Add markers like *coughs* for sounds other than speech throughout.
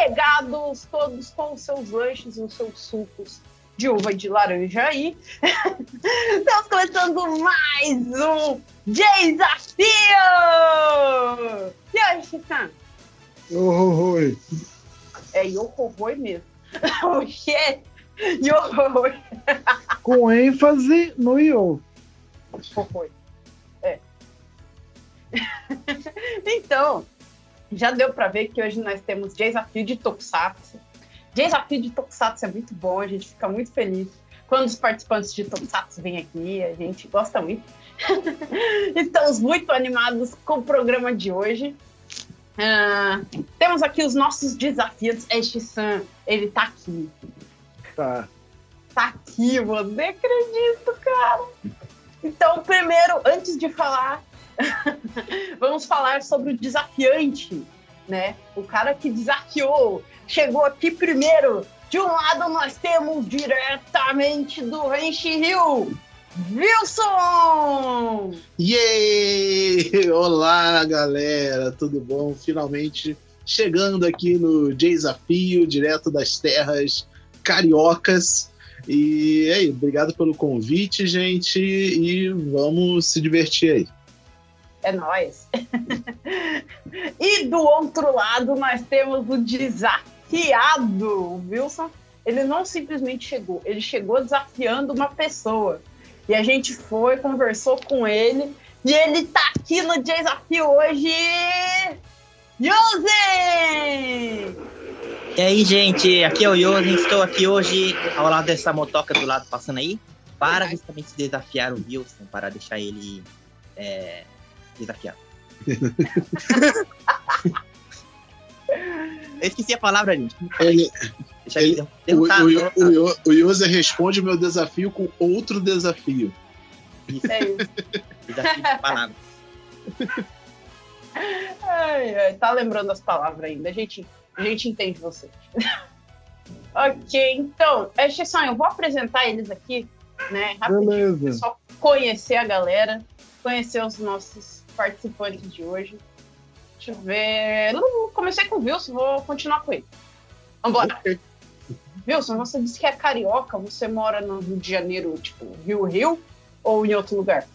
chegados todos com os seus lanches e os seus sucos de uva e de laranja aí. *laughs* Estamos começando mais um Desafio! E aí, Chican? Oi, É Yohohoi mesmo. *laughs* o quê? Yohohoi. *laughs* Com ênfase no Yo. Yohohoi. É. então, já deu pra ver que hoje nós temos desafio de Tokusatsu. Desafio de Tokusatsu é muito bom, a gente fica muito feliz quando os participantes de Tokusatsu vêm aqui, a gente gosta muito. *laughs* Estamos muito animados com o programa de hoje. Ah, temos aqui os nossos desafios. Este Sam, ele tá aqui. Tá. Tá aqui, mano. Nem acredito, cara. Então, primeiro, antes de falar, *laughs* vamos falar sobre o desafiante, né? O cara que desafiou, chegou aqui primeiro. De um lado, nós temos diretamente do Renchi Rio, Wilson! Yay! Olá, galera, tudo bom? Finalmente chegando aqui no Desafio, direto das terras cariocas. E aí, obrigado pelo convite, gente, e vamos se divertir aí. É nóis. *laughs* e do outro lado, nós temos o desafiado, o Wilson. Ele não simplesmente chegou, ele chegou desafiando uma pessoa. E a gente foi, conversou com ele. E ele tá aqui no desafio hoje. Yosen! E aí, gente, aqui é o Yosen, estou aqui hoje ao lado dessa motoca do lado passando aí, para justamente desafiar o Wilson, para deixar ele é, desafiado. *laughs* Eu esqueci a palavra, gente. Ele, Deixa ele, o, derrotado, o, o, o, responde o meu desafio com outro desafio. Isso, É isso. desafio de palavras. *laughs* Ai, ai, tá lembrando as palavras ainda. A gente, a gente entende você. *laughs* ok, então, é eu vou apresentar eles aqui, né? Rapidinho, Beleza. pessoal conhecer a galera, conhecer os nossos participantes de hoje. Deixa eu ver. Não, comecei com o Wilson, vou continuar com ele. Vambora. Ok. Wilson, você disse que é carioca, você mora no Rio de Janeiro, tipo, Rio Rio, ou em outro lugar?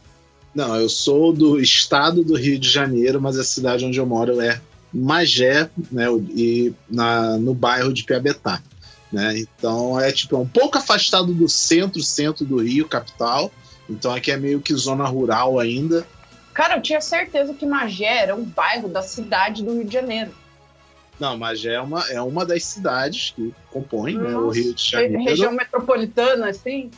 Não, eu sou do estado do Rio de Janeiro, mas a cidade onde eu moro é Magé, né? E na, no bairro de Piabetá. Né? Então é tipo é um pouco afastado do centro, centro do Rio, capital. Então aqui é meio que zona rural ainda. Cara, eu tinha certeza que Magé era um bairro da cidade do Rio de Janeiro. Não, Magé é uma, é uma das cidades que compõem né, o Rio de Janeiro. Região metropolitana, assim.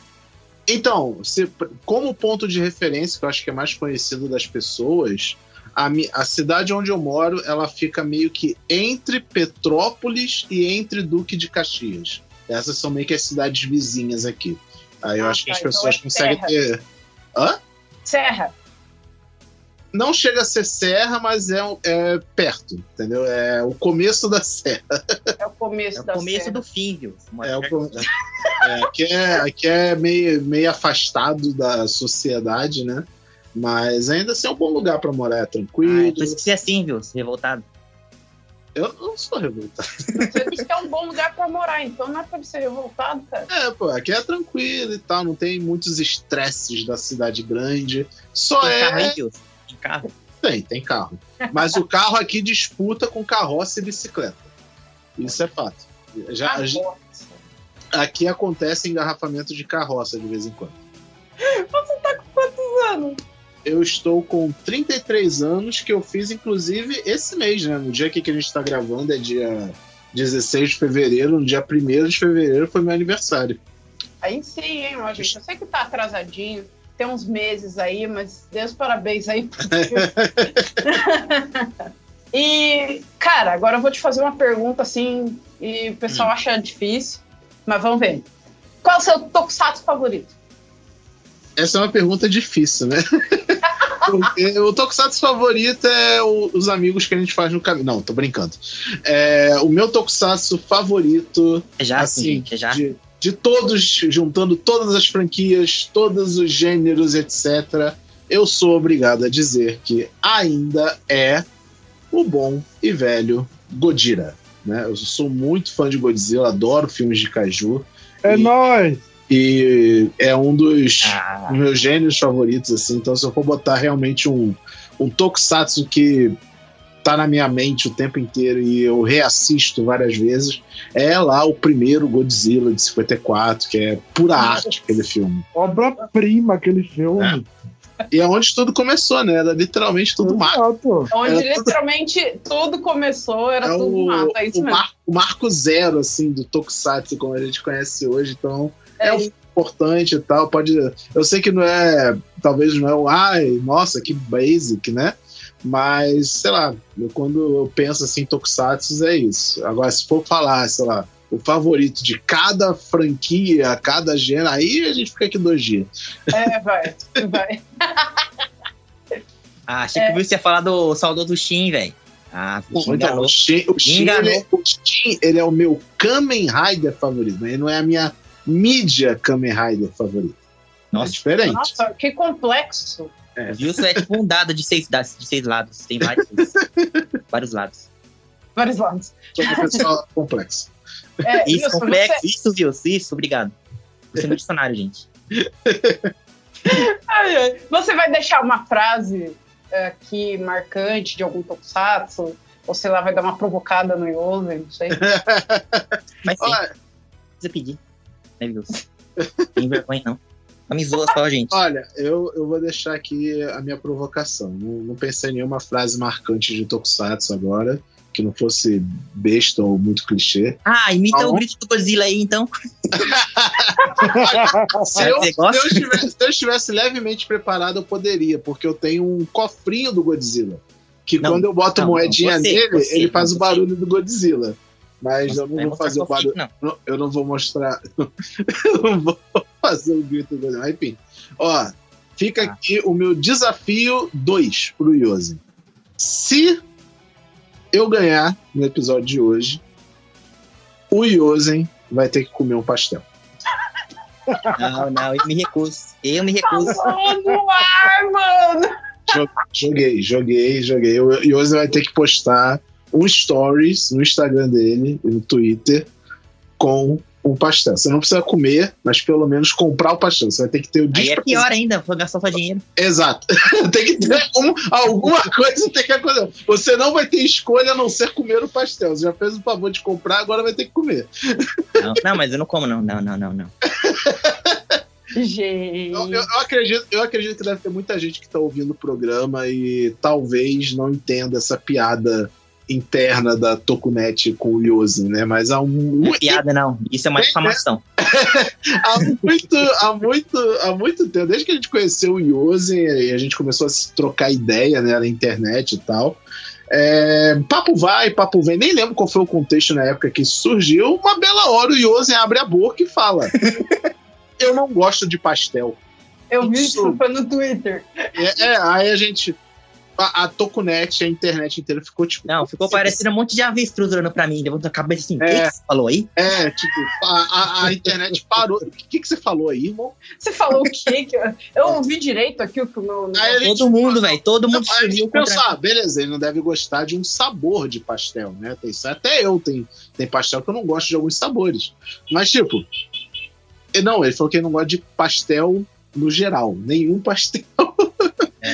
Então, se- como ponto de referência, que eu acho que é mais conhecido das pessoas, a, a cidade onde eu moro, ela fica meio que entre Petrópolis e entre Duque de Caxias. Essas são meio que as cidades vizinhas aqui. Aí eu Ah, acho que tá, as então pessoas é conseguem terra. ter. Hã? Serra. Não chega a ser serra, mas é, é perto, entendeu? É o começo da serra. É o começo É o da começo serra. do fim, viu? É, o come- *laughs* é, aqui é, aqui é meio, meio afastado da sociedade, né? Mas ainda assim é um bom lugar pra morar, é Ah, tranquilo. é por isso que você é assim, viu? Revoltado. Eu não sou revoltado. Você disse que é um bom lugar pra morar, então não é pra ser revoltado, cara. É, pô, aqui é tranquilo e tal, não tem muitos estresses da cidade grande. Só Tem carro aí, Tem carro. Tem, tem carro. Mas o carro aqui disputa com carroça e bicicleta. Isso é fato. Já, aqui acontece engarrafamento de carroça de vez em quando. Você tá com quantos anos? Eu estou com 33 anos, que eu fiz inclusive esse mês, né? No dia que que a gente tá gravando é dia 16 de fevereiro, no dia 1 de fevereiro foi meu aniversário. Aí sim, hein. Eu sei que tá atrasadinho. Tem uns meses aí, mas Deus parabéns aí. *laughs* e, cara, agora eu vou te fazer uma pergunta assim, e o pessoal acha difícil, mas vamos ver. Qual é o seu tokusatsu favorito? Essa é uma pergunta difícil, né? *laughs* Porque o Tokusatsu favorito é o- os amigos que a gente faz no caminho. Não, tô brincando. É, o meu Tokusatsu favorito, É já assim, gente. É já. de, de todos, juntando todas as franquias, todos os gêneros, etc., eu sou obrigado a dizer que ainda é o bom e velho Godira. né? Eu sou muito fã de Godzilla, adoro filmes de kaiju. É E- nóis! E é um dos Ah, meus gênios favoritos, assim. Então, se eu for botar realmente um, um tokusatsu que tá na minha mente o tempo inteiro e eu reassisto várias vezes, é lá o primeiro Godzilla de 54, que é pura arte aquele filme. Obra-prima aquele filme. E é onde tudo começou, né? Era literalmente tudo mato. Exato. Onde É tudo- literalmente tudo começou, era É tudo o, mato. É isso o, mesmo. mar- o marco zero, assim, do tokusatsu, como a gente conhece hoje. Então, é, É um importante e tal. Pode. Eu sei que não é. Talvez não é o. Ai, nossa, que basic, né? Mas, sei lá, eu- quando eu penso assim Tokusatsu, é isso. Agora, se for falar, sei lá, o favorito de cada franquia, cada gênero, aí a gente fica aqui dois dias. É, vai, vai. *laughs* ah, achei que você ia falar do saudoso Shin, velho. Ah, Então, o Shin, o Shin, ele, o Shin, ele é o meu Kamen Rider favorito, mas ele não é a minha mídia Kamen Rider favorita. É Nossa, diferente. Nossa, que complexo. O Wilson é tipo um dado de seis, de seis lados. Tem vários, *laughs* vários lados. Vários lados. Sou uma pessoa complexa. É, Isso, Wilson, complexo, isso, Wilson, isso, obrigado. Você é meu dicionário, gente. Você, *laughs* ai, ai. Você vai deixar uma frase é, aqui marcante de algum tokusatsu? Ou sei lá, vai dar uma provocada no Yosen, não sei. Mas *laughs* sim, Olha, precisa pedir. Né, Wilson? Tem vergonha, não. Zoa só, gente. olha eu, eu vou deixar aqui a minha provocação. Não, não pensei em nenhuma frase marcante de Tokusatsu agora, que não fosse besta ou muito clichê. Ah, imita o grito do Godzilla aí, então. *laughs* Se eu, se, eu estivesse, se eu estivesse levemente preparado, eu poderia, porque eu tenho um cofrinho do Godzilla. Que Não, quando eu boto não, moedinha você, nele, você, ele faz o barulho do Godzilla. Mas eu não vou fazer o barulho. Não, eu não vou mostrar. *laughs* eu não vou *laughs* fazer o grito do. Mas, Enfim, ó, fica Ah. aqui o meu desafio 2 pro Yosen. Se eu ganhar no episódio de hoje, o Yosen vai ter que comer um pastel. Não, não, eu me recuso. Eu me recuso. No ar, mano! Joguei, joguei, joguei. O Yosen vai ter que postar um stories no Instagram dele e no Twitter com um pastel. Você não precisa comer, mas pelo menos comprar o pastel. Você vai ter que ter o Aí é pior ainda, vou gastar só dinheiro. Exato. *laughs* tem que ter um- alguma coisa tem que acontecer. Você não vai ter escolha a não ser comer o pastel. Você já fez o favor de comprar, agora vai ter que comer. Não, não, mas eu não como, não. Não, não, não, não. Gente. Eu, eu- eu acredito, eu acredito que deve ter muita gente que está ouvindo o programa e talvez não entenda essa piada interna da Tokunet com o Yosen, né? Mas há, um, Não é piada, não. Isso é uma difamação. *laughs* há, muito, há, muito, há muito tempo, desde que a gente conheceu o Yosen e a gente começou a se trocar ideia né, na internet e tal. É, papo vai, papo vem. Nem lembro qual foi o contexto na época que isso surgiu. Uma bela hora o Yosen abre a boca e fala: Eu não gosto de pastel. Eu vi Isso. isso foi no Twitter. É, é, aí a gente. A, a Tokunet, a internet inteira ficou tipo. Não, ficou parecendo um monte de avestruz olhando pra mim. Levanta a cabeça assim. O É. que você falou aí? É, tipo, a, a, a internet parou. O que, que você falou aí, irmão? Você falou o quê? Que eu- Eu ouvi direito aqui o que o meu. Gente- Todo mundo, velho. Todo mundo contra pensou, ah, beleza, ele não deve gostar de um sabor de pastel, né? Tem, isso. até eu tem, tem pastel que eu não gosto de alguns sabores. Mas, tipo, e não, ele falou que ele não gosta de pastel no geral, nenhum pastel.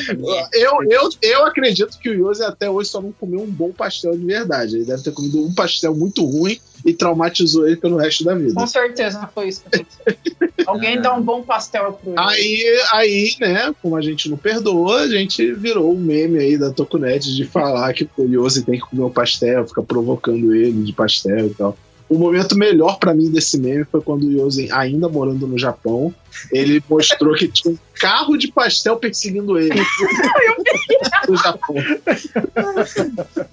É, é. Eu, eu, eu acredito que o Yose até hoje só não comeu um bom pastel de verdade. Ele deve ter comido um pastel muito ruim e traumatizou ele pelo resto da vida. Com certeza foi isso que aconteceu. Alguém dá um bom pastel pro Aí, aí, né, como a gente não perdoa, a gente virou um meme aí da Tokunet de falar que o Yose tem que comer o pastel, fica provocando ele de pastel e tal. O momento melhor pra mim desse meme foi quando o Yosen, ainda morando no Japão, ele mostrou que tinha um carro de pastel perseguindo ele *laughs* no Japão.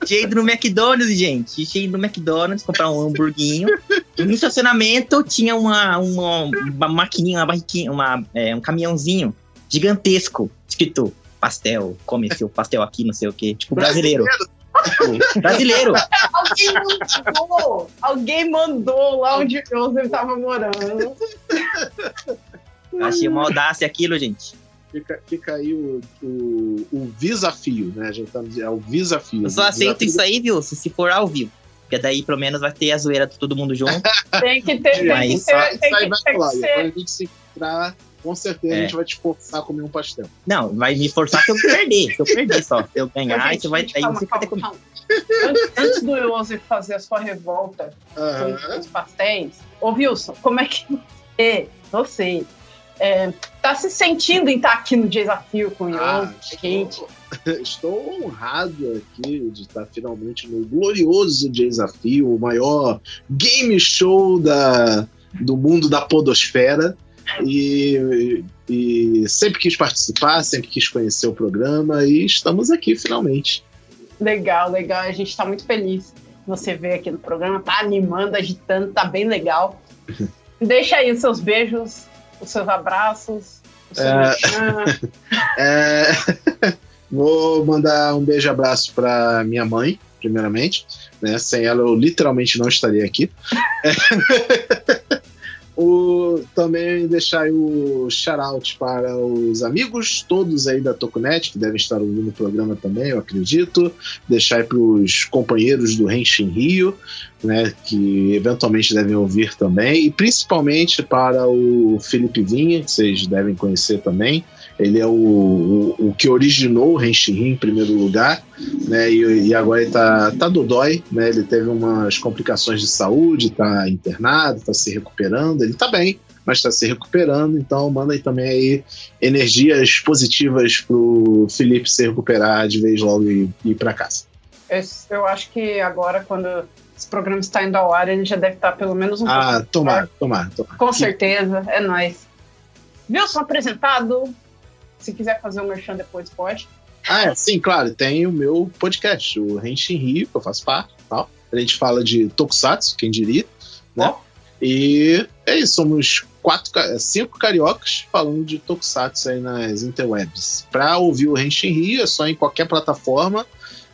Tinha ido no McDonald's, gente. Tinha ido no McDonald's comprar um hamburguinho. E no estacionamento tinha uma, uma, uma maquininha, uma barriquinha, uma, é, um caminhãozinho gigantesco, escrito pastel, come seu pastel aqui, não sei o quê. Tipo, brasileiro. Tipo, brasileiro. Alguém mandou! Alguém mandou lá onde o Joseph tava morando. Achei uma audácia aquilo, gente. Fica, fica aí o, o, o desafio, né? A gente tá, é o desafio. Eu só aceito isso aí, viu? Se se for ao vivo. Porque daí pelo menos vai ter a zoeira de todo mundo junto. Tem que ter, tem que Mas ter, Sai, tem que, vai tem que. Quando a gente se encontrar, com certeza a É. gente vai te forçar a comer um pastel. Não, vai me forçar se eu perder. Se eu perder só. Se eu ganhar, gente, você vai. gente, Aí calma, você vai ter calma, comigo. calma. Antes, antes do Yose fazer a sua revolta com Aham. os pastéis, ô Wilson, como é que você, você é, tá se sentindo em estar aqui no desafio com o Yose, Ah, gente? estou, *laughs* estou honrado aqui de estar finalmente no glorioso desafio, o maior game show da, do mundo da podosfera. E, e sempre quis participar, sempre quis conhecer o programa e estamos aqui finalmente. Legal, legal. A gente tá muito feliz você veio aqui no programa, tá animando, agitando, tá bem legal. *laughs* Deixa aí os seus beijos, os seus abraços, o seu É. *laughs* É, *laughs* Vou mandar um beijo e abraço para minha mãe, primeiramente. Né? Sem ela, eu literalmente não estaria aqui. O, também deixar o shout para os amigos todos aí da Tokunet, que devem estar ouvindo o programa também, eu acredito. Deixar aí para os companheiros do Henshin Rio, né, que eventualmente devem ouvir também. E principalmente para o Felipe Vinha, que vocês devem conhecer também. Ele é o, o, o que originou o Henshin em primeiro lugar, né? E, e agora ele tá, tá dodói, né? Ele teve umas complicações de saúde, tá internado, tá se recuperando. Ele tá bem, mas está se recuperando. Então manda aí também aí energias positivas pro Felipe se recuperar de vez logo e e ir para casa. Esse- Eu acho que agora, quando esse programa está indo ao ar, ele já deve estar pelo menos um Ah, tomar, tomar, tomar. Com certeza, é nóis. Wilson apresentado. Se quiser fazer um merchan depois, pode. Ah, é, sim, claro, tem o meu podcast, o Henshin Rio, que eu faço parte tal. A gente fala de Tokusatsu, quem diria, né? Ó. E é isso, somos quatro, cinco cariocas falando de Tokusatsu aí nas interwebs. Pra ouvir o Henshin Rio, é só em qualquer plataforma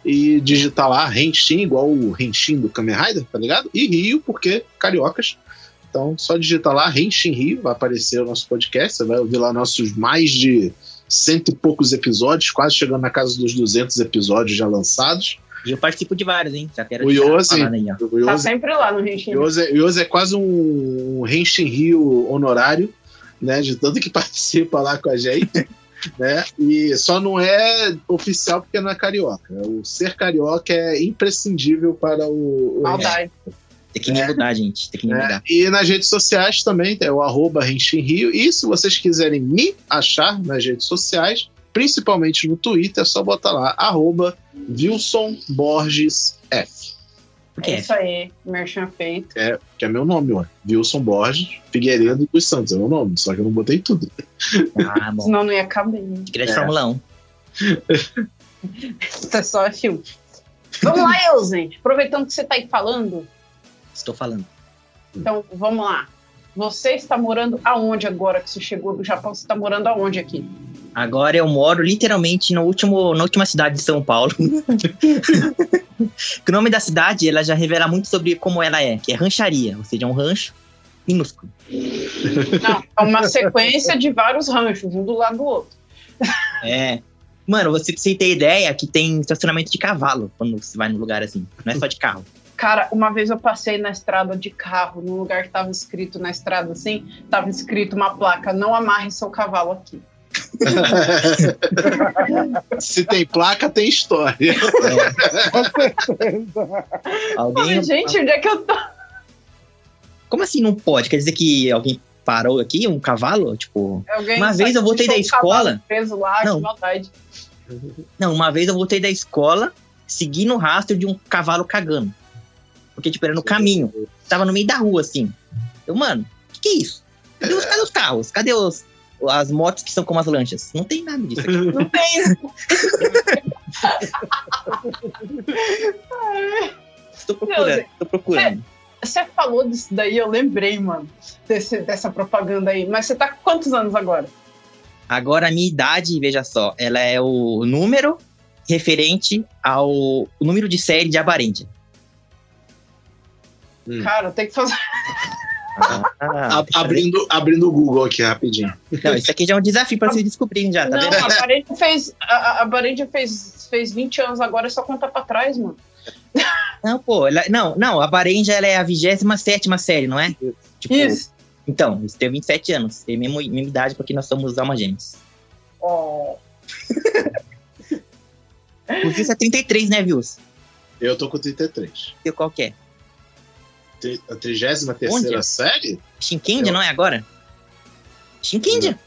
e digitar lá Henshin, igual o Henshin do Kamen Rider, tá ligado? E Rio, porque cariocas. Então, só digitar lá Henshin Rio, vai aparecer o nosso podcast, você vai ouvir lá nossos mais de cento e poucos episódios, quase chegando na casa dos 200 episódios já lançados. E eu participo de vários, hein? Já quero O Yose. aí. O Tá Yose, sempre lá no Rio Yose, Yose é quase um Henshin Rio honorário, né? De tanto que *laughs* participa lá com a gente. *laughs* Né? E só não é oficial porque não é carioca. O ser carioca é imprescindível para o, o. Tem que me mudar, gente. Tem que me É, mudar. e nas redes sociais também, é o arroba Rio. E se vocês quiserem me achar nas redes sociais, principalmente no Twitter, é só botar lá, arroba Wilson Borges F. É isso aí, merchan feito. É, que é meu nome, ó. Wilson Borges Figueiredo dos Santos, é meu nome, só que eu não botei tudo. Ah, bom. Senão não ia caber. Queria de É. Fórmula 1. Isso é só filme. Vamos lá, Eusen. Aproveitando que você tá aí falando, Estou falando. então vamos lá. Você está morando aonde agora que você chegou do Japão? Você está morando aonde aqui? Agora eu moro literalmente no último, na última cidade de São Paulo. *laughs* O nome da cidade ela já revela muito sobre como ela é, que é rancharia, ou seja, é um rancho minúsculo. Não, é uma sequência de vários ranchos, um do lado do outro. É. Mano, você, você ter ideia que tem estacionamento de cavalo quando você vai num lugar assim. Não é só de carro. Cara, uma vez eu passei na estrada de carro, num lugar que tava escrito na estrada assim, tava escrito uma placa, não amarre seu cavalo aqui. *laughs* Se tem placa, tem história. *laughs* Com certeza. Alguém. Ai, gente, onde é que eu tô? Como assim não pode? Quer dizer que alguém parou aqui, um cavalo? Tipo. Alguém Uma vez eu voltei da cavalo escola. Preso lá, Não. Não, uma vez eu voltei da escola, seguindo o rastro de um cavalo cagando. Porque, tipo, era no caminho. Tava no meio da rua, assim. Eu, mano, o que, que é isso? Cadê os, cadê os carros? Cadê os, as motos que são como as lanchas? Não tem nada disso aqui. *laughs* Não tem. Estou procurando, estou procurando. Você falou disso daí, eu lembrei, mano, desse, dessa propaganda aí. Mas você tá com quantos anos agora? Agora, a minha idade, veja só, ela é o número referente ao o número de série de Abarendia. Hum. Cara, tem que fazer. Ah, A- abrindo, abrindo o Google aqui rapidinho. Não, isso aqui já é um desafio pra vocês descobrirem já, tá não, vendo? a Barendia fez. A, a Barendia fez, fez 20 anos agora, é só contar pra trás, mano. Não, pô, ela- não, não, a Barenja ela é a 27 série, não é? Tipo, Isso. Então, isso tem 27 anos, tem a mesma, mesma idade porque nós somos almas gêmeas. Ó, O Vils é 33, né, Vils? Eu tô com 33. Seu qual que é? A 33 Onde? terceira série? Shinkendia, Eu- não é agora? Shinkendia?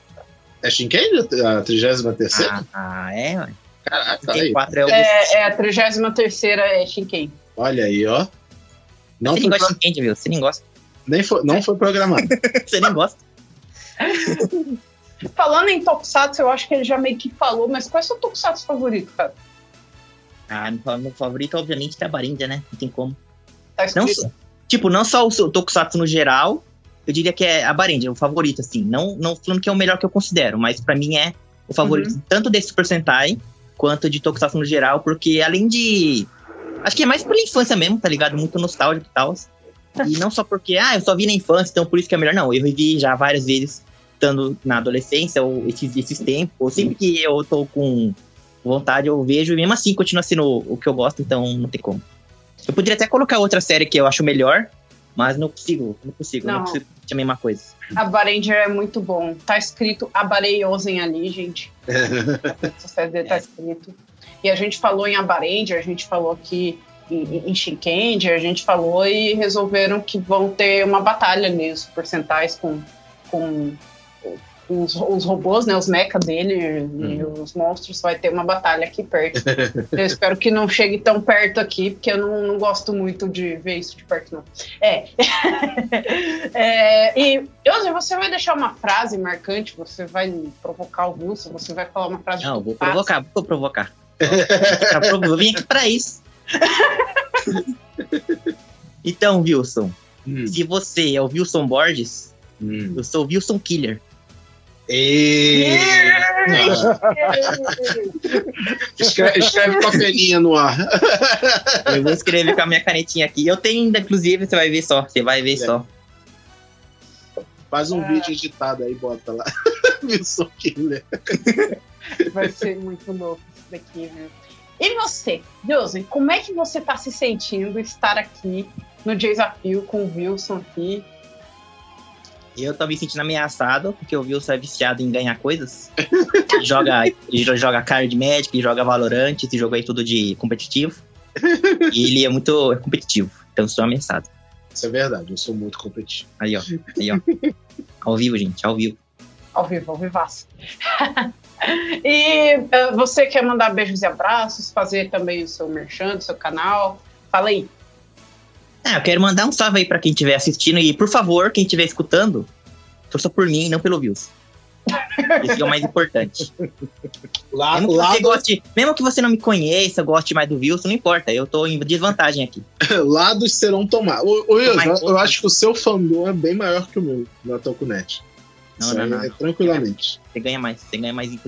É Shinken a 33 terceira? Ah, ah, é, ué. Caraca, aí. 34 é o... é, é a 33 é Shinken. Olha aí, ó. Não Você foi, nem gosta pro- de Shinkendia, Vils? Você nem gosta. nem foi, não foi programado. *laughs* Você nem gosta. *laughs* Falando em Tokusatsu, eu acho que ele já meio que falou, mas qual é o seu Tokusatsu favorito, cara? Ah, meu favorito, obviamente, é a Barenja, né? Não tem como. Tá Não. Tipo, não só o Tokusatsu no geral, eu diria que é a Barenja, o favorito, assim. Não, não falando que é o melhor que eu considero, mas pra mim é o favorito tanto desse Super Sentai quanto de Tokusatsu no geral, porque além de. Acho que é mais pela infância mesmo, tá ligado? Muito nostálgico e tal. E não só porque, ah, eu só vi na infância, então por isso que é melhor. Não, eu revi já várias vezes, estando na adolescência, ou esses, esses tempos, ou sempre que eu tô com vontade, eu vejo, e mesmo assim continua sendo o que eu gosto, então não tem como. Eu poderia até colocar outra série que eu acho melhor, mas não consigo, não consigo, não, Não. consigo a mesma coisa. A Barenger é muito bom. Tá escrito Abareiosen ali, gente. *laughs* Essa série dele tá escrito. E a gente falou em Abarenger, a gente falou aqui em, em a gente falou e resolveram que vão ter uma batalha ali, os porcentais com, com os, os robôs, né, os mecha dele e os monstros, vai ter uma batalha aqui perto. eu espero que não chegue tão perto aqui, porque eu não, não gosto muito de ver isso de perto, não. É. *laughs* é e, José, você vai deixar uma frase marcante, você vai provocar o Wilson, você vai falar uma frase Não, vou provocar, vou provocar. Eu vim aqui pra isso. *laughs* então, Wilson, Hum, se você é o Wilson Borges, hum. eu sou o Wilson Killer. E... Escreve, escreve com a peninha no ar. *laughs* Eu vou escrever com a minha canetinha aqui. Eu tenho ainda, inclusive, você vai ver só. Você vai ver É. só. Faz um Ah. vídeo editado aí, bota lá. *laughs* Wilson Killer. Vai ser muito louco isso daqui, viu? E você, Josi, como é que você tá se sentindo estar aqui no desafio com o Wilson aqui? Eu tô me sentindo ameaçado, porque o Wilson é viciado em ganhar coisas. *laughs* Joga, ele joga Card Magic, joga Valorant, esse jogo aí tudo de competitivo. E ele é muito competitivo, então eu sou ameaçado. Isso é verdade, eu sou muito competitivo. Aí, ó. Aí, ó. Ao vivo, gente, ao vivo. Ao vivo, ao vivaço. *laughs* e eh, você quer mandar beijos e abraços, fazer também o seu merchan, do seu canal? Fala aí. Ah, eu quero mandar um salve aí pra quem estiver assistindo e, por favor, quem estiver escutando, torça por mim e não pelo Wilson. Esse é o mais importante. Lá, Mesmo que, lá, você goste, mesmo que você não me conheça, goste mais do Wilson, não importa. Eu tô em desvantagem aqui. *coughs* lados serão tomados. Ô, ô, Wilson, eu, eu acho que o seu fandom é bem maior que o meu na Tokunet. Não, não, não. é tranquilamente. Você ganha mais, você ganha mais. *laughs*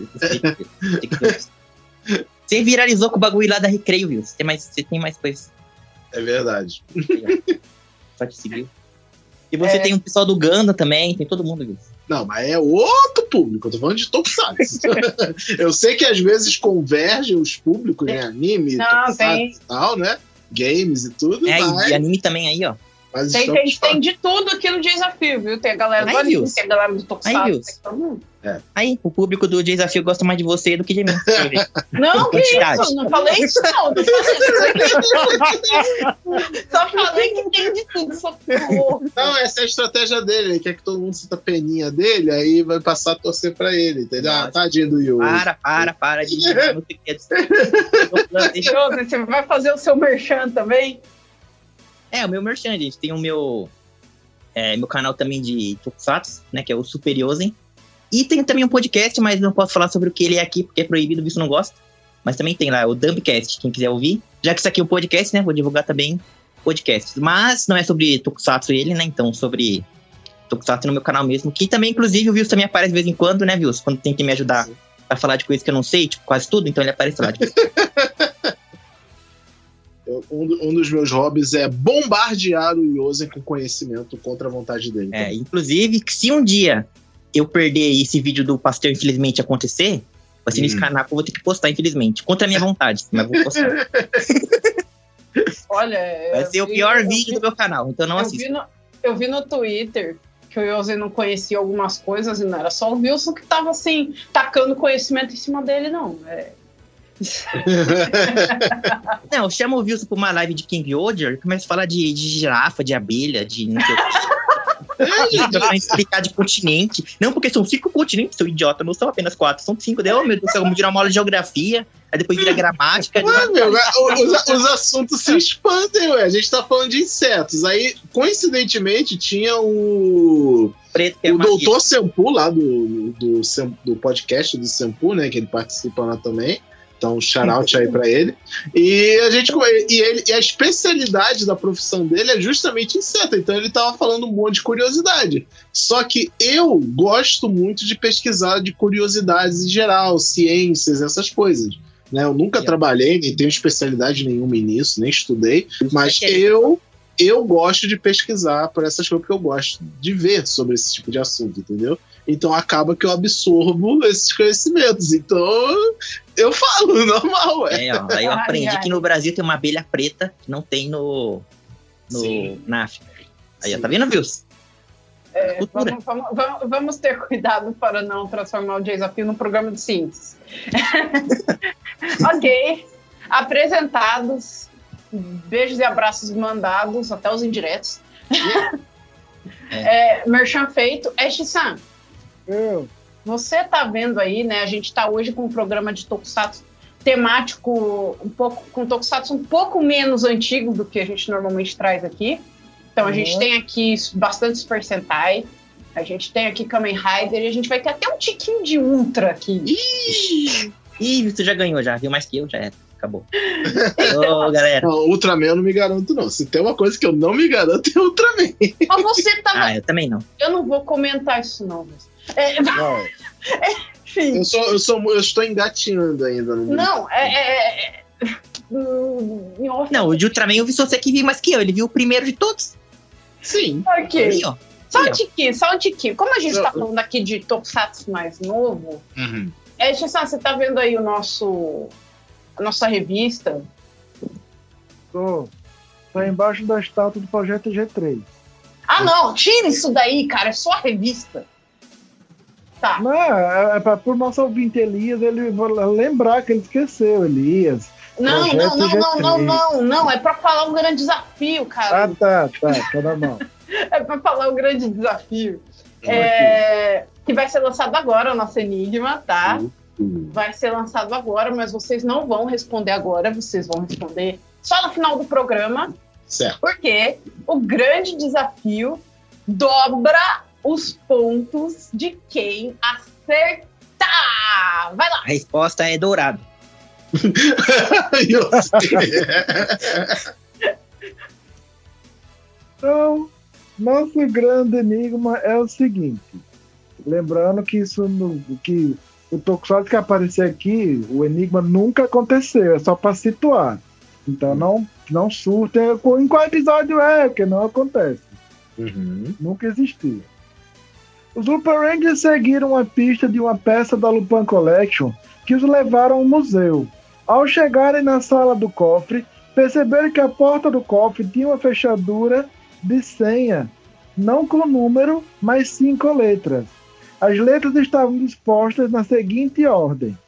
Você viralizou com o bagulho lá da Recreio, Wilson. Você tem mais, você tem mais coisas. É verdade. *laughs* Só te seguiu. E você É. tem o pessoal do Ganda também, tem todo mundo. Não, mas é outro público. Eu tô falando de Tokusatsu. *laughs* eu sei que às vezes convergem os públicos, né? Anime, Não, tem. e tal, né? Games e tudo, É, mas, e anime também aí, ó. Mas Tem, tem, tem de tudo aqui no desafio, viu? Tem a galera do Aí, anime, tem a galera do Tokusatsu, tem todo mundo. Aí, o público do desafio gosta mais de você do que de mim. *laughs* Não, que Quantidade. isso? Não falei isso, não. Não falei isso. Só falei que tem de tudo. Só Não, essa é a estratégia dele. Ele quer que todo mundo sinta a peninha dele, aí vai passar a torcer pra ele, entendeu? Ah, tadinho do Yu. Para, para, para de *laughs* Você vai fazer o seu merchan também? É, o meu merchan, gente. Tem o meu, é, meu canal também de Tokusatsu, né? Que é o Superiosen. E tem também um podcast, mas não posso falar sobre o que ele é aqui, porque é proibido, visto não gosta. Mas também tem lá o Dumbcast, quem quiser ouvir. Já que isso aqui é um podcast, né? Vou divulgar também podcasts. Mas não é sobre Tokusatsu ele, né? Então, sobre Tokusatsu no meu canal mesmo. Que também, inclusive, o Wilson também aparece de vez em quando, né, Wilson? Quando tem que me ajudar a falar de coisas que eu não sei, tipo, quase tudo. Então ele aparece lá. de vez em quando. *laughs* Eu- um, um dos meus hobbies é bombardear o Yosen com conhecimento contra a vontade dele. É, inclusive, que se um dia eu perder esse vídeo do pastel, infelizmente, acontecer, vai ser nesse Hum. canal que eu vou ter que postar, infelizmente. Contra a minha vontade, mas vou postar. *laughs* Olha, Vai eu ser o vi- pior eu vídeo vi- do meu canal, então não eu assista. vi, no, eu vi no Twitter que o Yose não conhecia algumas coisas e não era só o Wilson que tava assim, tacando conhecimento em cima dele, não. É, *laughs* Não, chama o Wilson pra uma live de King e começa a falar de, de girafa, de abelha, de não sei o que. Começa a explicar de continente. Não, porque são cinco continentes, seu idiota. Não são apenas quatro, são cinco. Daí, oh, meu Deus do vamos virar uma aula de geografia. Aí depois vira gramática. Ué, meu, os, os assuntos se expandem, ué. A gente tá falando de insetos. Aí, coincidentemente, tinha o, preto é o doutor Sempu lá do, do, Sem- do podcast do Sempu, né? Que ele participa lá também. Então, shout aí pra ele. E a gente e, ele, e a especialidade da profissão dele é justamente inseto. Então ele tava falando um monte de curiosidade. Só que eu gosto muito de pesquisar de curiosidades em geral, ciências, essas coisas. Né? Eu nunca trabalhei, nem tenho especialidade nenhuma nisso, nem estudei, mas É que- eu eu gosto de pesquisar por essas coisas porque eu gosto de ver sobre esse tipo de assunto, entendeu? Então acaba que eu absorvo esses conhecimentos. Então eu falo *laughs* normal, ué. É, ó, aí eu Ai, aprendi ai. que no Brasil tem uma abelha preta que não tem no, no Sim. na África. Aí, ó, tá vendo, Wilson? é, vamos, vamos- vamos- ter cuidado para não transformar o desafio num programa de ciências. *laughs* ok, apresentados, beijos e abraços mandados, até os indiretos. é, *laughs* merchan feito. Ash-san, Eu, Você tá vendo aí, né? A gente tá hoje com um programa de tokusatsu temático um pouco com tokusatsu um pouco menos antigo do que a gente normalmente traz aqui. Então a Uhum. gente tem aqui bastante Super Sentai, a gente tem aqui Kamen Rider e a gente vai ter até um tiquinho de Ultra aqui. Ih, você já ganhou, já viu mais que eu, já era. Acabou. *laughs* Ô, galera. Não, Ultraman eu não me garanto, não. Se tem uma coisa que eu não me garanto, é Ultraman. Mas você tá. Ah, eu também não. Eu não vou comentar isso, não. mas- É, *laughs* vai. enfim. Eu, sou, eu, sou, eu estou engatinhando ainda no. Não, é. é- é- Hum, Não, o de Ultraman eu vi você que viu mais que eu. Ele viu o primeiro de todos. Sim. Ok. Aí, ó. Só um tiquinho, só um tiquinho. Como a gente Não, tá falando aqui de Tokusatsu mais novo, Uhum. é, Chissan, você tá vendo aí o nosso, a nossa revista? Tô. Tá embaixo da estátua do projeto G3. Ah, não, tira isso daí, cara, é só a revista. Tá, Não, é, é para o nosso ouvinte Elias ele lembrar que ele esqueceu, Elias. não, não, não, não, G3. não, não, não, é pra falar um grande desafio, cara. Ah, tá, tá, tá na *laughs* mão. É pra falar um grande desafio. É, que vai ser lançado agora, o nosso Enigma, tá? Vai ser lançado agora, mas vocês não vão responder agora, vocês vão responder só no final do programa, Certo. porque o grande desafio dobra os pontos de quem acertar. Vai lá! A resposta é dourado. *laughs* Então, nosso grande enigma é o seguinte. Lembrando que isso no, que o Tokusatsu que aparecer aqui, o enigma nunca aconteceu, é só para situar. Então não, não surtem em qual episódio é, que não acontece. Uhum. Nunca existiu. Os Lupin Rangers seguiram a pista de uma peça da Lupin Collection que os levaram ao museu. Ao chegarem na sala do cofre, perceberam que a porta do cofre tinha uma fechadura de senha, não com número, mas sim com letras. As letras estavam dispostas na seguinte ordem: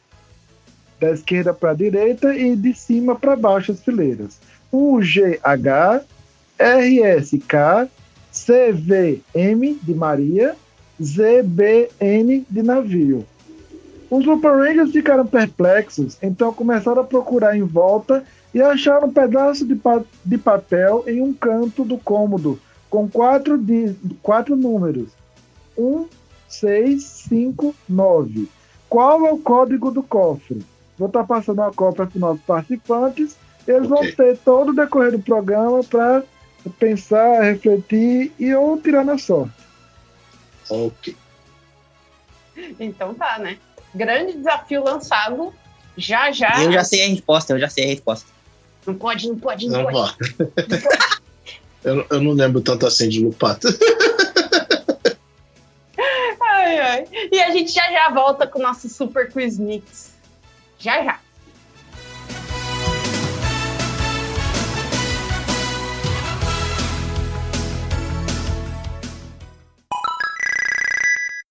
da esquerda para a direita e de cima para baixo as fileiras. UGH, RSK, CVM de Maria, ZBN de navio. Os Lupin Rangers ficaram perplexos, então começaram a procurar em volta e acharam um pedaço de, pa- de papel em um canto do cômodo, com quatro, quatro números. 1, 6, 5, 9. Qual é o código do cofre? Vou estar passando a cópia para os nossos participantes. Eles vão Ok. ter todo o decorrer do programa para pensar, refletir e ou tirar na sorte. Ok. Então tá, né? Grande desafio lançado. Já, já. Eu já sei a resposta, eu já sei a resposta. Não pode, não pode, não, Não pode. vou. *laughs* eu, eu não lembro tanto assim de Lupato. *laughs* Ai, ai. E a gente já já volta com o nosso Super Quiz Mix. Já já.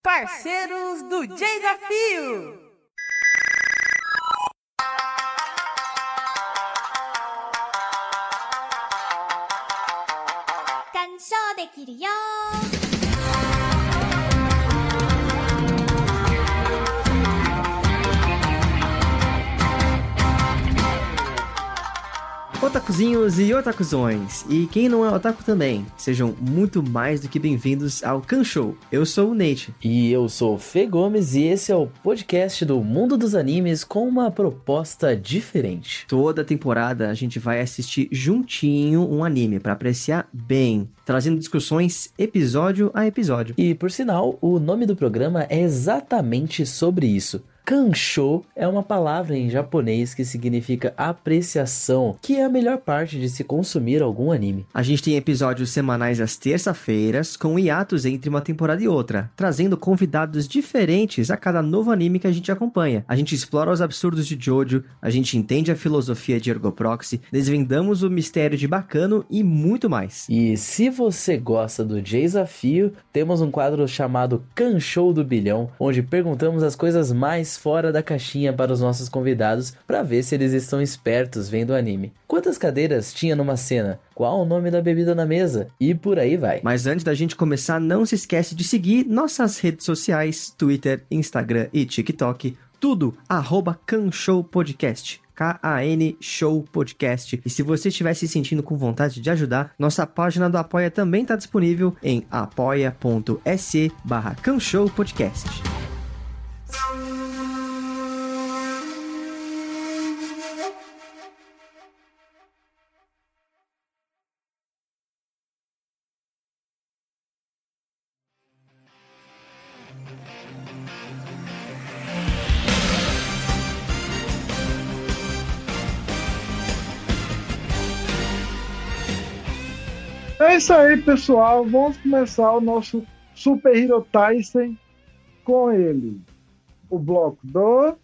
Parceiros do Desafio. Cansou de Otakuzinhos e otakuzões, e quem não é otaku também, sejam muito mais do que bem-vindos ao Kan Show. Eu sou o Nate. E eu sou o Fê Gomes e esse é o podcast do mundo dos animes com uma proposta diferente. Toda temporada a gente vai assistir juntinho um anime para apreciar bem, trazendo discussões episódio a episódio. E por sinal, o nome do programa é exatamente sobre isso. Kansho é uma palavra em japonês que significa apreciação, que é a melhor parte de se consumir algum anime. A gente tem episódios semanais às terça-feiras, com hiatos entre uma temporada e outra, trazendo convidados diferentes a cada novo anime que a gente acompanha. A gente explora os absurdos de Jojo, a gente entende a filosofia de Ergoproxy, desvendamos o mistério de Bacano e muito mais. E se você gosta do desafio, temos um quadro chamado Kanshow do Bilhão, onde perguntamos as coisas mais fora da caixinha para os nossos convidados para ver se eles estão espertos vendo o anime. Quantas cadeiras tinha numa cena? Qual o nome da bebida na mesa? E por aí vai. Mas antes da gente começar, não se esquece de seguir nossas redes sociais, Twitter, Instagram e TikTok, tudo arroba Canshow Podcast. K-A-N Show Podcast. E se você estiver se sentindo com vontade de ajudar, nossa página do Apoia também está disponível em apoia.se barra Podcast. Isso aí, pessoal. Vamos começar o nosso Super Hero Tyson com ele. O bloco do.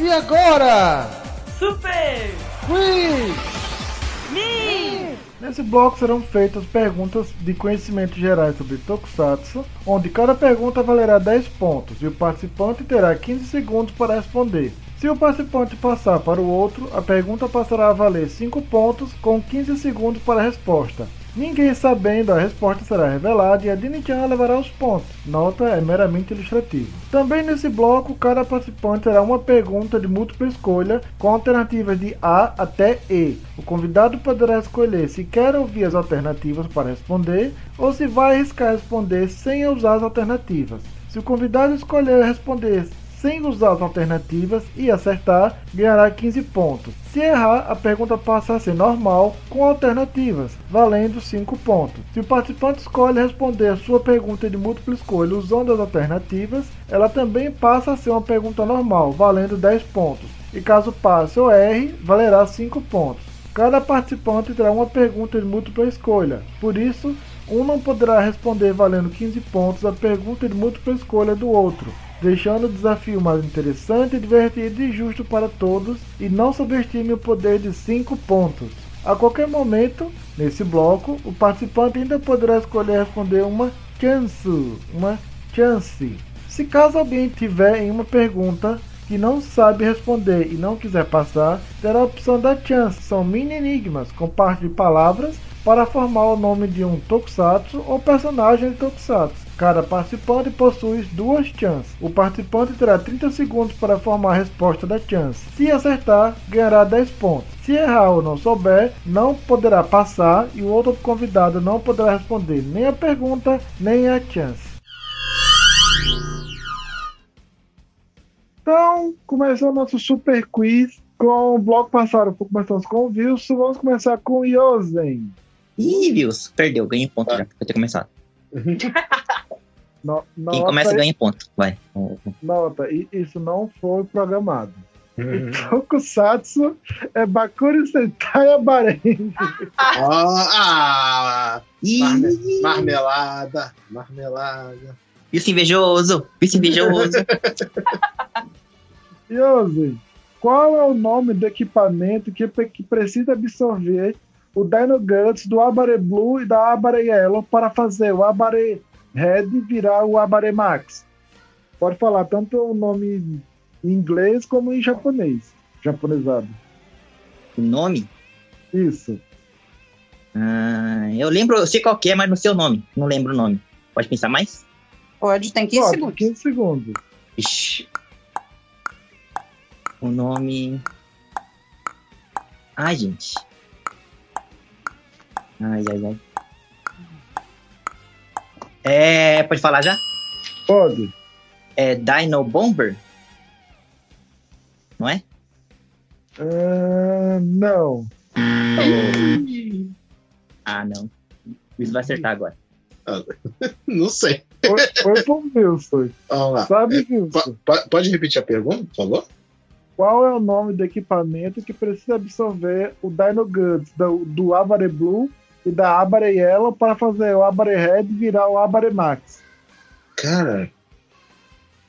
E agora? Super Quiz! Me! Nesse bloco serão feitas perguntas de conhecimentos gerais sobre Tokusatsu, onde cada pergunta valerá 10 pontos e o participante terá 15 segundos para responder. Se o participante passar para o outro, a pergunta passará a valer 5 pontos com 15 segundos para a resposta. Ninguém sabendo a resposta será revelada e a Dini-chan levará os pontos. Nota é meramente ilustrativa. Também nesse bloco, cada participante terá uma pergunta de múltipla escolha com alternativas de A até E. O convidado poderá escolher se quer ouvir as alternativas para responder ou se vai arriscar responder sem usar as alternativas. Se o convidado escolher responder sem usar as alternativas e acertar, ganhará 15 pontos. Se errar, a pergunta passa a ser normal com alternativas, valendo 5 pontos. Se o participante escolhe responder a sua pergunta de múltipla escolha usando as alternativas, ela também passa a ser uma pergunta normal, valendo 10 pontos. E caso passe ou erre, valerá 5 pontos. Cada participante terá uma pergunta de múltipla escolha, por isso, um não poderá responder valendo 15 pontos a pergunta de múltipla escolha do outro deixando o desafio mais interessante, divertido e justo para todos, e não subestime o poder de 5 pontos. A qualquer momento, nesse bloco, o participante ainda poderá escolher responder uma chance, uma chance. Se caso alguém tiver em uma pergunta que não sabe responder e não quiser passar, terá a opção da chance. São mini enigmas com parte de palavras para formar o nome de um tokusatsu ou personagem de tokusatsu. Cada participante possui duas chances. O participante terá 30 segundos para formar a resposta da chance. Se acertar, ganhará 10 pontos. Se errar ou não souber, não poderá passar e o outro convidado não poderá responder nem a pergunta nem a chance. Então, começou o nosso super quiz. Com o bloco passado, começamos com o Wilson. Vamos começar com o Yosen. Ih, Wilson, perdeu, ganhei ponto já, por ter começado. *laughs* No, Quem começa ganha ponto, vai. Nota, isso não foi programado. Tokusatsu é Bakuri Sentai Abarenge. Ah, ah, marme- marmelada, marmelada. Wilson invejoso, Wilson invejoso. *laughs* Qual é o nome do equipamento que, que precisa absorver o Dino Guts do Abare Blue e da Abare Yellow para fazer o Abare Red virar o Abaremax. Pode falar tanto o nome em inglês como em japonês. Japonesado. O nome? Isso. Ah, eu lembro, eu sei qual que é, mas não sei o nome. Não lembro o nome. Pode pensar mais? Pode, tem 15 Pode, segundos. 15 segundos. Ixi. O nome. Ai, gente. Ai, ai, ai. É. Pode falar já? Pode. É Dino Bomber? Não é? Ah, não. Ah, não. Isso vai acertar agora. *laughs* Não sei. Foi, foi pro Wilson. Sabe, Po- Wilson? po- pode repetir a pergunta, por favor? Qual é o nome do equipamento que precisa absorver o Dino Guts do, do Abare Blue e da Abare Yellow para fazer o Abare Red virar o Abare Max? Cara.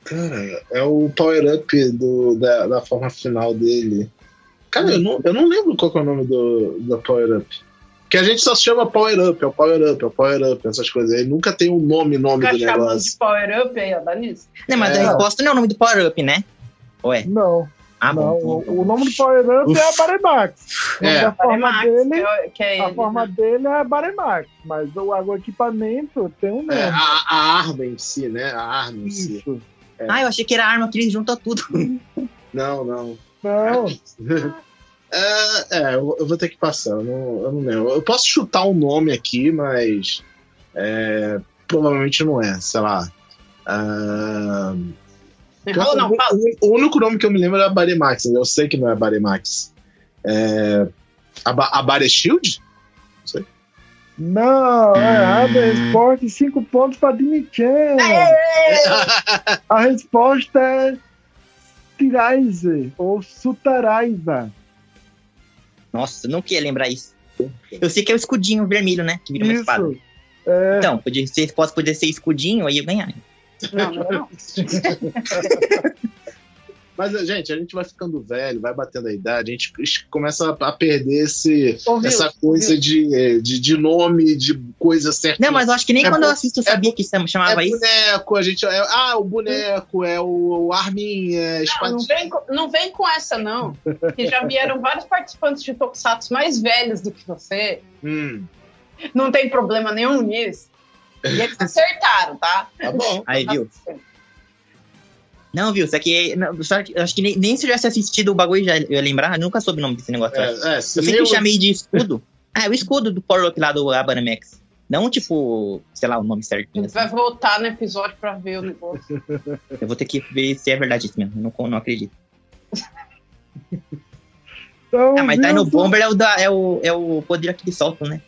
Cara, é o power-up do- da, da forma final dele. Cara, eu não, eu não lembro qual que é o nome do, do power-up. Que a gente só chama power-up, é o power-up, é o power-up, essas coisas. Aí nunca tem um nome, nome Fica do negócio. de power up aí, ó, dá nisso. Não, mas É. a resposta não é o nome do Power Up, né? Ué. Não, Ah, não. bom. O, o nome do Power Up é Abare Max. O nome É. da forma Max, dele, que é- que é a ele, forma né? dele é Abare Max, mas o, o equipamento tem um nome. É, a, a arma em si, né? A arma em si. Isso. Ah, eu achei que era a arma que ele junta tudo. Não, não. Não, *laughs* É, é, eu eu vou ter que passar, eu não, eu não lembro. Eu posso chutar um nome aqui, mas é, provavelmente não é, sei lá. Ah, Ou não, o, fala. o- o único nome que eu me lembro é a Baremax, eu sei que não é Baremax. É, a, Ba- a Bare Shield? não, é errado. A resposta, cinco pontos para Dini-chan. *laughs* A resposta é Tiraize ou Sutaraiza. Nossa, eu não queria lembrar isso. Eu sei que é o escudinho vermelho, né? Que vira uma espada. Isso. É, Então, podia ser, posso poder ser escudinho, aí eu ganhar. Não, não, não. *laughs* Mas, gente, a gente vai ficando velho, vai batendo a idade, a gente começa a perder esse, Wilson, essa coisa de, de, de nome, de coisa certa. Não, mas eu acho que nem É quando eu assisto eu sabia que chama- chamava é isso. boneco, a gente. É, ah, o boneco, é o, o arminha, é Não, não, vem, com- não vem com essa, não. Que já vieram vários participantes de Tokusatsu mais velhos do que você. Hum, Não tem problema nenhum nisso. E eles acertaram, tá? tá bom. Aí, viu? Não, viu? Isso aqui. Não, só que- eu acho que nem, nem se eu tivesse assistido o bagulho já eu ia lembrar. Eu nunca soube o nome desse negócio. eu. É, é, se eu sempre o- chamei de escudo. Ah, é o escudo do Power Up lá do Abanamex. Não, tipo, sei lá, o nome A certinho. gente vai voltar no episódio pra ver o negócio. Eu vou ter que ver se é verdade isso mesmo. Eu não, não acredito. Então, Ah, mas Dino Bomber é o, da, é, o, é o poder que eles soltam, né?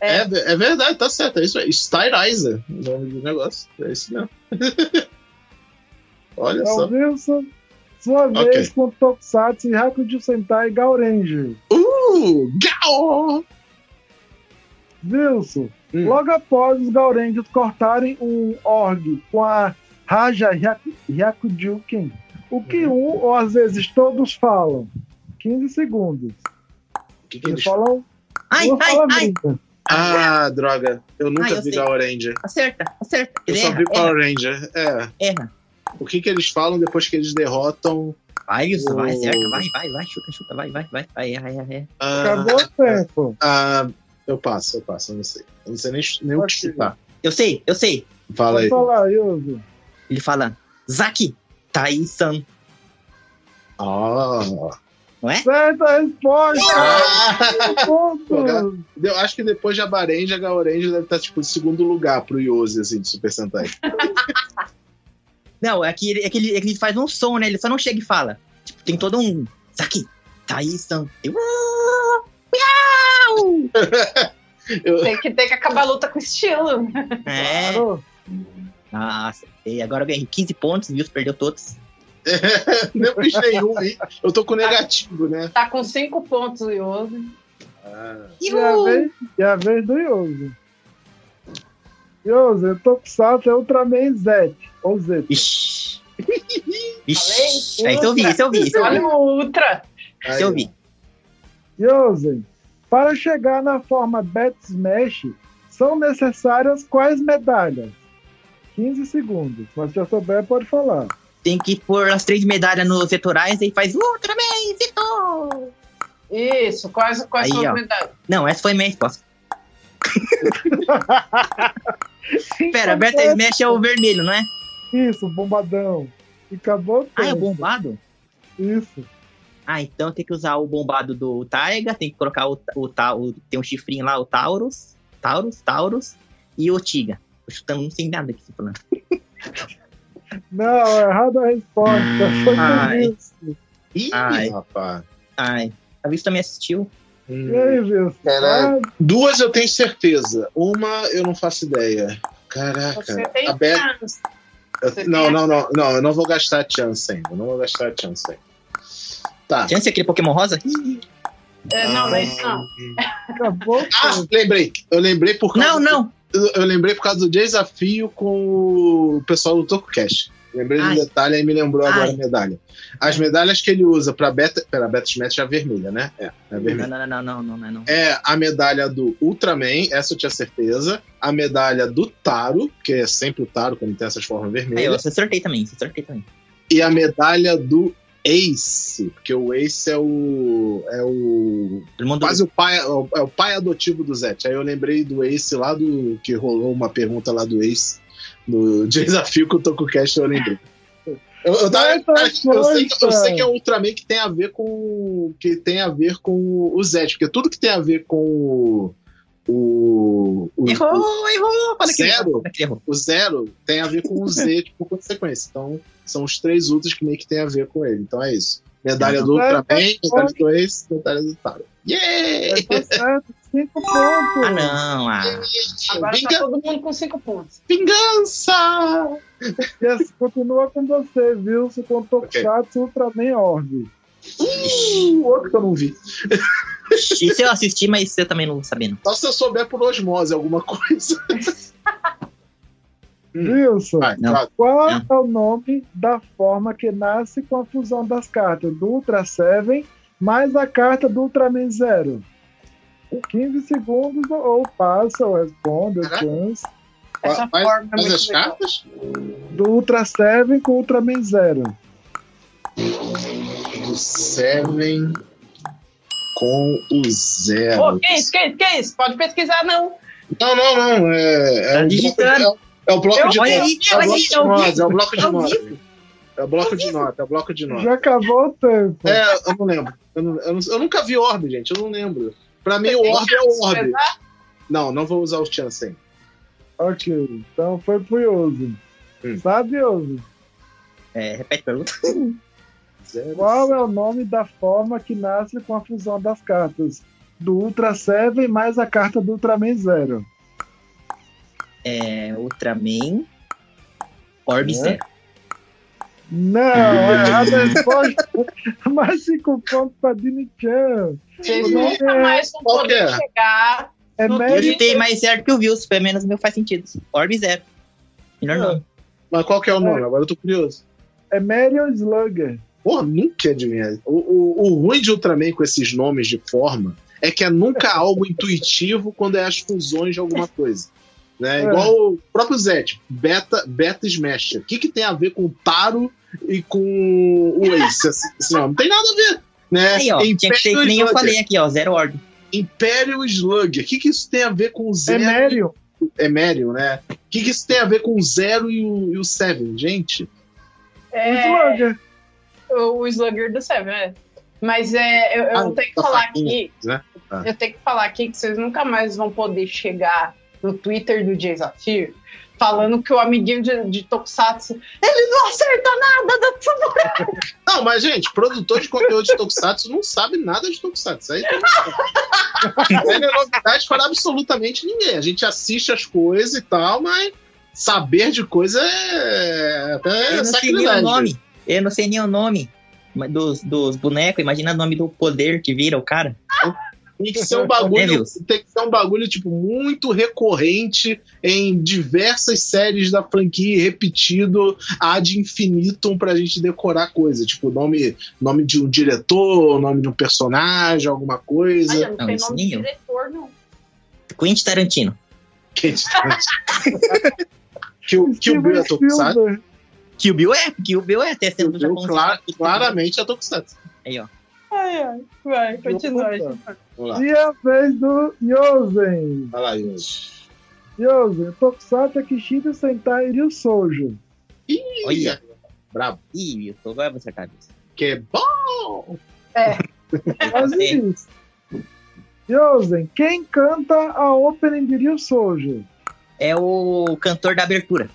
É, é verdade, tá certo. É isso aí. Stylizer, o nome do negócio. É isso mesmo. *laughs* Olha Então, só. Wilson, sua vez com Tokusatsu e Hakuju Sentai Gaurenji. Uh! Gao! Wilson, Hum. logo após os Gaurenjos cortarem um org com a Raja Hyaku- Hyakujuken, o que Uhum. um ou às vezes todos falam? 15 segundos. O que, que eles falam Ai, ai, ai! Ah, droga. Eu nunca Ah, eu vi sei. Power Ranger. Acerta, acerta. Eu Ele só erra, vi erra, Power Ranger. É. erra. O que, que eles falam depois que eles derrotam. Vai, Wilson, vai, Oh. acerta, vai, vai, vai, chuta, chuta, vai, vai, vai, vai, erra, erra, erra. Ah, Acabou o tempo. ah, eu passo, eu passo, eu não sei. Eu não sei nem, nem o que chutar. Eu sei, eu sei. Fala aí. Falar. Ele fala, Zaki, Tai-san, Ah. Não é? Certa resposta! Ah. Eu acho que depois de Abarenja, a Gaorenja deve estar tipo em segundo lugar pro Yose, assim, de Super Sentai. *laughs* Não, é que, ele- é, que ele, é que ele faz um som, né? Ele só não chega e fala. Tipo, tem todo um e- Miau! *laughs* Eu, Tem que, tem que acabar a luta com estilo. É. Claro. Nossa, e agora eu ganhei 15 pontos, Wilson perdeu todos. *laughs* não fiz nenhum, hein? Eu tô com negativo, né? Tá com cinco pontos o Yoso. Ah. E a vez, e a vez do Yoso. Yoso, Tokusatsu é Ultraman Z. Ou Z. Ixi. Ixi. Aí, isso eu vi, isso eu vi, isso eu vi. Olha o Ultra. Isso eu vi. Yosen, para chegar na forma Bat Smash, são necessárias quais medalhas? 15 segundos. Mas se já souber, pode falar. Tem que pôr as três medalhas nos vetorais e faz Ultraman Vetor! Isso, quais, quais Aí, são ó. as medalhas? Não, essa foi minha resposta. *laughs* Pera, Beta Smash é o vermelho, não é? Isso, bombadão. E acabou o Ah, é o bombado? Isso. Ah, então tem que usar o bombado do Taiga, tem que colocar o, o, o- tem um chifrinho lá, o Taurus, Taurus, Taurus e o Tiga. Tô chutando, não sei nada aqui você falando. *laughs* Não, errada a resposta. Foi Ai. isso. Ih, Ai. rapaz. Ai, a Visto também assistiu. Hum. E aí, Wilson? Caraca. Ah, Duas eu tenho certeza. Uma eu não faço ideia. Caraca. Você tem a Beth- chance. eu- você não, tem- não, não, não. Eu não vou gastar a chance ainda. Eu não vou gastar a chance ainda. Tá. Chance é aquele Pokémon rosa? É, não, não é isso não. acabou Ah, lembrei. Eu lembrei por causa. Não, não. Eu, lembrei por causa do desafio com o pessoal do TokuCast. Lembrei do Ai. detalhe e me lembrou agora Ai. a medalha. As medalhas que ele usa pra Beta. Pera, Beta Smash é a vermelha, né? É, é vermelha. não, não, não, não, não, não. É a medalha do Ultraman, essa eu tinha certeza. A medalha do Taro, que é sempre o Taro quando tem essas formas Aí, eu vermelhas. acertei também, acertei também. E a medalha do Ace, porque o Ace é o. É o. Mundo... Quase o pai, é o- é o pai adotivo do Zet. Aí eu lembrei do Ace lá do. Que rolou uma pergunta lá do Ace. No *laughs* desafio que o TokuCast eu lembrei. Eu, eu, tava- eu sei, eu sei que é um Ultraman que tem a ver com. Que tem a ver com o Zet, porque tudo que tem a ver com o. O, o, Errou, errou! Fala que Zero. que errou. o Zero tem a ver com o Z, tipo, por consequência. Então, são os três Ultras que meio que tem a ver com ele. Então é isso. Medalha do Zero. Ultraman, medalha do Ace, medalha do Taro. Yeah! Tá certo, cinco pontos. Ah, não, ah. Agora tá Vinga- todo mundo com cinco pontos. Vingança! E assim, continua com você, Wilson, com Tokusatsu Ultraman Orb. Uh, outro que eu não vi. Isso eu assisti, mas eu também não não. Só se eu souber por osmose alguma coisa. *laughs* Wilson, Vai, vai. qual Não. é o nome da forma que nasce com a fusão das cartas do Ultra Seven mais a carta do Ultraman Zero? 15 segundos, ou passa, ou responde, ou chance. Essa Faz- forma é faz muito as legal. cartas? Do Ultra Seven com o Ultraman Zero. Do Seven com o Zero. Ô, que isso, que isso, que isso? Pode pesquisar, não. Não, não, não. É, é Tá digitando. É o bloco Eu- de olha notas. aí, É o bloco de notas. É o bloco de notas. É o bloco de notas. É o bloco de notas. Já acabou o tempo. É, eu não lembro. Eu, não- eu não- eu nunca vi Orb, gente. Eu não lembro. Pra mim, o tem Orb é o de Orb. pesquisar? Não, não vou usar o chance ainda. Ok, então foi pro Yoso. Hum. Sabe, Yoso? É, repete a pergunta. Zero. Qual é o nome da forma que nasce com a fusão das cartas? Do Ultra Seven mais a carta do Ultraman Zero. É, Ultraman. Orb É. Zero. Não, *laughs* é a resposta. *laughs* Mais cinco pontos pra Dini-chan. Vocês O nome nunca é- mais vão poder é? chegar. É No Eu chutei mais certo que o Wilson, pelo menos o meu faz sentido. Orb Zero. Melhor É. nome. Mas qual que é o nome? Agora eu tô curioso. é Marion Slugger. Porra, nunca adivinhar. O, o, o ruim de Ultraman com esses nomes de forma é que é nunca *laughs* algo intuitivo quando é as fusões de alguma coisa. Né? É. Igual o próprio Zé, tipo, Beta, Beta Smash. O que, que tem a ver com o Taro e com o Ace? Assim, ó, não tem nada a ver. Né? Aí, ó, tinha que ser que nem eu falei aqui, ó. Zero Orb. Imperial Slug. O que, que isso tem a ver com o Zero? Marion. É Marion, né? O que, que isso tem a ver com o Zero e o, e o Seven, gente? É, Slugger. o Slugger do Seven, é. Mas é, eu, eu Ah, tenho que tá falar aqui. né? Ah. Eu tenho que falar aqui que vocês nunca mais vão poder chegar no Twitter do Desafio falando que o amiguinho de, de Tokusatsu ele não acerta nada da tudo. Não, mas, gente, produtor de conteúdo de Tokusatsu não sabe nada de Tokusatsu. Aí é novidade para absolutamente ninguém. A gente assiste as coisas e tal, mas saber de coisa é Eu até não sei nem o nome. Eu não sei nem o nome dos, dos bonecos. Imagina o nome do poder que vira o cara. Tem que ser um *laughs* É, bagulho, tem que ser um bagulho tipo muito recorrente em diversas séries da franquia, repetido ad infinitum pra gente decorar coisa, tipo nome, nome de um diretor, nome de um personagem, alguma coisa. Olha, não, Não, tem nome de diretor, não. Quentin Tarantino. *laughs* Que Kill, Kill Bill é Tokusatsu. Kill Bill é, Kill Bill é até sendo do Bill, claramente é Tokusatsu. Aí, ó. Ai, ai. Vai, continua. E a vez do Yosen. Vai lá, Yuri. Yosen, Tokusatsu Kishida Sentai Ryu Soujo. Olha. Brabo. Ih, eu tô agora você cabeça. Que bom! *laughs* Quase isso. Yosen, quem canta a opening de Ryu Soujo? É o cantor da abertura.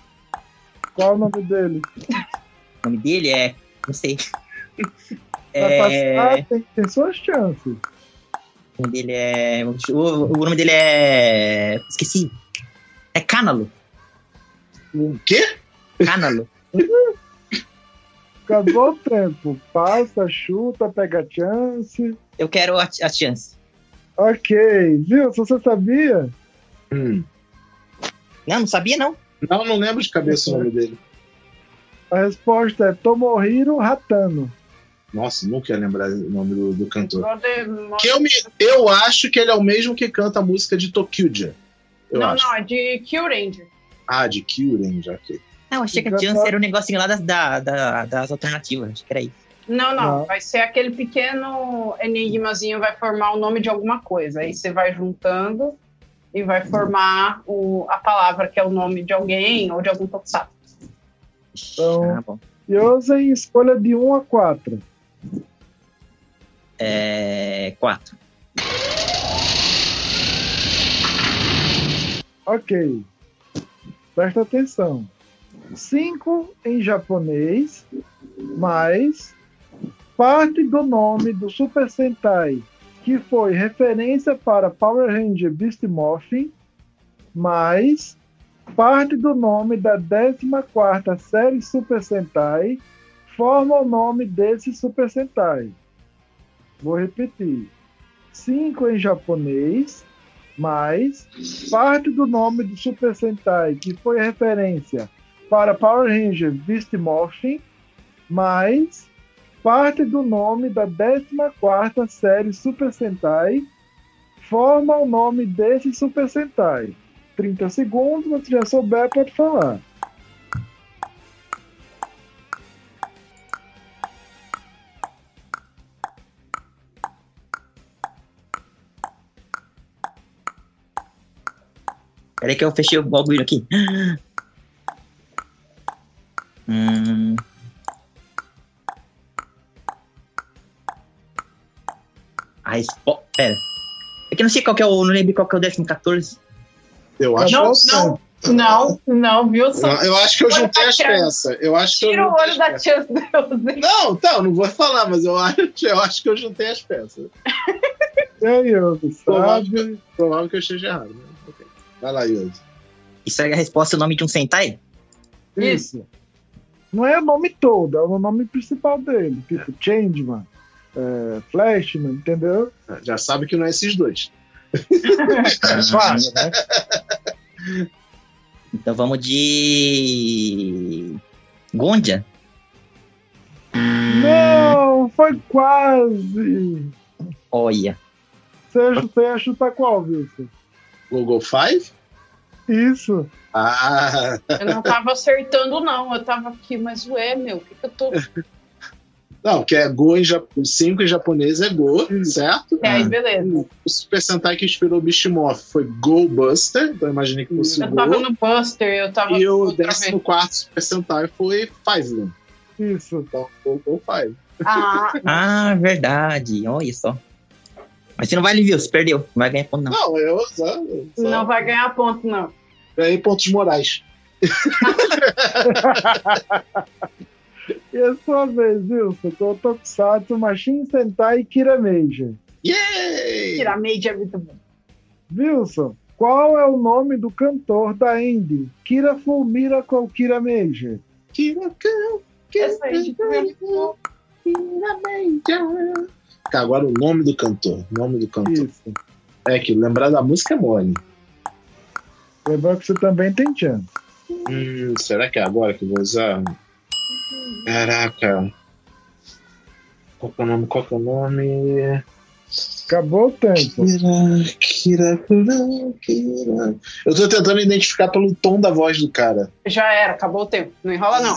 Qual o nome dele? O nome dele é. Não sei. *laughs* É, passar, tem, tem suas chances. o nome dele é. O, o nome dele é. Esqueci. É Canalo. O quê? Canalo. *laughs* Acabou o tempo. Passa, chuta, pega chance. Eu quero a, a chance. Ok, viu? Se você sabia, Hum. Não, não sabia, não. Não, não lembro de cabeça o nome dele. a resposta é Tomohiro Hatano. Nossa, nunca ia lembrar o nome do, do cantor. Que eu, me, eu acho que ele é o mesmo que canta a música de Tokyuja. Não, acho. não, é de Kill Ranger. Ah, de Kyuren, já que. Não, eu achei que a chance era um negocinho lá das, da, da- das alternativas. Acho que era isso. Não, não, Não. vai ser aquele pequeno enigmazinho, vai formar o nome de alguma coisa. Aí você vai juntando e vai formar o, a palavra que é o nome de alguém ou de algum tokusatsu. Então- Ah, bom. Yosen, escolha de 1 a 4. É. Quatro. Ok. Presta atenção. 5 em japonês, mais parte do nome do Super Sentai, que foi referência para Power Ranger Beast Morphin, mais parte do nome da 14ª série Super Sentai, forma o nome desse Super Sentai. Vou repetir. 5 em japonês, mais parte do nome do Super Sentai, que foi referência para Power Ranger Beast Morphin, mais parte do nome da 14ª série Super Sentai, forma o nome desse Super Sentai. 30 segundos, se já souber, pode falar. Peraí que eu fechei o bagulho aqui. Hum. A resposta. Pera. É que eu não sei qual que é o. Não lembro qual que é o décimo 14. Eu acho. Não, Acabou o não, não, não, viu? Só Não, eu acho que eu juntei as peças. Eu acho que eu tira o juntei olho da chance Deus. Não, tá, não vou falar, mas eu acho, eu acho que eu juntei as peças. *laughs* E Yogi, Provável, sabe? que- provável que eu esteja errado. Né? Vai lá, Yogi. Isso é a resposta é o nome de um Sentai? Isso. Não é o nome todo, é o nome principal dele. Tipo, Changeman, é, Flashman, entendeu? Já sabe que não é esses dois. Claro, né? *laughs* Então vamos de. Gondia? Não, foi quase. Olha. Você, você ia chutar qual, Wilson? Google Five? Isso. Ah, Eu não tava acertando, não. Eu tava aqui, mas ué, meu, o que, que eu tô. não, que é Go em japonês. 5 em japonês é Go, certo? É, aí, beleza. O Super Sentai que inspirou o Beast Morph foi Go Buster, então eu imaginei que fosse Eu Go. tava no Buster, eu tava. E o outra vez. 14 Super Sentai foi Five Isso. Então, Go, Go Five. Ah, Ah, verdade. Olha só. Mas você não vai viu, você perdeu. Não vai ganhar ponto, não. Não, eu só, só não vai ganhar ponto, não. ganhei pontos morais. *laughs* E a sua vez, Wilson, com o Tokusatsu Machine Sentai Kirameja. Yay! Tirar made é muito bom. Wilson, qual é o nome do cantor da ending Kira Full Miracle Kirameja? Kiracão, Essa aí de Kiracão, Cara, agora o nome do cantor. Nome do cantor. Isso. É que lembrar da música é mole. Lembrando que você também tem chance. Hum, será que é agora que eu vou usar? Caraca. Qual que é o nome? Qual que é o nome? Acabou o tempo. Kira, Kira, Kira. Eu tô tentando identificar pelo tom da voz do cara. Já era, acabou o tempo. Não enrola, não.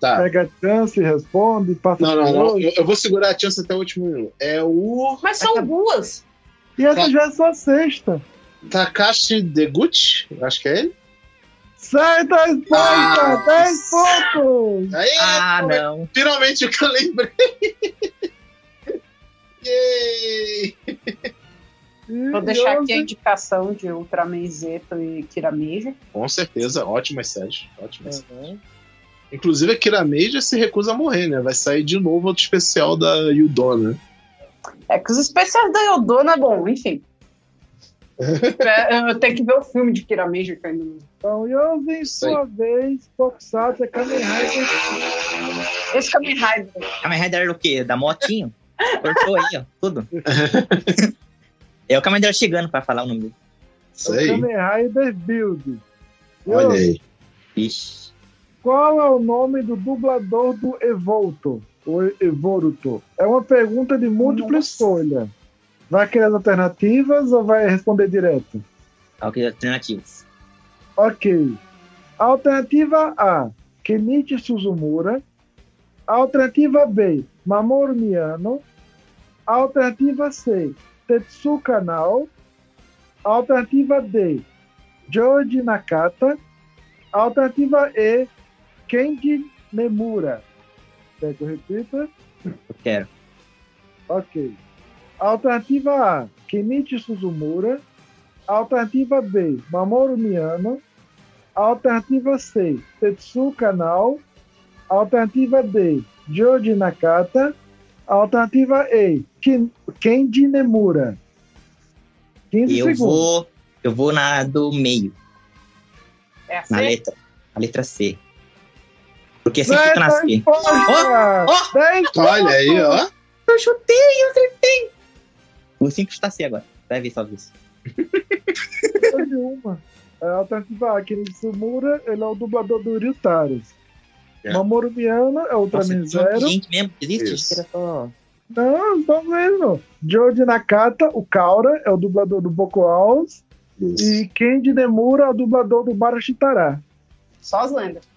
Tá. Pega a chance, responde, passa Não, não, não. Eu, eu vou segurar a chance até o último minuto. É o Mas são duas. E essa já é sua sexta. Takashi Deguchi, acho que é ele. Certa resposta! Ah, 10 pontos! Aí, Ah, não. finalmente o que eu lembrei. *laughs* Yay! Vou deixar aqui a indicação de Ultraman Zeto e Kirameja. Com certeza, ótimas séries. Ótimas séries. Inclusive a Kirameja se recusa a morrer, né? Vai sair de novo outro especial da Yudona. É que os especiais da Yodona, bom, enfim. *laughs* É, eu tenho que ver o filme de Kirameja que eu ainda não. Então, Yosen, sua vez, Tokusatsu é Kamen Rider. Esse Kamen Rider. Kamen Rider era o quê? Da motinho? Cortou aí, ó, tudo. *laughs* é o Kamen Rider chegando pra falar o nome dele. Isso É o aí. Kamen Rider Build. Olha aí. Ixi. Qual é o nome do dublador do Evolto? O Evoluto? É uma pergunta de múltipla Nossa. escolha. Vai querer as alternativas ou vai responder direto? Alternativas. Ok. Alternativa A, Kenichi Suzumura. Alternativa B, Mamoru Miyano. Alternativa C, Tetsuka Nao. Alternativa D, Joji Nakata. Alternativa E, Kenji Nemura. Quer que eu repita? Eu quero. Ok. Alternativa A, Kenichi Suzumura. Alternativa B, Mamoru Miyano. Alternativa C, Tetsuka Nao. Alternativa D, Joji Nakata. Alternativa E, Ken- Kenji Nemura. 15 Eu segundos. vou. Eu vou na do meio. É a Na C? letra. A letra C. Porque sempre fica na Certa C. resposta! Ó, 10 Olha aí, ó. Eu chutei, eu acertei. Vou sempre chutar C agora. Vai ver só isso. *laughs* uma. É, Alternativa A, Kenichi Suzumura, ele é o dublador do Ryutaros. É. Mamoru Miyano é o Ultraman Zero. gente mesmo. Existe? Não, estão vendo. Joji Nakata, o Kaura, é o dublador do Boku Owls. Isso. E Kenji Nemura é o dublador do Barashitara. Só as lendas.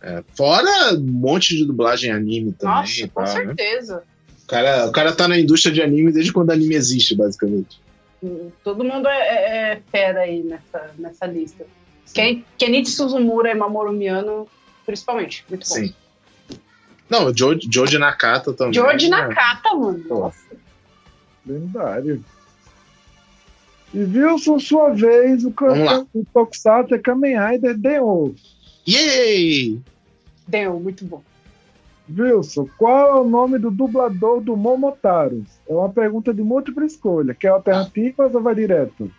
É, fora um monte de dublagem anime também. Nossa, com tal, né? certeza. o, cara, o cara tá na indústria de anime desde quando anime existe, basicamente. Todo mundo é, é- é fera aí nessa, nessa lista. Ken, Kenichi Suzumura e Mamoru Miyano, principalmente. Muito bom. Sim. Não, Joji Nakata também. George né? Nakata, mano. Nossa. Lendário. E Wilson, sua vez, o, Vamos lá. o Tokusatsu é Kamen Rider Denho. Yay! Deu, muito bom. Wilson, qual é o nome do dublador do Momotaro? É uma pergunta de múltipla escolha. Quer alternativas ou vai direto?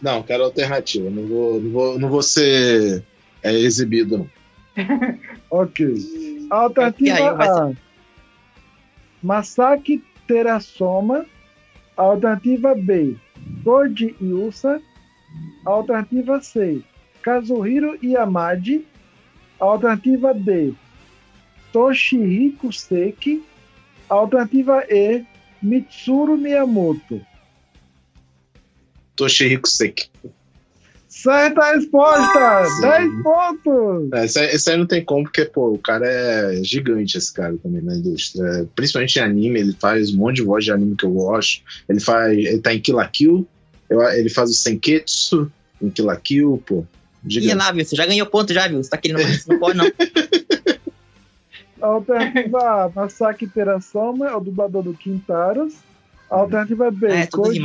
Não, quero alternativa. Não vou, não vou, não vou ser é, exibido, não. *laughs* Ok. Aí, Alternativa vai A. Masaki Terasoma. Alternativa B. Koji Yusa. Alternativa C. Kazuhiro Yamadi. Alternativa D. Toshihiko Seki. Alternativa E. Mitsuru Miyamoto. Toshihiko Seki. Certa resposta! Sim. 10 pontos! É, esse, aí- esse aí não tem como, porque, pô, o cara é gigante, esse cara também na indústria. É, principalmente em anime, ele faz um monte de voz de anime que eu gosto. Ele faz. Ele tá em Kill la Kill, ele faz o Senketsu em Kill la Kill, pô. Ih, Gigante. lá, viu? Você já ganhou ponto já, viu? Você tá querendo mais? Não pode, *laughs* não. Alternativa A, Masaki Terasoma é o dublador do Quintaros. Alternativa B, É, Koji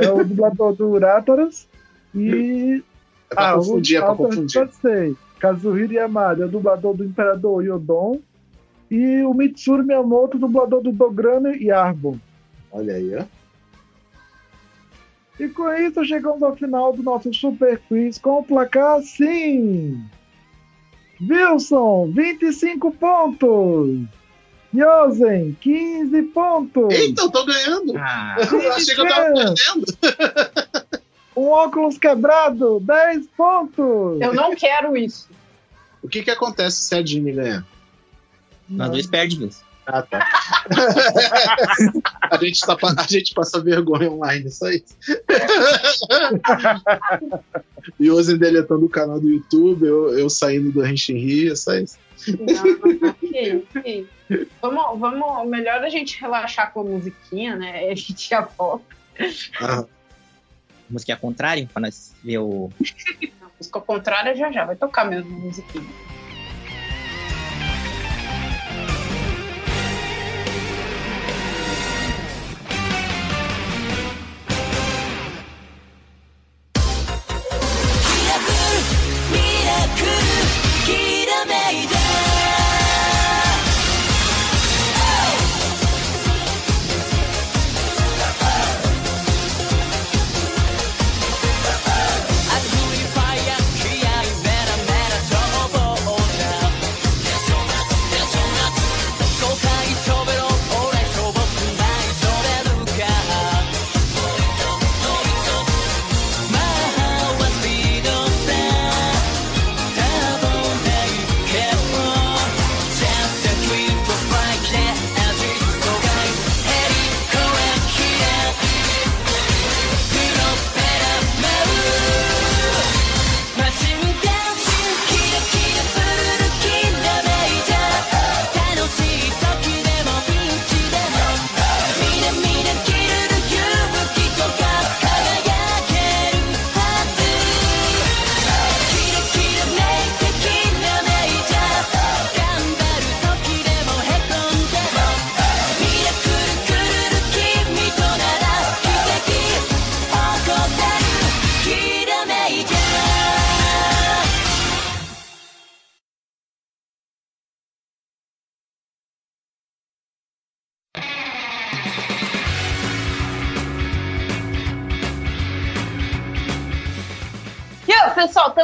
é o dublador do Urataras. E É pra ah, confundir, é o- pra alternativa confundir. C, Kazuhiro Yamada é o dublador do Imperador Yodon. E o Mitsuru Miyamoto, dublador do Dograno e Arbon. Olha aí, ó. E com isso chegamos ao final do nosso Super Quiz com o placar assim. Wilson, 25 pontos. Yosen, 15 pontos. Eita, eu tô ganhando! Ah, Eu achei que eu tava perdendo. Um óculos quebrado, 10 pontos. Eu não quero isso. O que que acontece se a Jimmy ganhar? nós dois perdem, viu? Ah, tá. *laughs* a, gente tá, a gente passa vergonha online, só isso. e o Ozen deletando o canal do YouTube, eu, eu saindo do Henshin Rio, só isso. Não, não, isso. Vamos, vamos, melhor a gente relaxar com a musiquinha, né? A gente já volta. Ah, Música ao contrário, pra nós ver o. A música ao contrário já já vai tocar mesmo a musiquinha.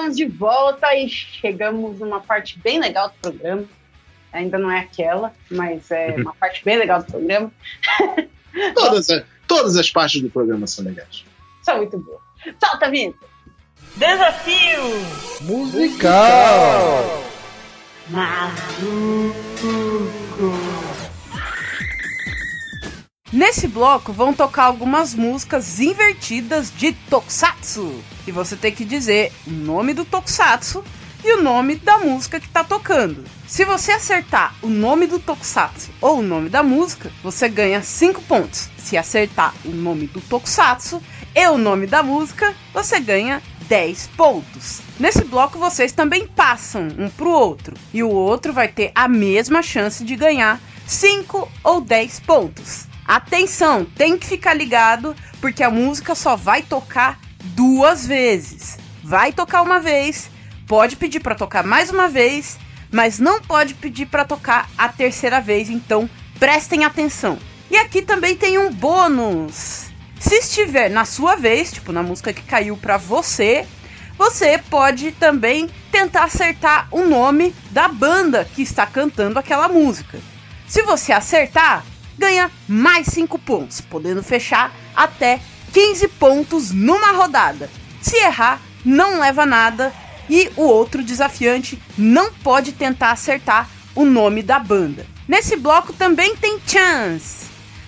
Estamos de volta e chegamos numa parte bem legal do programa. Ainda não é aquela, mas é *laughs* uma parte bem legal do programa. *laughs* todas, as- todas as partes do programa são legais. São muito boas. Solta a vinheta! Desafio! Musical! Nesse bloco vão tocar algumas músicas invertidas de Tokusatsu. E você tem que dizer o nome do Tokusatsu e o nome da música que tá tocando. Se você acertar o nome do Tokusatsu ou o nome da música, você ganha 5 pontos. Se acertar o nome do Tokusatsu e o nome da música, você ganha 10 pontos. Nesse bloco vocês também passam um pro outro e o outro vai ter a mesma chance de ganhar 5 ou 10 pontos. Atenção, tem que ficar ligado porque a música só vai tocar duas vezes. Vai tocar uma vez, pode pedir para tocar mais uma vez, mas não pode pedir para tocar a terceira vez, então prestem atenção. E aqui também tem um bônus. Se estiver na sua vez, tipo na música que caiu para você, você pode também tentar acertar o nome da banda que está cantando aquela música. Se você acertar, ganha mais 5 pontos, podendo fechar até 15 pontos numa rodada. Se errar, não leva nada e o outro desafiante não pode tentar acertar o nome da banda. Nesse bloco também tem chance.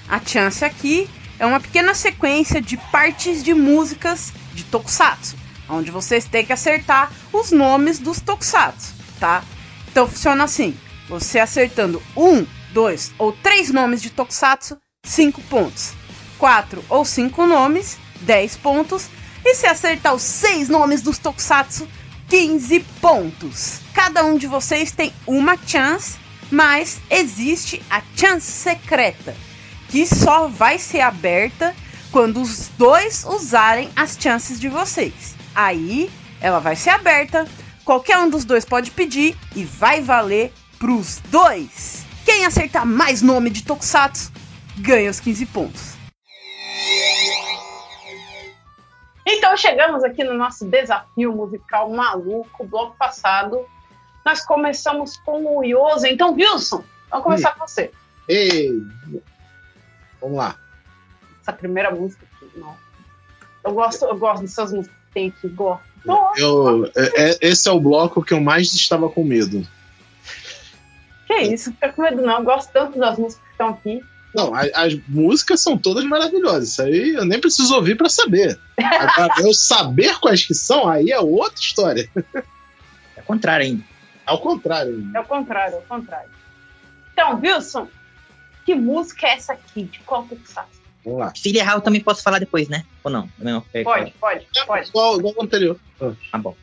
A chance aqui é uma pequena sequência de partes de músicas de Tokusatsu, onde vocês têm que acertar os nomes dos Tokusatsu, tá? Então funciona assim: você acertando um, dois ou três nomes de Tokusatsu, 5 pontos. Quatro ou cinco nomes, 10 pontos. E se acertar os seis nomes dos Tokusatsu, 15 pontos. Cada um de vocês tem uma chance, mas existe a chance secreta, que só vai ser aberta quando os dois usarem as chances de vocês. Aí ela vai ser aberta, qualquer um dos dois pode pedir e vai valer pros dois. Quem acertar mais nome de Tokusatsu ganha os 15 pontos. Então chegamos aqui no nosso desafio musical maluco. Bloco passado, nós começamos com o Yosa. Então, Wilson, vamos começar com você. Ei! Vamos lá. Essa primeira música aqui, não. Eu gosto, eu gosto dessas músicas que tem aqui, gosto. Eu, é- é- esse é o bloco que eu mais estava com medo. que isso, fica com medo não. Eu gosto tanto das músicas que estão aqui. Não, a- as músicas são todas maravilhosas. Isso aí eu nem preciso ouvir pra saber. Agora, *laughs* eu saber quais que são, aí é outra história. É o contrário ainda. Ao contrário. É o contrário, é o contrário. Então, Wilson, que música é essa aqui? De qual Tokusatsu? Vamos lá. Se ele errar, eu também posso falar depois, né? Ou não? Não, é- Pode, pode, pode. Igual, igual o anterior. Ah. Tá bom.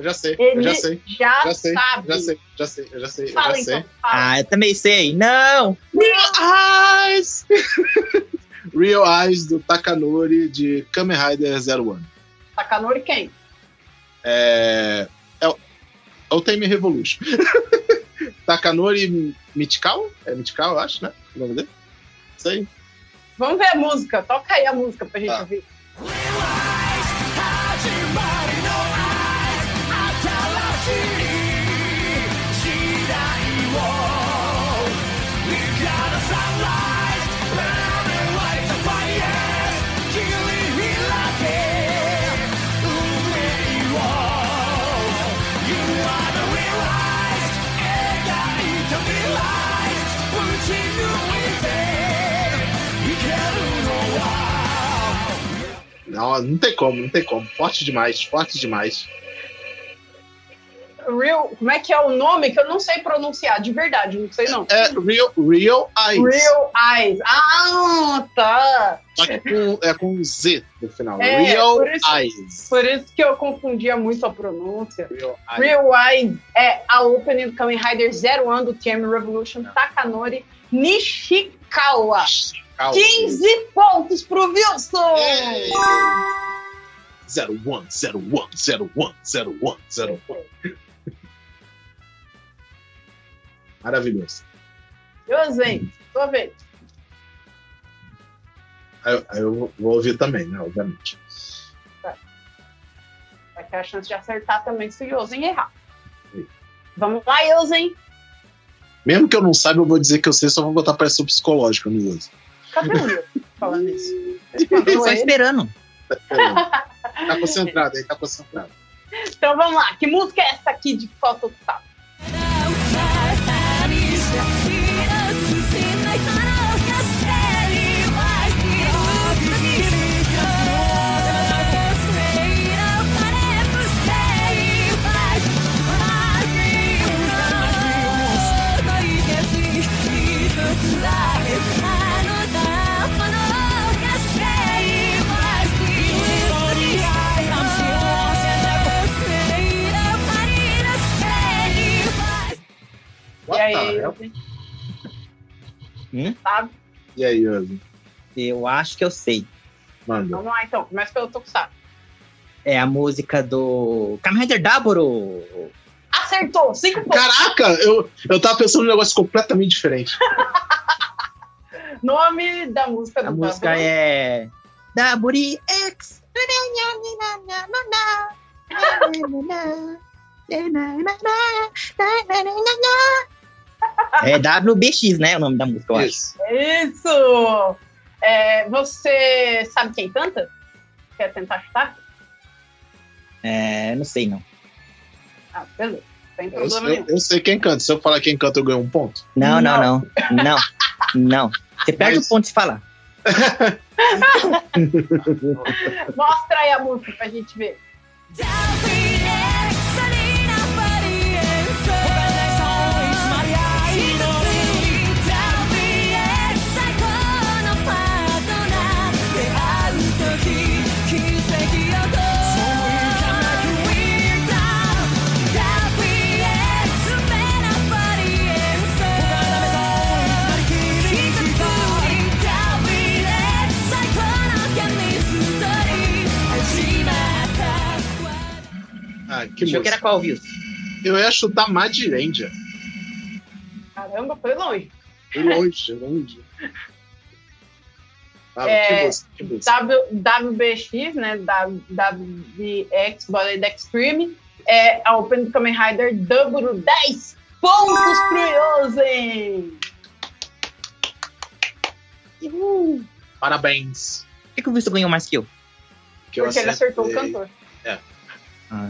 Eu já sei, eu Ele já sei. já, Já sei, sabe. já sei, já sei, eu já sei, eu Fala já sei. então, fala. Ah, eu também sei. Não! Real Eyes! *laughs* Real Eyes do Takanori de Kamen Rider Zero One. Takanori quem? É, é, o- é o Time Revolution. *laughs* Takanori Mitikawa? É Mitikawa, eu acho, né? O nome dele? Isso aí. Vamos ver a música. Toca aí a música pra gente Tá. ouvir. Não, não tem como, não tem como. Forte demais, forte demais. Real, como é que é o nome que eu não sei pronunciar, de verdade, não sei não. É Real, Real Eyes. Real Eyes. Ah, tá. Só que com, é com Z no final. É, Real por isso- Eyes. Por isso que eu confundia muito a pronúncia. Real Eyes. Real Eyes é a opening do Kamen Rider Zero One do TM Revolution Takanori Nishikawa. Calma. 15 pontos pro Wilson! Zero one, zero one, zero one. Maravilhoso. Wilson, sua vez. Eu- aí eu vou- ouvir também, né? Obviamente. Vai ter a chance de acertar também se o Yosen errar. Sim. Vamos lá, Yosen. Mesmo que eu não saiba, eu vou dizer que eu sei, só vou botar pressão psicológica no uso. Cadê o Wilson falando isso? Só ele? esperando. Tá concentrado aí, tá concentrado. Então vamos lá. Que música é essa aqui de qual What e aí? Hum? Sabe? E aí, Yosi? Eu acho que eu sei. Manda. Vamos lá então. Começa pelo Tokusatsu. É a música do Kamen Rider Daburo. Acertou! Cinco pontos. Caraca, eu, eu tava pensando num negócio completamente diferente. Nome da música do A música Daburo. é Daburi X. É WBX, né? O nome da música, eu acho. Isso. Isso! É, você sabe quem canta? Quer tentar chutar? É, não sei, não. Ah, beleza. Sem Eu, problema eu- nenhum. eu sei quem canta. Se eu falar quem canta, eu ganho um ponto. Não, não, não. Não, não. Você perde Mas- o ponto de falar. *laughs* Mostra aí a música pra gente ver. Ah, que Achou que era qual, viu? Eu ia chutar Mad Ranger. Caramba, foi longe. Foi longe, longe. *laughs* Ah, É, que música, WBX, né? WBX, Blade Extreme. É a Open do Kamen Rider Double 10 pontos pro Yosen! Parabéns. Por que, que o Wilson ganhou mais que eu? Que eu Porque ele acertou o cantor. Ah,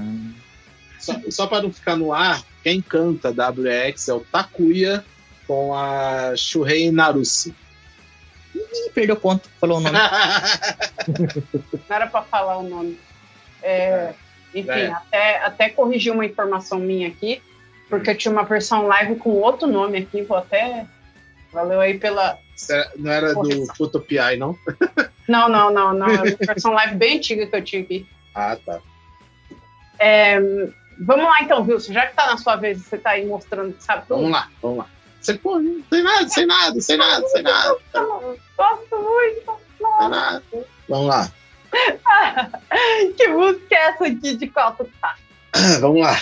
Só, só para não ficar no ar, quem canta WX é o Takuya com a Shuhei Narusi. ih, perdeu ponto. Falou o nome. *laughs* Não era pra falar o nome. É, enfim, É. Até, até corrigir uma informação minha aqui, porque eu tinha uma versão live com outro nome aqui, vou até. Valeu aí pela. Será- Não era do. Futopiai, *laughs* não? Não, não, não, não. É uma *laughs* versão live bem antiga que eu tinha aqui. Ah, tá. É, vamos lá então, Wilson. Já que tá na sua vez, você tá aí mostrando que sabe tudo. Vamos lá, vamos lá. Você, pô, tem nada, sem nada, sem nada, sem nada, Gosto muito. sem nada. Vamos lá. *laughs* que música é essa aqui de qual tu tá? Vamos lá.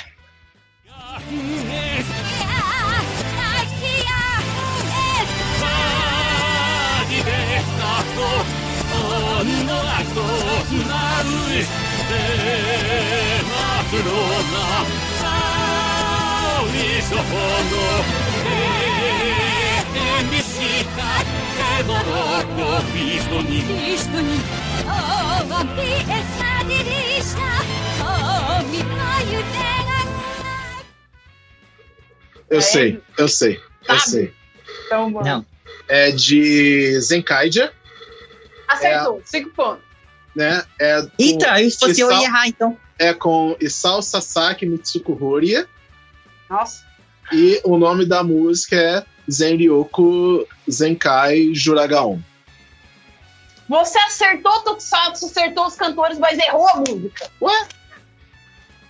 Eu sei, eu sei, eu sei. Então, vamos. Não. É de Zenkaidia, Acertou, cinco pontos. né? É com, Eita, eu- se fosse eu, eu Isao- ia errar, então. é com Isao Sasaki Mitsuko Horia. Nossa. E o nome da música é Zenryoku Zenkai Juragaon. Você acertou o Tokusatsu, acertou os cantores, mas errou a música.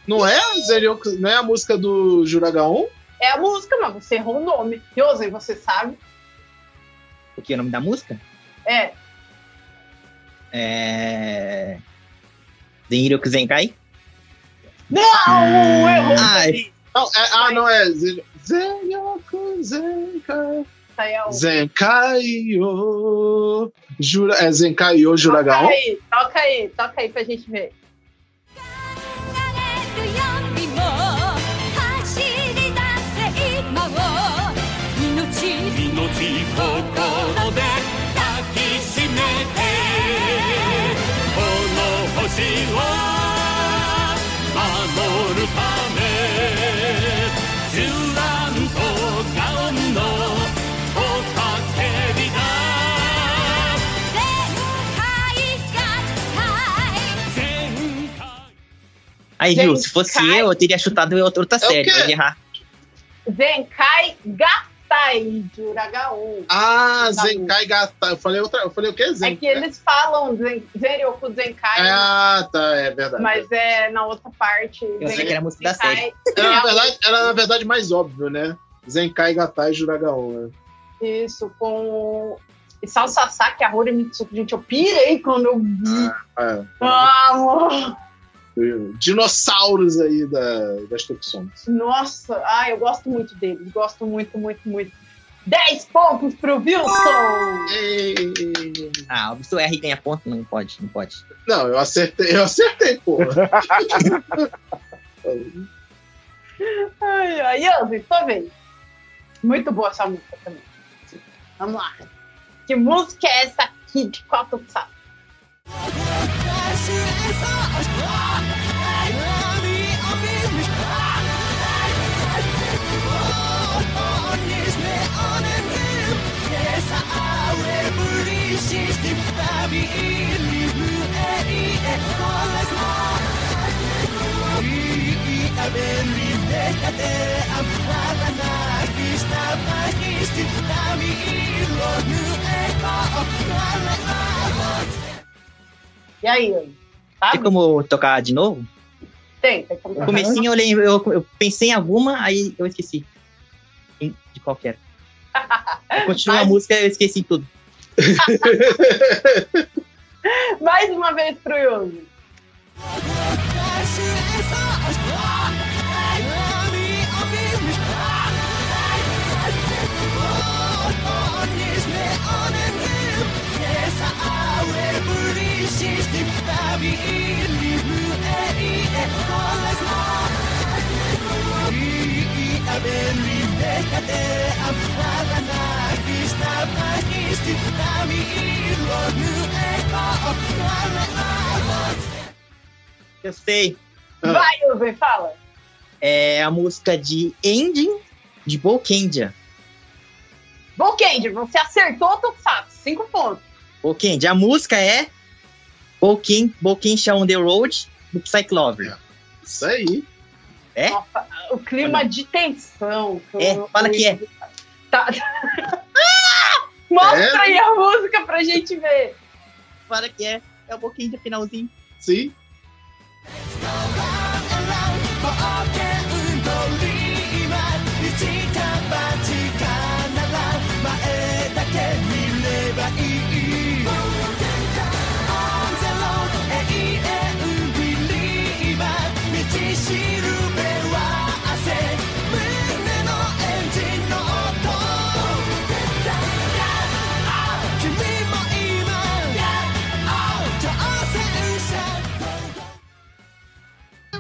Não é, Zenryoku, não é a música do Juragaon? É a música, mas você errou o nome. Yosen, você sabe? O que é o nome da música? É. É. Zenryoku Zenkai? Não, errou. Ai. Não, é- ah, não é. Zen- Zenryoku Zenkai. Isso aí é o... Zenkai yo. Jura, é Zenkai yo Juragaon? Toca aí, toca aí, toca aí pra gente ver. Aí, viu? Se fosse eu, eu teria chutado outra, É série. Eu ia errar. Zenkai Gatai de Uragaon. Ah, Zenkai Gata. Eu falei, outra, eu falei o quê? É Zenkai. que eles falam Zen- Zenryoku Zenkai, Ah, tá, é verdade. mas é na outra parte. Eu achei que era a música da série. Era, na verdade, era na verdade mais óbvio, né? Zenkai Gatai Juragaon, né? Isso, com Isao Sasaki, a Hori Mitsuko. Gente, eu pirei quando eu vi. É. Ah, amor. Dinossauros aí da, das Tokusons. Nossa, ai, eu gosto muito deles. Gosto muito, muito, muito. 10 pontos pro Wilson! Ei. Ah, o Wilson e ganha ponto? Não pode, não pode. Não, eu acertei, eu acertei, porra. Ai, ai, Yanzi, sua vez. Muito boa essa música também. Vamos lá. Que música é essa aqui de qual tu sabe? E aí, Yanzi? Tem Sabe? como tocar de novo? Tem, tem como No comecinho eu, lembro, eu, eu pensei em alguma, aí eu esqueci. De qual que era. Eu *laughs* continuo a música eu esqueci tudo. Mais uma vez pro Yogi. Eu sei. Ah. Vai, Uber, fala. É a música de Ending de Bolkendia. Volkendia, você acertou o Tokusatsu. Cinco pontos. Bolkendia. A música é Bolken, Bolkensha on the Road do Psyclover. Isso aí. É? Nossa, o clima de tensão. É, fala que é. Tá. *laughs* Mostra É? aí a música pra gente ver. Para que é. É o Bolkendia finalzinho. Sim.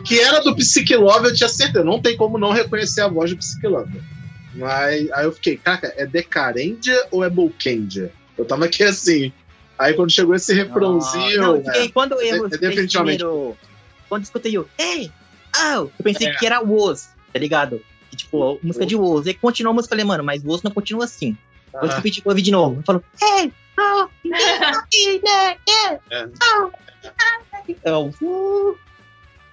Que era do Psyche Love, eu tinha certeza. Não tem como não reconhecer a voz do Psyche Love. Mas aí eu fiquei, cara, é Decarendia ou é Bolkendia? Eu tava aqui assim. Aí quando chegou esse refrãozinho. Não, eu né? fiquei- quando eu É- é escutei definitivamente. primeiro- quando eu escutei o Hey! Oh! Eu pensei É. que era Woz, tá ligado? Que, tipo, música de Woz. Aí continuou a música, eu falei, mano, mas Woz não continua assim. Ah, que eu pedi pra ouvir de novo. Eu falo, Hey! *laughs* Oh! É. Então, uh,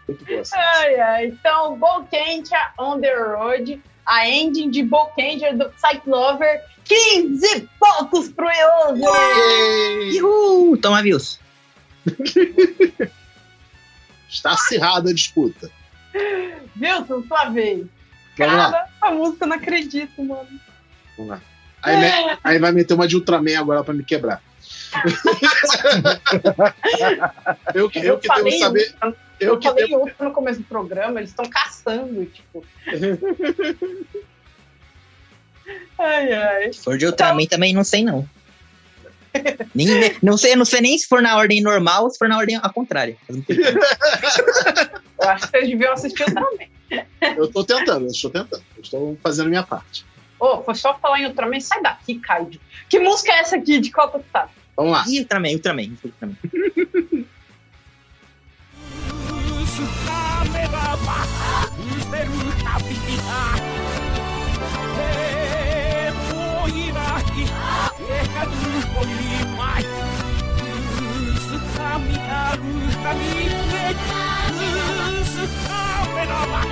muito boa. Ai, ai. Então, Bolkendia on the Road. A ending de Bolkendia do Cyclover. 15 pontos pro. Yay! Uhul! Toma views. *laughs* Está acirrada a disputa. Wilson, sua vez. Vamos lá. Cara, a música eu não acredito, mano. Vamos lá. Aí, me- aí vai meter uma de Ultraman agora pra me quebrar. *laughs* eu, que- eu que devo saber. Ultra, Eu eu que falei devo. Ultra no começo do programa, eles estão caçando, tipo. *laughs* Ai, ai. Se for de Ultraman também não sei, não. Nem, não, sei, não sei nem se for na ordem normal ou se for na ordem ao contrário. *laughs* Eu acho que vocês deviam assistir também. Eu tô tentando, eu estou tentando. Eu estou fazendo a minha parte. Ô, foi só falar em Ultraman, sai daqui, Kaido. Que música é essa aqui? De qual tu tá? Vamos lá. Ih, Ultraman, Ultraman. Ultraman. *laughs* めばま見せるたびに手もいない手がぬこいまいつかみあるかみめつかめらばぬ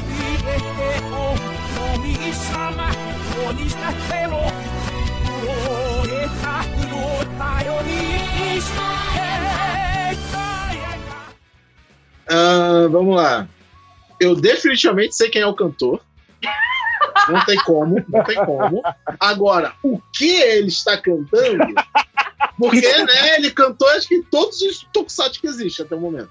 りでておのみさまこにしたてろ燃えたくの頼りにして Ah, vamos lá. Eu definitivamente sei quem é o cantor. Não tem como, não tem como. Agora, o que ele está cantando? Porque, né, ele cantou acho que todos os tokusatsu que existem até o momento.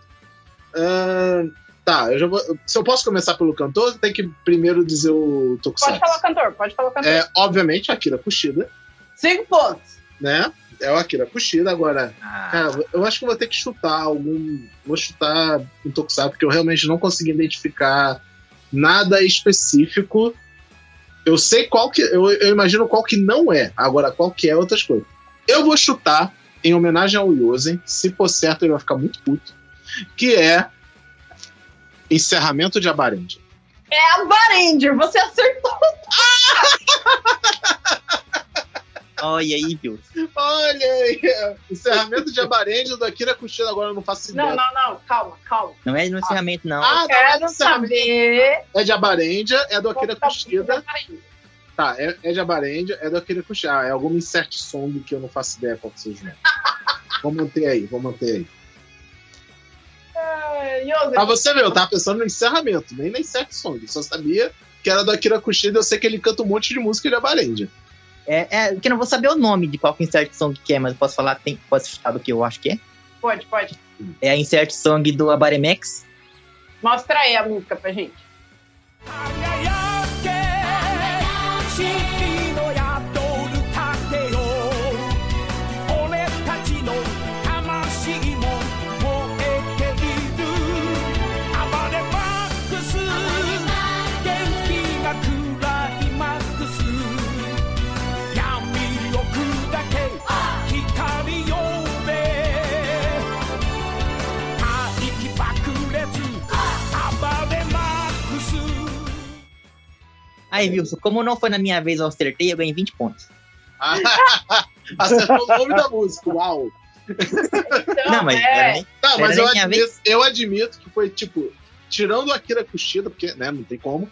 Ah, tá, eu já vou. Se eu posso começar pelo cantor, tem que primeiro dizer o Pode tokusatsu. falar o cantor, pode falar o cantor. É, obviamente, Akira Kushida, Cinco pontos. né? É o Akira Kushida. Agora, Ah, Cara, eu acho que vou ter que chutar algum. Vou chutar um Tokusatsu, porque eu realmente não consegui identificar nada específico. Eu sei qual que. Eu, eu imagino qual que não é. Agora, qual que é outras coisas. Eu vou chutar, em homenagem ao Yosen, se for certo, ele vai ficar muito puto. Que é. Encerramento de Abarendia. É a Barendir, você acertou. *laughs* olha aí, viu? Olha aí! Encerramento de Abarendia do Akira Kushida, agora eu não faço ideia. Não, não, não, calma, calma. Não é no encerramento, não. Ah, não, é saber. É de Abarendia, é do Akira é Kushida. Tá, é, é de Abarendia, é do Akira Kushida. Ah, é alguma insert song que eu não faço ideia qual que seja. *laughs* vou manter aí, vou manter aí. Pra você ver, eu tava pensando no encerramento, nem na insert song. Eu só sabia que era do Akira Kushida, eu sei que ele canta um monte de música de Abarendia. É, é, que eu não vou saber o nome de qual que insert song que é, mas eu posso falar, tem, posso chutar do que eu acho que é. Pode, pode. É a insert song do Abaremex. Mostra aí a música pra gente. Aí, Wilson, como não foi na minha vez, eu acertei, eu ganhei 20 pontos. *laughs* Acertou o nome da música. Uau. Então, não, mas é, era Não, Era mas eu admito, eu admito que foi tipo, tirando o Akira Kushida, porque né, não tem como,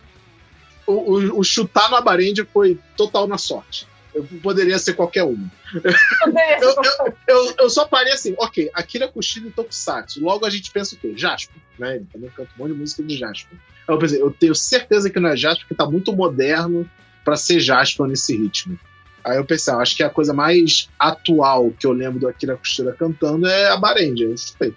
o, o- o chutar no Abarendia foi total na sorte. Eu poderia ser qualquer um. Eu, eu, eu, eu só parei assim, ok, Akira Kushida e Tokusatsu. Logo a gente pensa o quê? Jasper, né? Ele também canta um monte de música de Jasper. Aí Eu pensei, eu tenho certeza que não é Jasper, porque tá muito moderno pra ser Jasper nesse ritmo. Aí eu pensei, ah, acho que a coisa mais atual que eu lembro do Akira Kushida cantando é a Barendia. Eu chutei.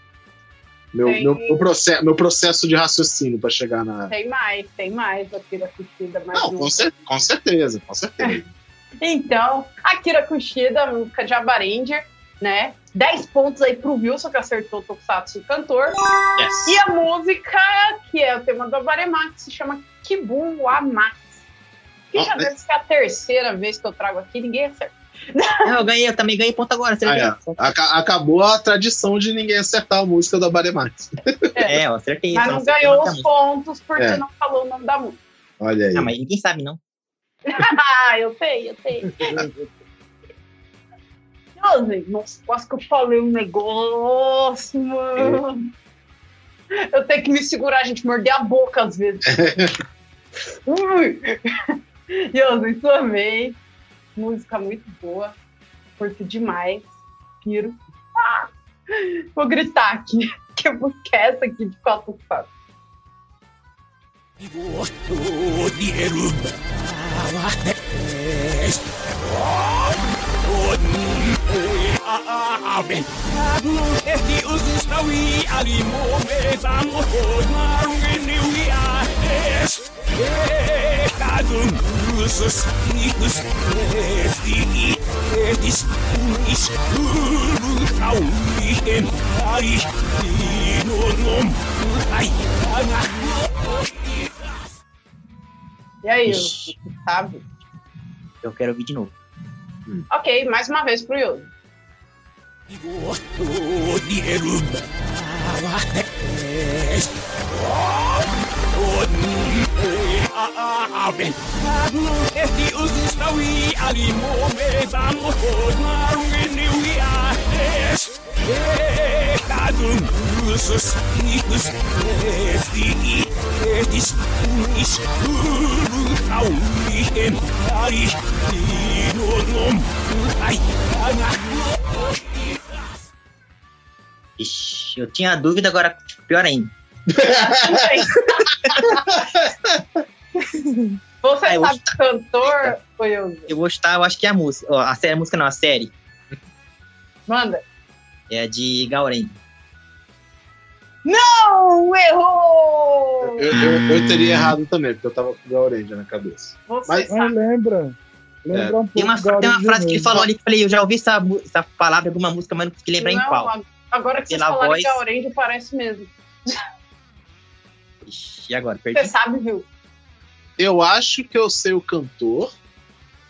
Meu, Tem- meu, meu, processo, meu processo de raciocínio pra chegar na. Tem mais, tem mais Akira Kushida, mais Não, um. com, cer- com certeza, com certeza. *laughs* Então, Akira Kushida, música de Abaranger, né? 10 pontos aí pro Wilson, que acertou o Tokusatsu cantor. Yes. E a música, que é o tema do Abaremax, se chama Kibun wa Max. Que já Ah, deve ser a terceira vez que eu trago aqui, ninguém acerta. Não, eu ganhei, eu também ganhei ponto agora. Ah, é. Aca- acabou a tradição de ninguém acertar a música da Baremax. É, eu acertei. Mas não acertei ganhou os pontos porque É. não falou o nome da música. Olha aí. Não, mas ninguém sabe, não. Ah, eu sei, eu sei. Nossa, Nossa, quase que eu falei um negócio, mano. Eu tenho que me segurar, gente, morder a boca às vezes. *laughs* Ui. Yosen, sua vez. Música muito boa. Curto demais. Piro. Ah! Vou gritar aqui. *laughs* Que música é essa aqui de quatro fatos? Oh, ay, ay, ay, E aí, Ixi. Sabe? Eu quero ouvir de novo. Ok, mais uma vez pro Yosen. Ixi, eu tinha dúvida, agora tipo, pior ainda. Você Ah, sabe cantor, Yosen? Eu eu acho que é a música. ó, a série, a música não, a série. Manda. É a de Gauren. Não, errou! Eu, eu- eu teria errado também, porque eu tava com o Gaurendia na cabeça. Você Mas- Ah, sabe. lembra? Lembra um pouco Tem uma, tem uma frase que ele falou ali que eu falei, eu já ouvi essa, essa palavra em alguma música, mas não consegui lembrar em Não, qual. a- Agora que vocês Pela falaram voz. que a Orange parece mesmo. Ixi, e agora? Perdi. Você sabe, viu? Eu acho que eu sei o cantor.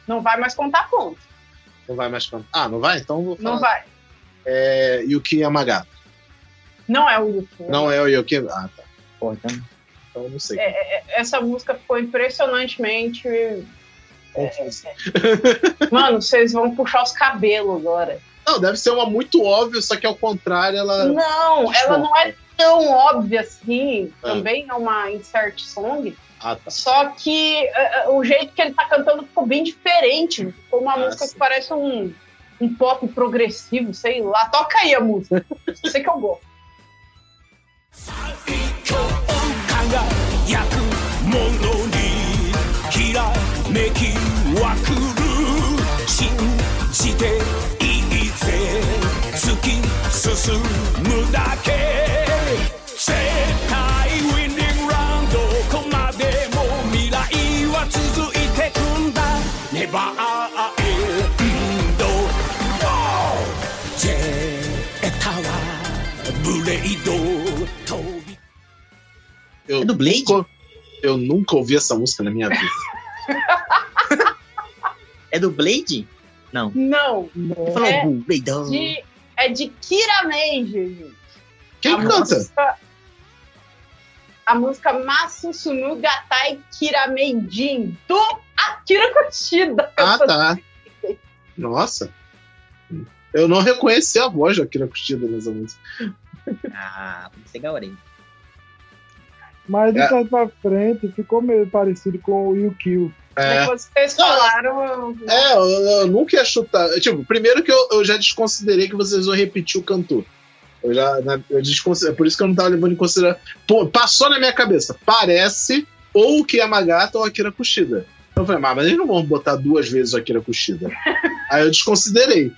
Não vai mais contar pontos. Não vai mais cantar. Ah, não vai? Então vou falar. Não vai. É Yuki Yamagata. Não é o YouTube. Não é o Yuki. Ah, tá. Pô, então, Então não sei. É, Essa música ficou impressionantemente. Confuso. Mano, vocês vão puxar os cabelos agora. Não, deve ser uma muito óbvia, só que ao contrário, ela. Não, ela não é tão óbvia assim. Ah. Também é uma insert song. Ah, tá. Só que é, o jeito que ele tá cantando ficou bem diferente. Ficou uma Ah, música sim. que parece um, um pop progressivo, sei lá. Toca aí a música. *laughs* Sei que eu gosto. 焼 Eu É do Blade? Nunca, eu nunca ouvi essa música na minha vida. *laughs* É do Blade? Não. Não, Você falou É Blade. de, é de Kira Major, gente. Quem A canta? música- a música Masusunu Gatai Kirameijin, do Akira Kushida. *laughs* Ah, tá. Nossa. Eu não reconheci a voz da Akira Kushida nessa música. Ah, isso é Gaorei. Mas de É. trás pra frente ficou meio parecido com o Yukio. É, Depois que vocês falaram, é eu, eu nunca ia chutar. Tipo, primeiro que eu, eu já desconsiderei que vocês vão repetir o cantor. Eu já, na- eu por isso que eu não tava levando em consideração. Pô, passou na minha cabeça. Parece ou o Kiyamagata ou a Akira Kushida. Eu falei, mas, mas eles não vão botar duas vezes o Akira Kushida. *laughs* Aí eu desconsiderei.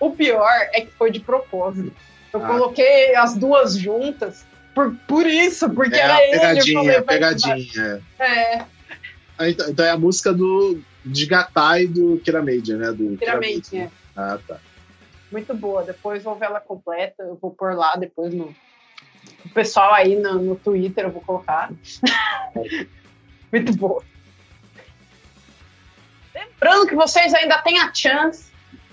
o pior é que foi de propósito. Eu Ah. coloquei as duas juntas por, por isso, porque É, era a ele. pegadinha, pegadinha. É, Então, então é a música do de Gatai do Kiramedia, né? Do Piramide, é. Ah, tá. Muito boa. Depois vou ver ela completa. Eu vou pôr lá depois no. O pessoal aí no, no Twitter eu vou colocar. *laughs* Muito boa. Lembrando que vocês ainda têm a chance.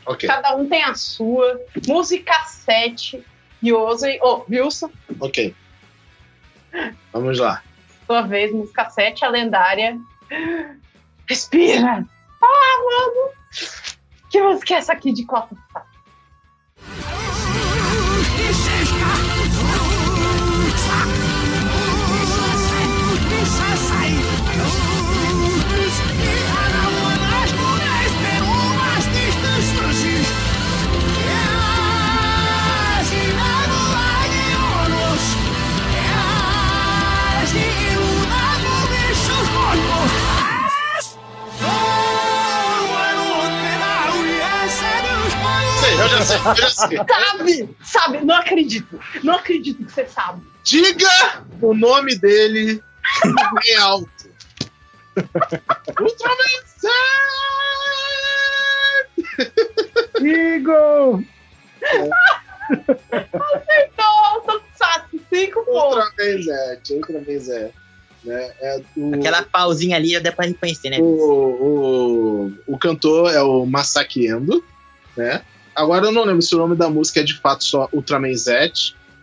Ok, Cada um tem a sua. Música 7. Yosen. Ô, Wilson, ok. Vamos lá. sua vez, música 7, a lendária. Respira! Ah, mano! Que música é essa aqui de Copa? Eu já sei, eu já sei. Sabe! Sabe? Não acredito! Não acredito que você sabe. Diga o nome dele em alto. Ultraman Sun! Igor! Então, Tokusatsu, 5 pontos. Ultraman Z, Ultraman Z. Né? É o, Aquela pausinha ali dá pra reconhecer, né? o, o, o cantor é o Masaki Endo, né? Agora eu não lembro se o nome da música é de fato só Ultraman Z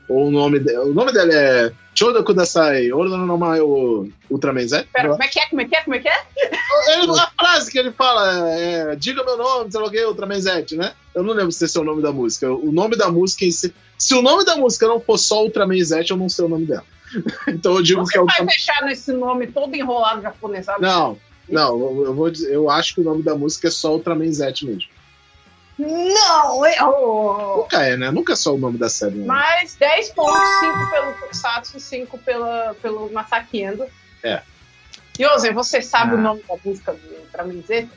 ou o nome, de, o nome dele é Choda Kudasai, ou não, não, não, é o Ultraman Z? Pera, como é que é? Como é que é? Como é que é? Ele- a frase que ele fala é diga meu nome, sei lá o que, Ultraman Z, né? Eu não lembro se esse é o nome da música. O nome da música em si. Se o nome da música não for só Ultraman Z, eu não sei o nome dela. *laughs* então eu digo que Você é vai Ultraman. fechar nesse nome todo enrolado japonês, sabe? Não, não, eu, eu vou dizer, eu acho que o nome da música é só Ultraman Z mesmo. Não! eu- Nunca é, né? Nunca é só o nome da série. Né? Mais 10 pontos, 5 pelo Tokusatsu, 5 pela, pelo Masaki Endo. É. Yosen, você sabe Ah. o nome da música do Z?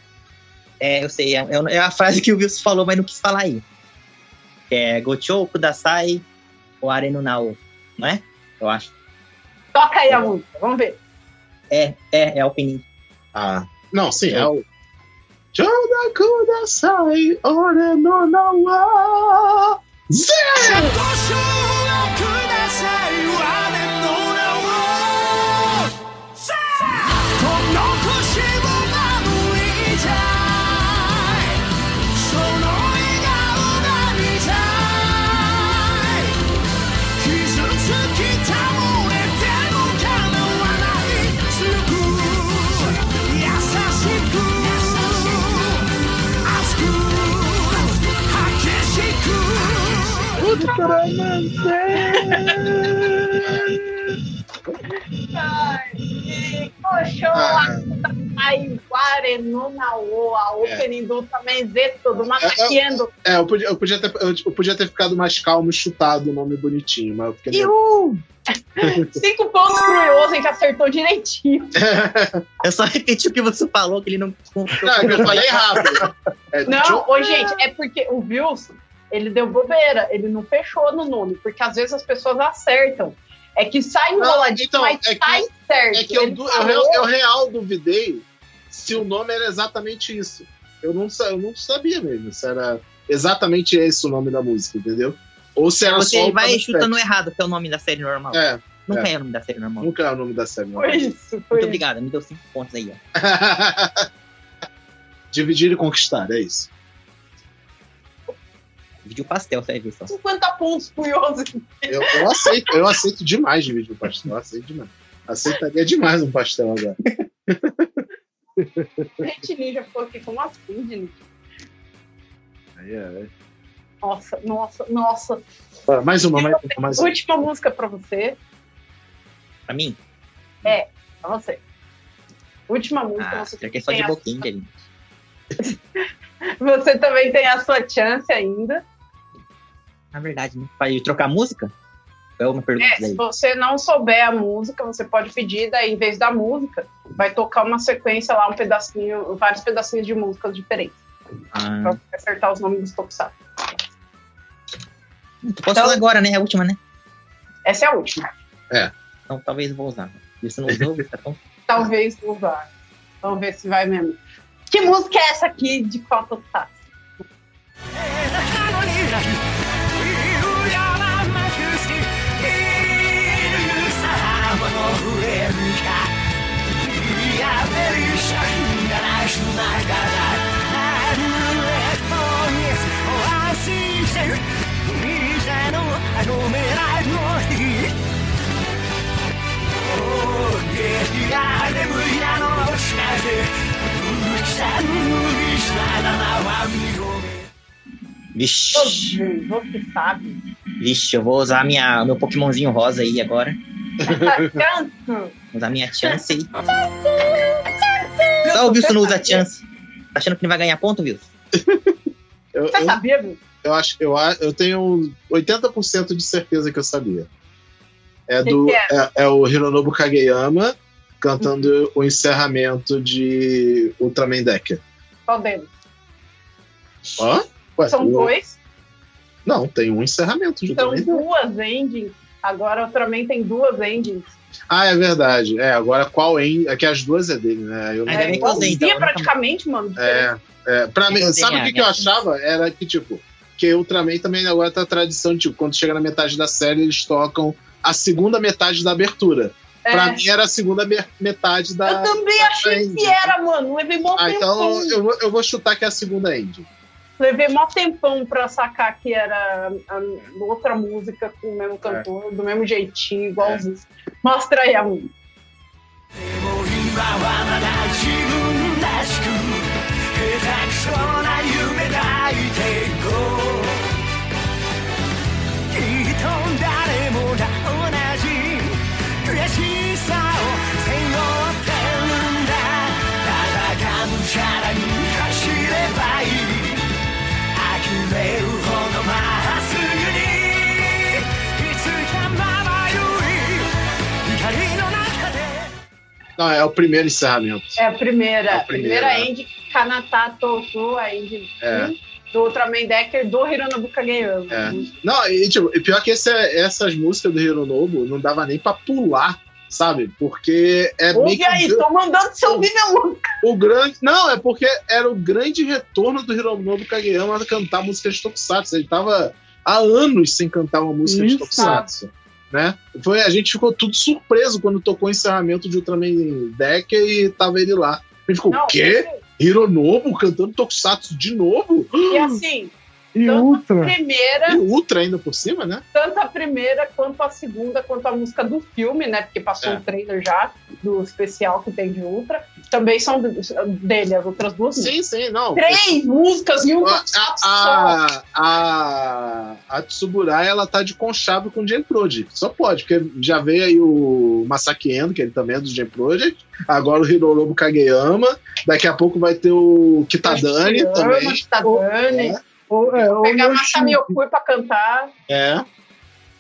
É, eu sei. É, é a frase que o Wilson falou, mas não quis falar aí. É Gochou Kudasai o Areno Nao, não é? Eu acho. Toca aí a música, vamos ver. É, é, é o opening. Ah, não, sim, é o. Choda Kudasai, ore no nawa. Z! Ultraman Z! Ai, e Koshou Ah. Ai, Ware no Nao, a opening do Ultraman Z, do Masaki Endo. É, eu podia, eu, podia ter, eu, podia ter ficado mais calmo e chutado o nome bonitinho, mas eu fiquei. Iu! *laughs* Cinco pontos pro Yosen, que acertou direitinho. *laughs* Eu só repeti o que você falou, que ele não. Não, é eu falei rápido. *laughs* É, Não, ô, gente, é porque o Wilson, ele deu bobeira, ele não fechou no nome, porque às vezes as pessoas acertam. É que sai enroladinho, então, mas é que- sai certo. É que eu, eu, real- eu real duvidei se o nome era exatamente isso. Eu não, eu não sabia mesmo se era exatamente esse o nome da música, entendeu? Ou se era Você só o vai chutando Spectre. errado, que é o nome da série normal. É, Nunca é. é. o nome da série normal. nunca é o nome da série. não. Foi isso, foi Muito isso. obrigado, me deu cinco pontos aí, ó. *laughs* Dividir e conquistar, é isso. Vídeo pastel, você vai ver só. 50 pontos pro Yoso. Eu, eu aceito, eu aceito demais dividir o pastel. Eu aceito demais. Aceitaria demais um pastel agora. Gente Ninja ficou aqui como assim, Ninja? Aí é. Nossa, nossa, nossa. Ah, mais uma, mais uma, mais uma. Última música pra você. Pra mim? É, pra você. Última música, Ah, você já que é só de boquinha, ali. *laughs* Você também tem a sua chance ainda. Na verdade, né? Pra trocar música? É uma pergunta É, se você não souber a música, você pode pedir, daí, em vez da música, vai tocar uma sequência lá, um pedacinho, vários pedacinhos de músicas diferentes. Ah, Pra acertar os nomes dos tokusatsu. posso então- falar agora, né? A última, né? Essa é a última. Então talvez vou usar. Você não usou, *laughs* tá bom. Talvez vou usar. Vamos ver se vai mesmo. Que música é essa aqui de qual tokusatsu? Vixe, você sabe. vixe, eu vou usar minha, meu Pokémonzinho rosa aí agora. Vou usar minha chance aí. Só o Wilson não usa chance. Tá achando que não vai ganhar ponto, Wilson? Eu, Você eu, sabia, viu? eu acho, eu, a- eu tenho 80% de certeza que eu sabia. É, Que do, que é? é o Hironobu Kageyama cantando o encerramento de Ultraman Decker. Qual deles? Hã? Ué, São o- dois. Não, tem um encerramento de São duas endings. Agora o Ultraman tem duas endings. Ah, é verdade. É, agora qual em. É que as duas é dele, né? Eu não- que eu usei, então. Praticamente, mano. É, é, pra mim, sabe o que, que eu minha- achava? Era que, tipo, que Ultraman também agora tá a tradição, tipo, quando chega na metade da série, eles tocam a segunda metade da abertura. É. Pra mim era a segunda me- metade da. Eu também achei end. que era, mano. Levei mó Ah, então tempão. eu vou, eu vou chutar que é a segunda end. Levei mó tempão pra sacar que era a, outra música com o mesmo cantor, do mesmo jeitinho, igualzinho. Mostra aí a música. 今はまだ自分らしく下手くそな夢抱いていこうきっと誰もが同じ悔しさを背負ってるんだただがむしゃらに走ればいい não, é o primeiro encerramento. É a primeira. É a primeira primeira. end, Kanata Toku, a end É. do Ultraman Decker do Hironobu Kageyama. É. Não, e, tipo, pior que é- essas músicas do Hironobu não dava nem pra pular, sabe? Porque é meio Ouve que aí, tô mandando seu música. o grande. Não, é porque era o grande retorno do Hironobu Kageyama a cantar música de Tokusatsu. Ele tava há anos sem cantar uma música de Isso. Tokusatsu. Né? Foi, a gente ficou tudo surpreso quando tocou o encerramento de Ultraman Decker e tava ele lá. A gente ficou, o quê? Hironobu cantando Tokusatsu de novo? E assim, E Então, Ultra. primeira, E Ultra ainda por cima, né? tanto a primeira quanto a segunda, quanto a música do filme, né? Porque passou É. o trailer já do especial que tem de Ultra. Também são dele, as outras duas. músicas. Sim, sim, não. Três músicas e um A, só. a, a, a Tsuburai, ela tá de conchavo com o Gen Project. Só pode, porque já veio aí o Masaki Endo, que ele também é do Gen Project. Agora o Hirorobu Kageyama. Daqui a pouco vai ter o Kitadani também. Kitadani. Ou, é, ou Pegar Yoshi- Masami Okui pra cantar. É.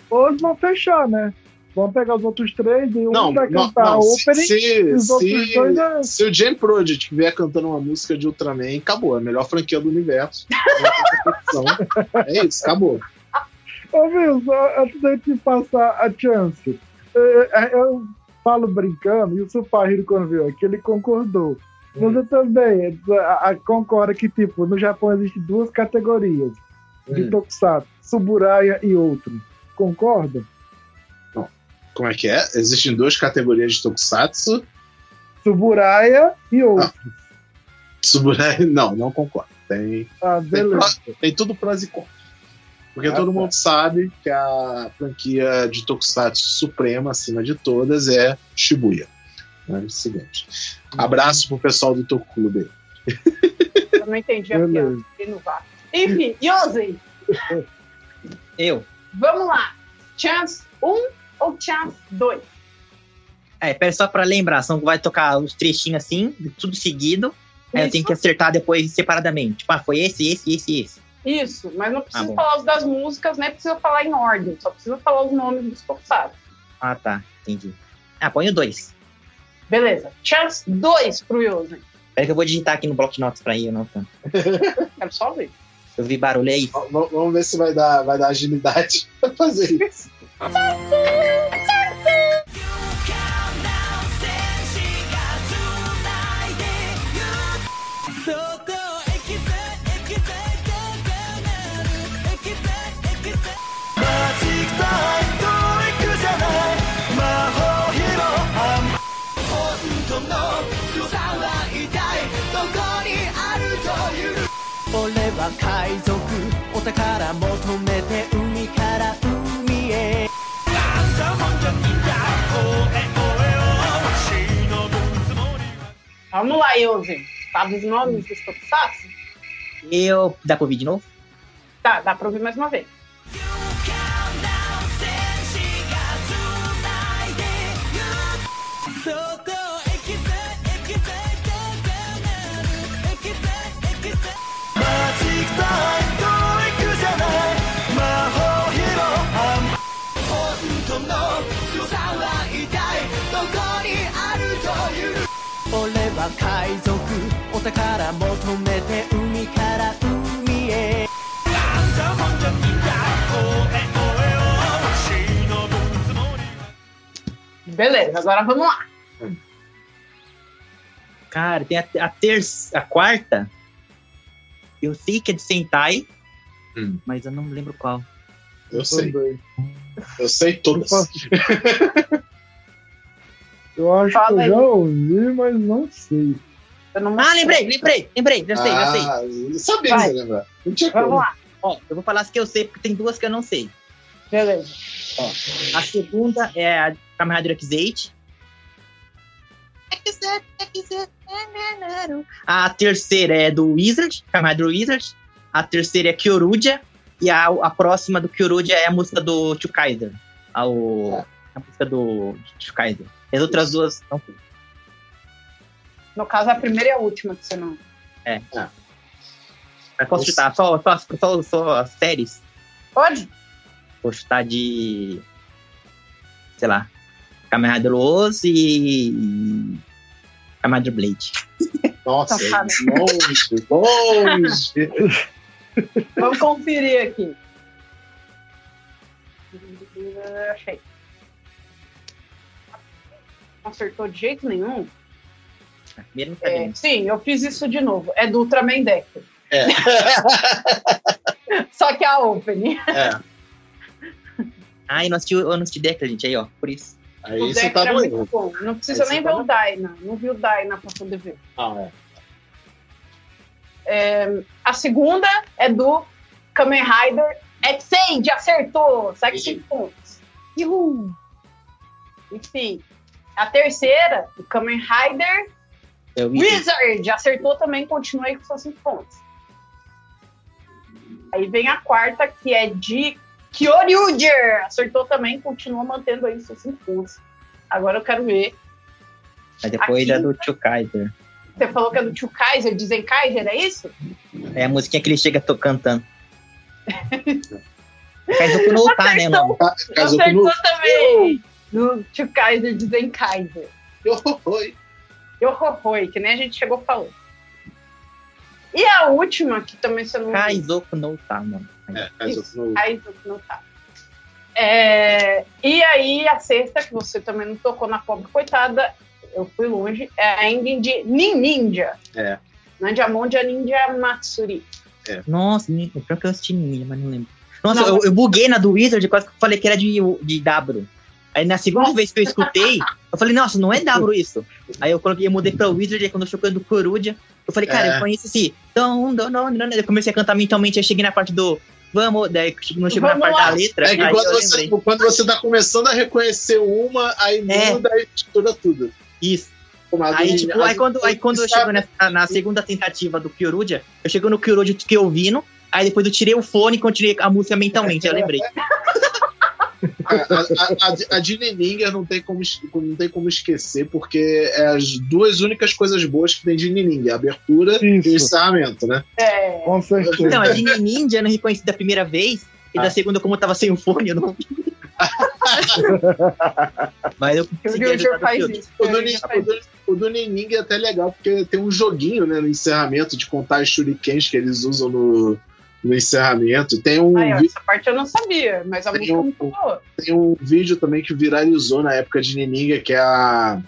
ou eles vão fechar, né? Vão pegar os outros três e um Não, vai não, cantar a não, se, opening se, e se, dois é... se o Gen Project vier cantando uma música de Ultraman, acabou. É a melhor franquia do universo. Não *laughs* é isso, acabou. Ô, Wilson, antes da gente passar a chance, eh, eh, eu falo brincando, e o Supahiro, quando veio aqui, ele concordou. Você também a, a- concorda que, tipo, no Japão existem duas categorias de Hum. Tokusatsu, Suburaya e outro. Concorda? Como é que é? Existem duas categorias de Tokusatsu. Suburaya e outro. Tsuburai, *laughs* não, não concordo. Tem, Ah, tem, tem tudo prós e contras. Porque Ah, todo tá. mundo sabe que a franquia de Tokusatsu suprema, acima de todas, é Shibuya. É o seguinte. Abraço pro pessoal do Toku Clube. Eu não entendi a piada. Enfim, Yosen, Eu. vamos lá. Chance 1 ou Chance 2? É, pera só pra lembrar, são vai tocar os trechinhos assim, tudo seguido. Aí eu tenho que acertar depois separadamente. Tipo, ah, foi esse, esse, esse, esse. Isso, mas não precisa bom. falar os das músicas, nem precisa falar em ordem, só precisa falar os nomes dos tokusatsu. Ah, tá. Entendi. Ah, põe o dois. Beleza. Chance 2 pro Yosen. Pera que eu vou digitar aqui no bloco de notas pra ir anotando. *laughs* Quero só ver. Eu vi barulho aí. V- v- Vamos ver se vai dar, vai dar agilidade *laughs* pra fazer isso. Vamos lá, Yosen. Sabe os nomes dos tokusatsu? Eu. Dá pra ouvir de novo? Tá, dá pra ouvir mais uma vez. Beleza, agora vamos lá. Cara, tem a, a terça. A quarta. Eu sei que é de Sentai. Hum. Mas eu não lembro qual. Eu sei. Também. Eu sei todas. *laughs* Eu acho Fala que eu aí. já ouvi, mas não sei. Eu não Ah, lembrei, lembrei, lembrei, já sei, já sei. Ah, eu sabia Vai. que você ia lembrar. Não tinha Vamos como. lá. Ó, eu vou falar as que eu sei, porque tem duas que eu não sei. Beleza. A segunda é a Rider X8. A terceira é do Wizard, Rider Wizard. A terceira é Kyorudia. E a, a próxima do Kyorudia é a música do Chukaiser. A, o, a música do Chukaiser. As outras duas não sei. No caso, a primeira e a última que você não. Mas posso chutar só, só, só, só as séries? Pode? Vou chutar de. Sei lá. Kamen Rider Oz e. Kamen Rider Blade. Nossa, Safado. longe, longe. Vamos conferir aqui. Achei. Não acertou de jeito nenhum? É, sim, eu fiz isso de novo. É do Ultraman Decker. É. *laughs* Só que a opening. É. Ah, eu não assisti, eu não assisti Decker, gente, aí, ó, por isso. Aí o você tá é muito doido. bom. Não precisa Aí nem ver tá o Dyna. Não vi o Dyna pra poder ver. Ah, é. É, a segunda é do Kamen Rider X-Aid, acertou! 7 pontos. Uhul! Enfim, a terceira, do Kamen Rider Eu vi. Wizard, acertou também, continua aí com seus 5 pontos. Aí vem a quarta, que é de Kyoryuger, acertou também, continua mantendo aí seus 5 pontos. Agora eu quero ver. Aí depois Aqui. é do Tio Kaiser. Você falou que é do Tio Kaiser, dizem Kaiser, é isso? É a musiquinha que ele chega to- cantando. Kaiser não tá, né? Casou acertou com também! Do Tio Kaiser, dizem Kaiser. o. Oi. Yohohoi, que nem a gente chegou falando. E a última, que também você não Kaizoku não tá, mano. É, casou com o. Kaiser que não tá. É, e aí, a sexta, que você também não tocou na pobre coitada, eu fui longe, é a ending de Nin Ninja. É. Nandiamondia Ninja Matsuri. Nossa, ni- pior que eu assisti Ninja, mas não lembro. Nossa, Não, eu, eu buguei na do Wizard, quase que eu falei que era de, de W. Aí na segunda vez que eu escutei, eu falei, nossa, não é W isso. Aí eu coloquei, eu mudei pra Wizard, aí quando eu chocando do Coruja, eu falei, cara, É. eu conheço esse. Dom, dom, dom, dom. Eu comecei a cantar mentalmente, aí cheguei na parte do vamos, daí não chegou na parte da lá. letra, É que aí quando você, quando você tá começando a reconhecer uma, aí É. muda e mistura tudo. Isso. Aí, tipo, aí do- quando, aí quando eu chego nessa, na segunda tentativa do Kyorudia, eu chego no Kyorudia que eu ouvindo, aí depois eu tirei o fone e continuei a música mentalmente, eu lembrei. *laughs* A, a, a, a de Nininger não tem, como, não tem como esquecer, porque é as duas únicas coisas boas que tem de Nininger, a abertura e o Isso. encerramento, né? É. Com certeza. Então, a de Ninja eu não reconheci da primeira vez, e da segunda, como eu tava sem o fone, eu não ouvi. *laughs* Mas eu consegui isso. O do, do- o do Nining é até legal, porque tem um joguinho né, no encerramento de contar os shurikens que eles usam no, no encerramento. Tem um, essa parte eu não sabia, mas a Tem música é um- muito boa. tem um vídeo também que viralizou na época de Nininga, que é a,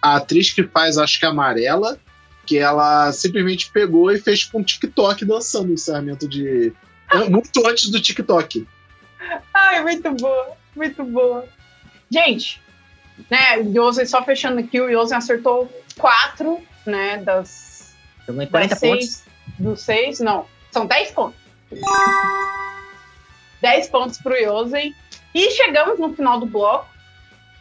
a atriz que faz, acho que a Amarela, que ela simplesmente pegou e fez com um TikTok dançando o encerramento de. Muito antes do TikTok. Ai, muito boa, muito boa. Gente, né, o Yosen, só fechando aqui, o Yosen acertou quatro, né, das, Eu ganhei 40 das pontos. seis, dos seis, não, são 10 pontos. 10 pontos pro Yosen. E chegamos no final do bloco.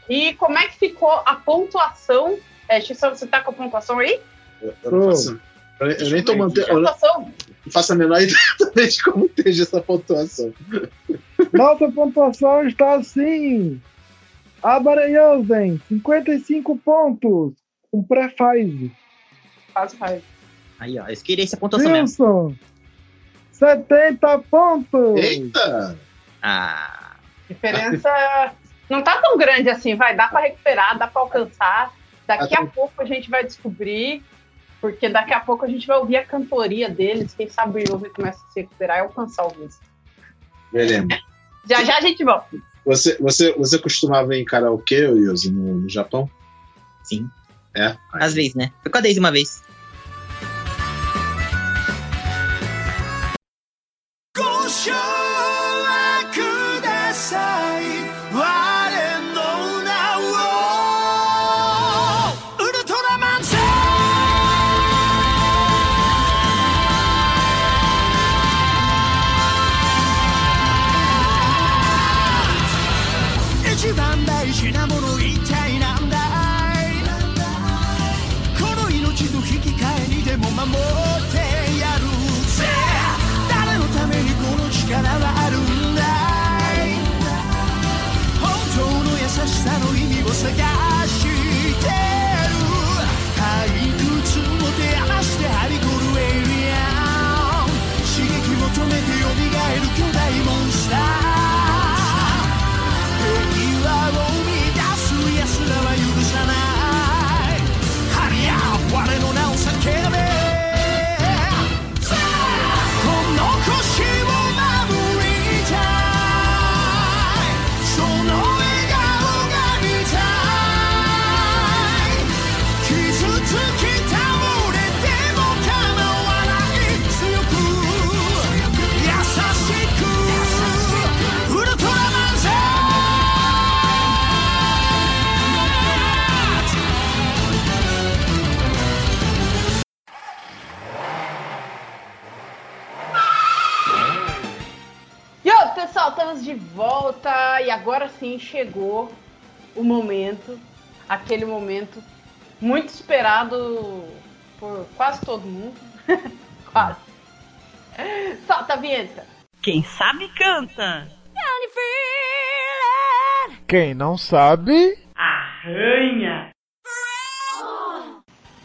E como é que ficou a pontuação? É, Xissan, você tá com a pontuação aí? Eu, eu não faço. Eu, eu nem tô mantendo. Pontuação? não faço a menor *laughs* ideia também de como esteja essa pontuação. Nossa pontuação está assim. Abareyosen, 55 pontos. Um pré-fase. Quase faz. Aí, ó, eu queria essa pontuação mesmo. Wilson, 70 pontos. Eita! Ah, Diferença não tá tão grande assim, vai, dá pra recuperar, dá pra alcançar. Daqui a pouco a gente vai descobrir, porque daqui a pouco a gente vai ouvir a cantoria deles, quem sabe o Yogi começa a se recuperar e alcançar o visto. Veremos. Já já a gente volta. Você, você, você costumava ir em karaokê, Wilson, no, no Japão? sim. É? Às vezes, né? A Daisy uma vez. Chegou o momento, aquele momento muito esperado por quase todo mundo. *laughs* quase. Solta a vinheta. Quem sabe canta. Quem não sabe, Arranha.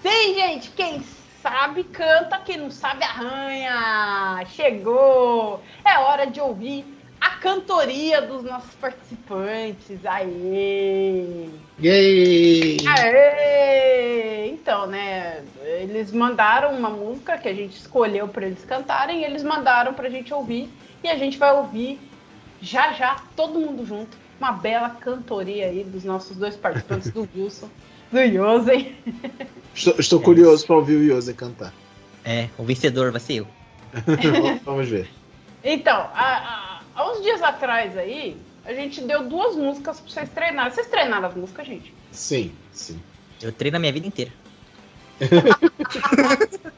Sim, gente, quem sabe canta, quem não sabe arranha. Chegou! É hora de ouvir a cantoria dos nossos participantes. Aê! Yay! Aê! Então, né? Eles mandaram uma música que a gente escolheu para eles cantarem, eles mandaram pra gente ouvir e a gente vai ouvir já já, todo mundo junto, uma bela cantoria aí dos nossos dois participantes, do Wilson, do Yosen. Estou, estou curioso para ouvir o Yose cantar. É, o vencedor vai ser eu. *laughs* Vamos ver. Então, há, há- há uns dias atrás aí, a gente deu duas músicas pra vocês treinarem. Vocês treinaram as músicas, gente? Sim, sim. Eu treino a minha vida inteira. *laughs*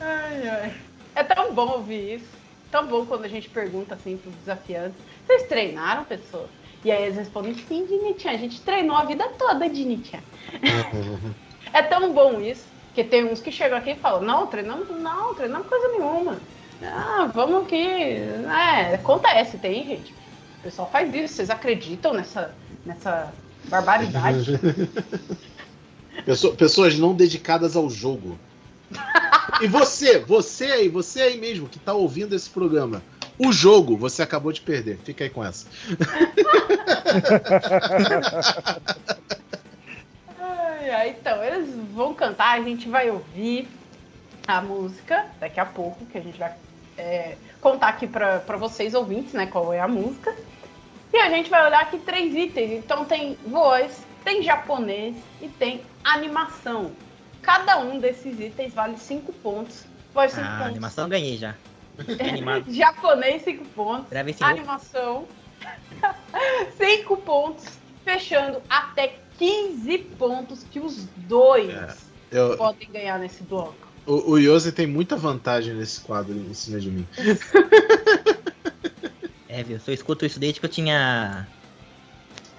Ai, ai. É tão bom ouvir isso. tão bom quando a gente pergunta assim pros desafiantes: vocês treinaram, pessoa? E aí eles respondem: sim, Dinitinha, a gente treinou a vida toda, Dinitinha. *laughs* é tão bom isso, que tem uns que chegam aqui e falam: não, treinamos, não, treinamos coisa nenhuma. Ah, vamos aqui. É, acontece, tem, gente. O pessoal faz isso, vocês acreditam nessa, nessa barbaridade? *laughs* Pessoa- pessoas não dedicadas ao jogo. E você, você aí, você aí mesmo que tá ouvindo esse programa, o jogo você acabou de perder. Fica aí com essa. Ai, ai, então, eles vão cantar, a gente vai ouvir a música daqui a pouco, que a gente vai é, contar aqui pra pra vocês ouvintes, né, qual é a música. E a gente vai olhar aqui três itens. Então tem voz, tem japonês e tem animação. Cada um desses itens vale cinco pontos. Voz, cinco Ah, pontos. animação eu ganhei já. *laughs* Japonês, 5 pontos. Animação, *laughs* 5 pontos. Fechando até 15 pontos que os dois É, Eu, podem ganhar nesse bloco. O, o Yose tem muita vantagem nesse quadro em cima de mim. É, viu? Eu escuto isso desde que eu tinha.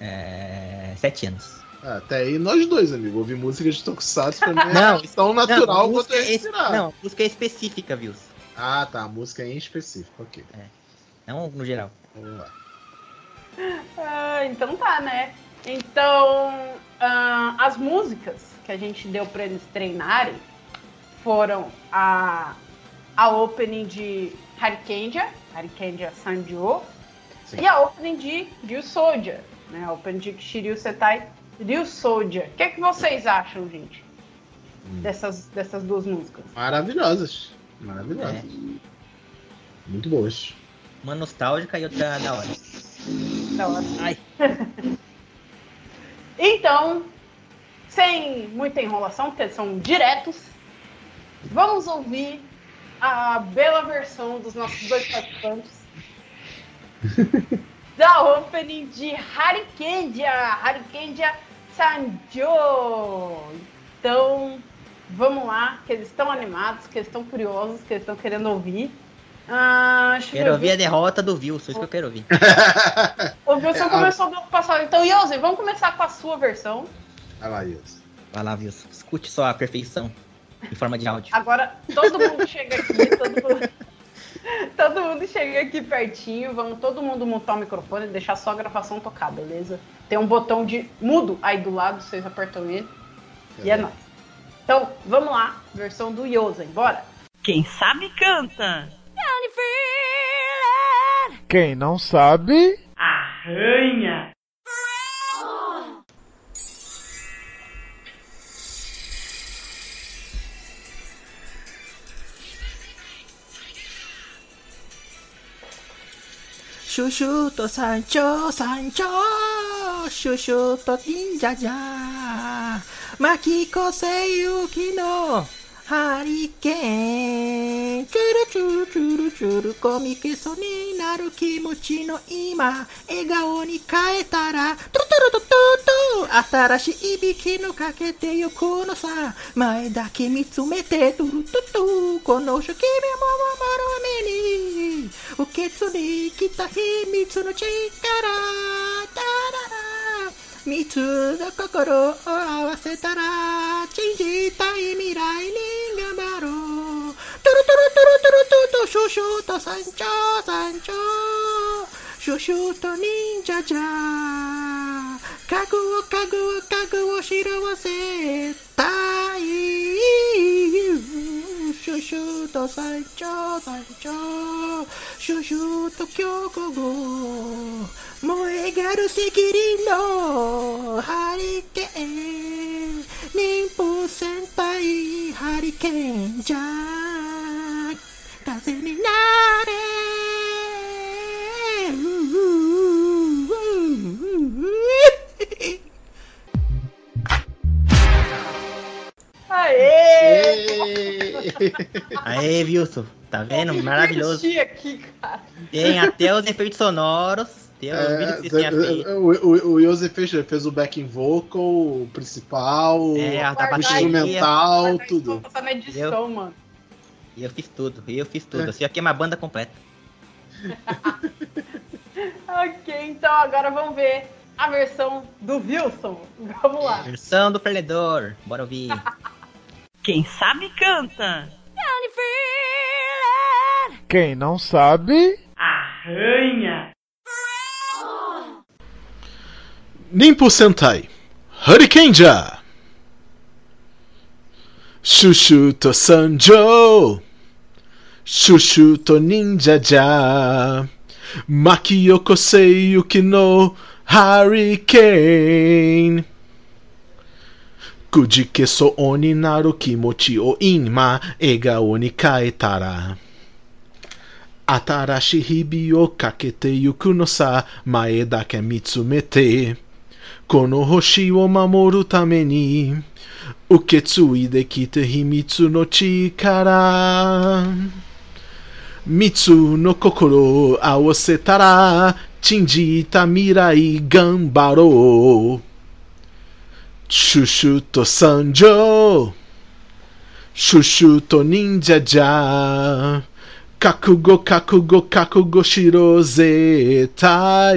É, sete anos. Ah, até aí nós dois, amigo. Ouvir música de Tokusatsu pra mim é Não, tão natural não, quanto música é respirar. Não, música é específica, viu? Ah, tá. A música é em específico. Ok. Não no geral. Vamos lá. Ah, então tá, né? Então, ah, as músicas que a gente deu pra eles treinarem foram a, a opening de Harikenja, Harikenja Sanjo, Sim. e a opening de Ryu Soldier, né? A opening de Shiryu Setai Ryu Soldier. O que, é que vocês acham, gente? Hum. Dessas, dessas duas músicas. Maravilhosas. Maravilhosas. Muito boas. Uma nostálgica e outra da hora. Da hora. Ai. *laughs* Então, sem muita enrolação, porque são diretos, vamos ouvir a bela versão dos nossos dois participantes *laughs* da opening de Harikendia, Harikendia Sanjo. Então, vamos lá, que eles estão animados, que eles estão curiosos, que eles estão querendo ouvir. Ah, Quero ouvir a derrota do Wilson, isso que eu quero ouvir. *laughs* O Wilson É, a- começou o bloco passado. Então, Yosen, vamos começar com a sua versão. Vai lá, Yose. Vai lá, Wilson. Escute só a perfeição em forma de áudio. Agora, todo mundo chega aqui, todo mundo, *laughs* todo mundo chega aqui pertinho. Vamos todo mundo montar o microfone e deixar só a gravação tocar, beleza? Tem um botão de mudo aí do lado, vocês apertam ele. E é nóis. Então, vamos lá, versão do Yosen, bora! Quem sabe canta. Quem não sabe, Arranha. シュシュと山頂山頂シュシュと忍者じゃ。巻き越せ雪のハリケーン、チュルチュルチュルチュル、コミケソになる気持ちの今、笑顔に変えたら、トゥルトゥルトゥトゥ、新しいいびきのかけてよ、このさ、前だけ見つめて、トゥルトゥトゥ、この初期目も守るめに、受け継ぎきた秘密の力、タララ三つの心を合わせたら信じたい未来に頑張ろう。トロトロトロトロトゥルとシュシュと山頂山頂シュシュと忍者じゃ家具を家具を家具を知らせたいシュシュと山頂山頂シュシュと強固燃えがる赤輪のハリケーン。忍法戦隊ハリケーンじゃ風になれ。Aê! Aê, Wilson. Tá vendo? Maravilhoso. Aqui, cara. Tem até os efeitos sonoros. Tem os É, vídeos que vocês tinham feito. o, o, o Yose fez, fez o backing vocal, o principal, É, a o bateria. instrumental, tudo. edição, mano. E eu fiz tudo, e eu fiz tudo. Isso aqui é uma banda completa. *laughs* ok, então agora vamos ver a versão do Wilson. Vamos lá. Versão do perdedor. Bora ouvir. *laughs* Quem sabe canta. Quem não sabe. Arranha. Nimpo Sentai. Hurricanea. Shushu to Sanjo. シュシュと忍者じゃ。巻き起こせ雪のハリケーン。くじけそうになる気持ちを今、笑顔に変えたら。新しい日々をかけてゆくのさ、前だけ見つめて。この星を守るために、受け継いできた秘密の力。三つの心を合わせたら、信じた未来頑張ろう。シュシュと参上。シュシュと忍者じゃ。覚悟覚悟覚悟しろ絶対。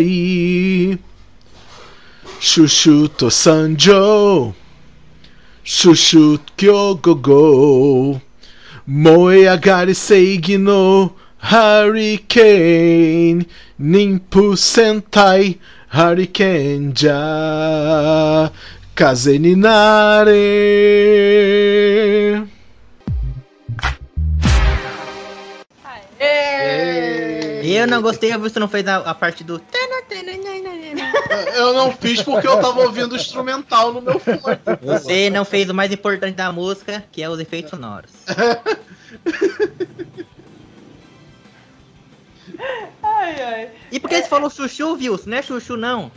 シュシュと参上。シュシュ今日午後。To sanjo. Shushu to ninja ja. Kakugo kakugo kakugo shirozetai. Shushu to sanjo. Shushu kyogogo. Moe agari seigi no hurricane. Nimpu sentai hurricane ja. Kaze ni nare. Ê! Eu não gostei, a você não fez a, a parte do. Eu não fiz porque eu tava ouvindo o instrumental no meu fone. Você não fez o mais importante da música, que é os efeitos sonoros. Ai, ai. E por que você falou chuchu, viu? Não é chuchu, não.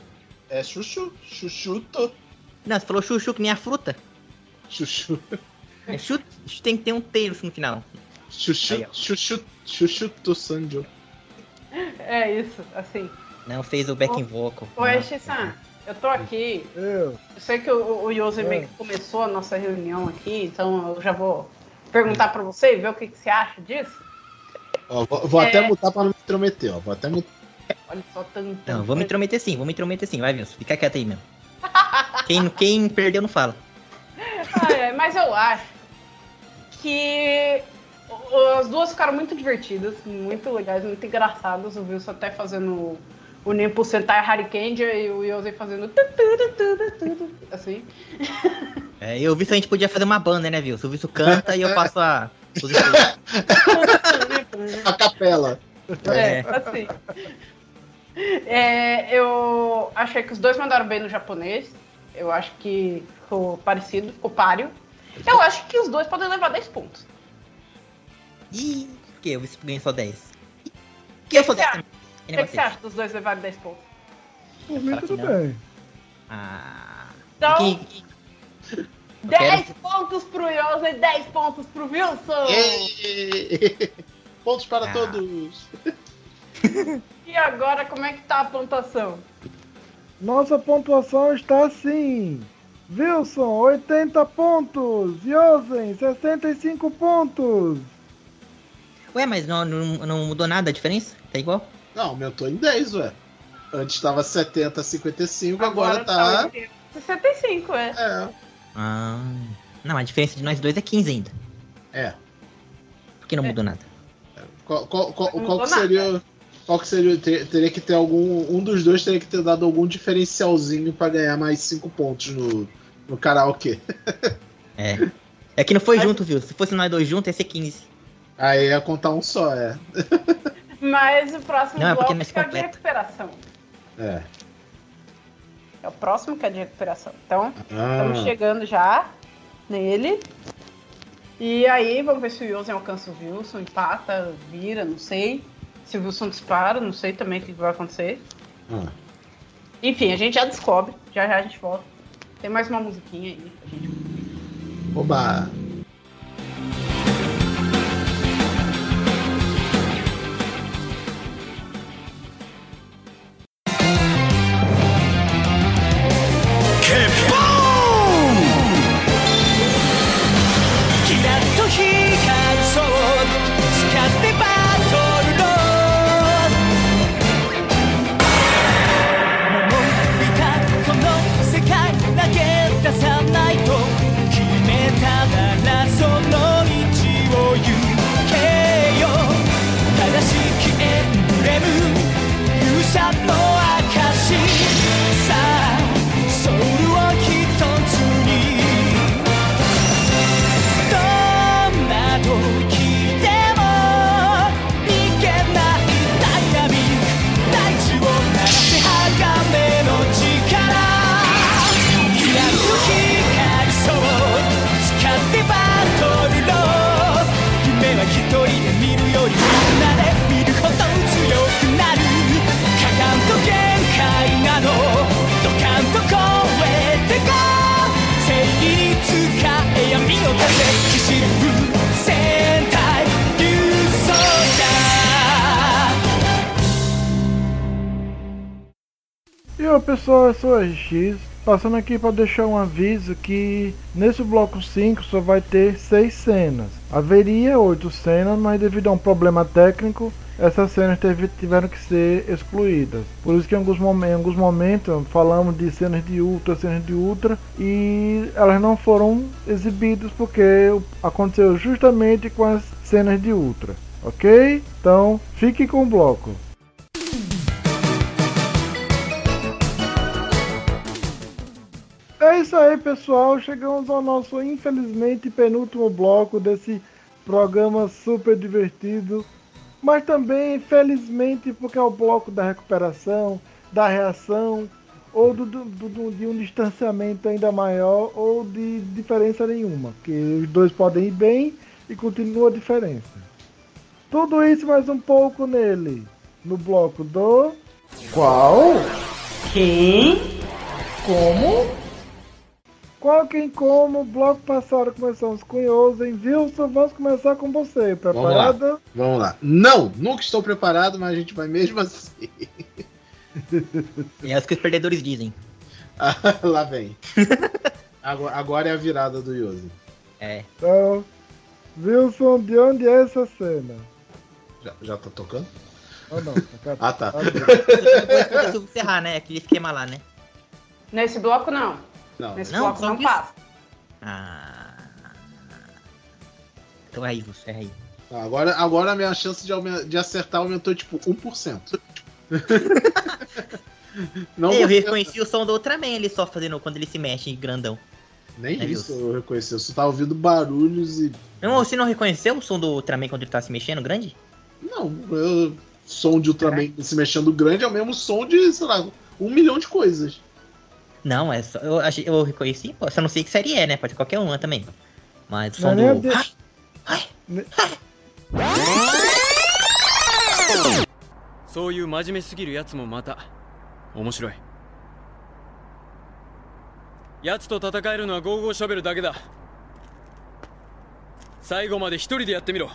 É chuchu, chuchuto, Não, você falou chuchu que nem a fruta. chuchu, É chu... Tem que ter um T no final. chuchu, Aí, ó. chuchu, chuchuto sanjo. É isso, assim. Não fez o backing vocal. Ô, Eshisan, eu tô aqui. Eu. Eu sei que o, o Yose meio É. que começou a nossa reunião aqui, então eu já vou perguntar pra você e ver o que, que você acha disso. Ó, vou, vou É. até mutar pra não me intrometer, ó. Vou até mutar. Olha só, tanto. Não, vou me intrometer sim, vou me intrometer sim, vai, Wilson. Fica quieto aí mesmo. Quem, quem perdeu não fala. Ai, ai, mas eu acho que as duas ficaram muito divertidas, muito legais, muito engraçadas. O Wilson até fazendo o Nimpo Sentai Hurricane e o Yosei fazendo tu, tu, tu, assim. É, eu vi se a gente podia fazer uma banda, né, Wilson? O Wilson canta e eu faço a. *laughs* A capela. É, assim. É, eu achei que os dois mandaram bem no japonês. Eu acho que ficou parecido, ficou páreo. Eu acho que os dois podem levar 10 pontos. Ih, por que? O Wilson ganhou só 10. Que eu sou que 10 você também. O Que que, que você é acha dos dois levarem 10 pontos? Por mim, tudo bem. Ah. Então, Quem- quem- 10 pontos pro Yosa e 10 pontos pro Wilson! Ê! *laughs* Pontos para Ah. todos. *laughs* E agora, como é que tá a pontuação? Nossa pontuação está assim. Wilson, 80 pontos. Yosen, 65 pontos. Ué, mas não, não, não mudou nada a diferença? Tá igual? Não, aumentou em 10, ué. Antes estava 70, 55, agora, tá. 80, 65, é. É. Ah. Não, a diferença de nós dois é 15 ainda. É. Por que não É. mudou nada? Qual, qual, qual, qual mudou que seria. Qual que seria. ter- Teria que ter algum. Um dos dois teria que ter dado algum diferencialzinho pra ganhar mais 5 pontos no, no karaokê. É. É que não foi Mas- junto, viu? Se fosse nós dois juntos, ia ser 15. Aí ia contar um só, é. *laughs* Mas o próximo Não, é bloco é o de recuperação. É. É o próximo que é de recuperação. Então, Ah, estamos chegando já nele. E aí, vamos ver se o Yosen alcança o Wilson, empata, vira, não sei. Se o Wilson dispara, não sei também o que vai acontecer. ah. Enfim, a gente já descobre. Já já a gente volta. Tem mais uma musiquinha aí pra gente. Oba! Oi pessoal, eu sou o RX, passando aqui para deixar um aviso que nesse bloco 5 só vai ter 6 cenas. Haveria 8 cenas, mas devido a um problema técnico, essas cenas teve- tiveram que ser excluídas. Por isso que em alguns, momen- em alguns momentos falamos de cenas de ultra, cenas de ultra, e elas não foram exibidas porque aconteceu justamente com as cenas de ultra. Ok? Então fique com o bloco. Isso aí, pessoal. Chegamos ao nosso, infelizmente, penúltimo bloco desse programa super divertido. Mas também, felizmente, porque é o bloco da recuperação, da reação, ou do, do- do- de um distanciamento ainda maior, ou de diferença nenhuma. Porque os dois podem ir bem e continua a diferença. Tudo isso mais um pouco nele. No bloco do. Qual? Quem? Como? Qual quem como? Bloco passado começamos com Yosen. Wilson, vamos começar com você. Preparada? Vamos lá. Não, nunca estou preparado, mas a gente vai mesmo assim. É o que os perdedores dizem. *laughs* Ah, Lá vem. Agora, agora é a virada do Yosi. É. Então, Wilson, de onde é essa cena? Já, já tá tocando? Oh, não. *laughs* Ah, tá. Depois eu encerrar, né? Aquele esquema lá, né? Nesse bloco, não. Não. Nesse Não, bloco só não isso? passa. Ah. Então é isso, é aí. Agora, agora a minha chance de, de acertar aumentou tipo 1%. *laughs* Não eu você- reconheci o som do Ultraman ali só fazendo quando ele se mexe grandão. Nem É isso eu reconheci. Eu só tava ouvindo barulhos e. Não, você não reconheceu o som do Ultraman quando ele tá se mexendo grande? Não, eu. Som de Ultraman se mexendo grande é o mesmo som de, sei lá, um milhão de coisas. Não, é só. Eu, eu reconheci, pô, só não sei que série é, né? Pode ser qualquer uma também. Mas o som a do. de- Ai, Ne- そういう真面目すぎるやつもまた面白い奴と戦えるのはゴーゴーショベルだけだ最後まで一人でやってみろ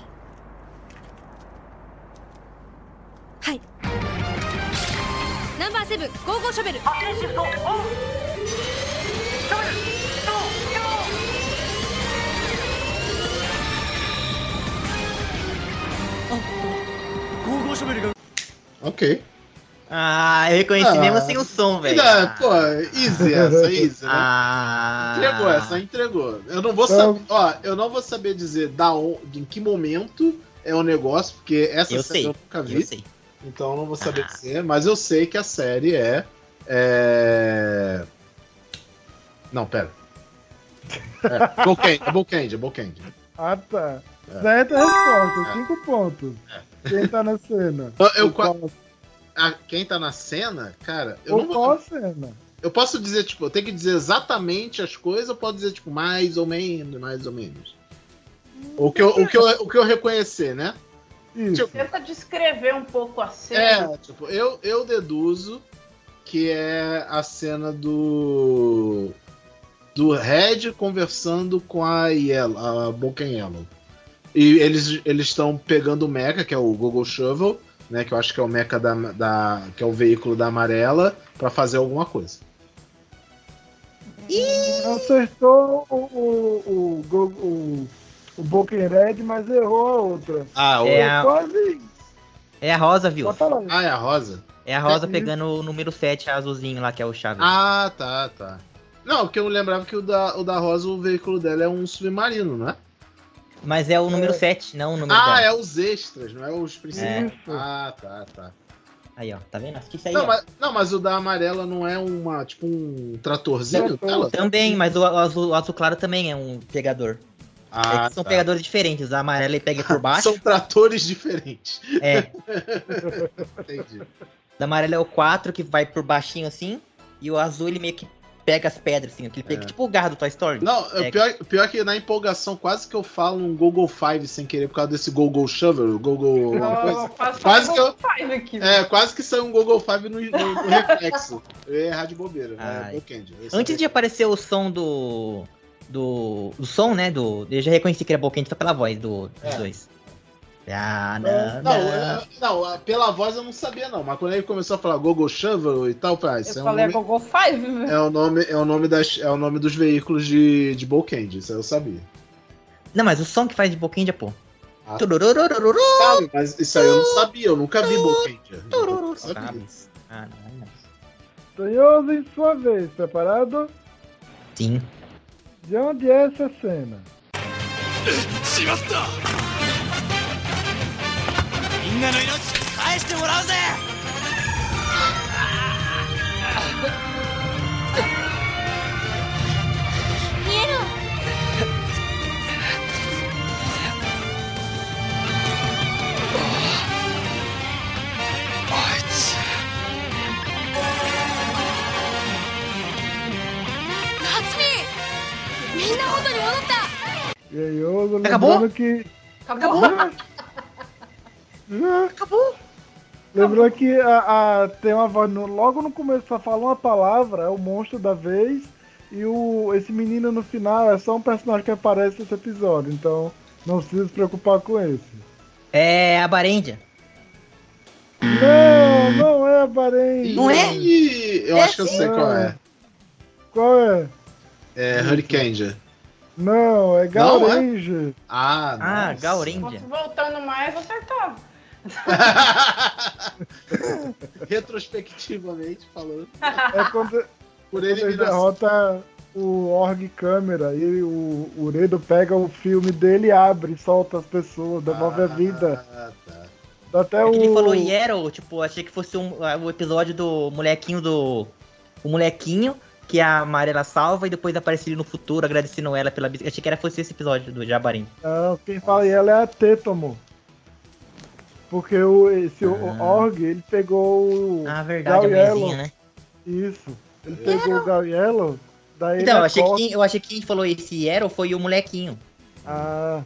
はいナンバーセブンゴーゴーショベルゴーゴーショベルが Ok. Ah, eu reconheci Ah. mesmo sem o som, velho. Ainda, pô, easy essa, *laughs* easy, né? Ah. Entregou essa, entregou. Eu não vou saber, ó, eu não vou saber dizer da on- em que momento é o negócio, porque essa Eu série sei, eu nunca vi. Eu sei. Então eu não vou saber Ah. dizer, mas eu sei que a série é. é... Não, pera. É, Bokend, é Bokend, é Bokend. Ah, tá. É. Certa resposta, cinco pontos. Quem tá na cena? Eu, eu qual- ah, quem tá na cena, cara, eu Ou não qual vou. a cena? Eu posso dizer, tipo, eu tenho que dizer exatamente as coisas, eu posso dizer, tipo, mais ou menos, mais ou menos. O que eu, o que eu, o que eu reconhecer, né? Isso. Tenta descrever um pouco a cena. É, tipo, eu, eu deduzo que é a cena do. Do Red conversando com a Yellow, a Boken Yellow. E eles eles estão pegando o mecha, que é o Google Shovel, né? Que eu acho que é o mecha da, da que é o veículo da amarela, pra fazer alguma coisa. Acertou o, o, o, o, o Boken Red, mas errou a outra. Ah, o... É a- Quase. É a Rosa, viu? Ah, é a Rosa? É a Rosa É, pegando o número 7 azulzinho lá, que é o chave. Ah, tá, tá. Não, porque eu lembrava que o da, o da Rosa, o veículo dela é um submarino, não é? Mas é o número 7, não o número Ah, 10. é os extras, não é os principais. Isso. Ah, tá, tá. Aí, ó, tá vendo? Assiste aí, Não mas, não, mas o da amarela não é uma, tipo um tratorzinho Trator. dela? Também, mas o, o azul, o azul claro também é um pegador. É Ah, que são tá. pegadores diferentes. A amarela ele pega por baixo. São tratores diferentes. É. *laughs* Entendi. Da amarela é o 4 que vai por baixinho assim. E o azul ele meio que pega as pedras, assim. Aquele pega, É. tipo o garro do Toy Story. Não, É. o pior, o pior é que na empolgação quase que eu falo um Google Five sem querer por causa desse Google Shovel, Google alguma coisa. Não, quase, Quase que eu- aqui. É, quase que saiu um Google Five no, no- no reflexo. Eu ia errar de bobeira. É. Eu Antes sabia. de aparecer o som do. Do, do som, né? Do, eu já reconheci que era Boquente só pela voz do, dos É. dois. Ah, não, Não, não. eu- não, a- pela voz eu não sabia, não. Mas quando ele começou a falar Gogo Shovel e tal, eu falei, ah, isso Eu é, um falei a nome, Gogo Five, é, o nome, é, o nome das, é o nome dos veículos de, de Bolkend, isso eu sabia. Não, mas o som que faz de Bokendia, pô. Ah. Sabe, mas isso aí eu não sabia, eu nunca vi Bolkend. Sabe? Ah, não, não. Sonhoso em sua vez, preparado? Sim. De onde é essa cena? みんな元に戻った Sonhoso, Acabou? lembrando que. Acabou? Já. Acabou. Lembrando que a, a- tem uma voz. no- logo no começo só fala uma palavra, é o monstro da vez. E o, esse menino no final é só um personagem que aparece nesse episódio. Então não precisa se preocupar com esse. É a Barendia. Não, não é a Bahrein. Não é? Ih, eu É acho que eu sim. sei qual é. Qual é? É Hurricane. Não, é Não, é? Gaurange. Ah, Ah. Fosse voltando mais, acertava. *laughs* Retrospectivamente falando. É quando, *laughs* Por quando ele derrota o Org Câmera e o Uredo pega o filme dele e abre, solta as pessoas, devolve a vida. Ah, tá. Dá até É o. que ele falou Yero, tipo, achei que fosse um, ah, o episódio do molequinho do. O molequinho que a Amarela salva e depois aparece ele no futuro agradecendo ela pela bis- Achei que era fosse esse episódio do Jabarim. Não, quem fala ela é a Tetomo. Porque o, esse o Ah. Org, ele pegou o. Ah, verdade, a Gal mãezinha, Yellow. né? Isso. Ele pegou o Gal Yellow, daí Então, ele eu achei, que eu achei que quem falou esse Yero foi o molequinho. Ah,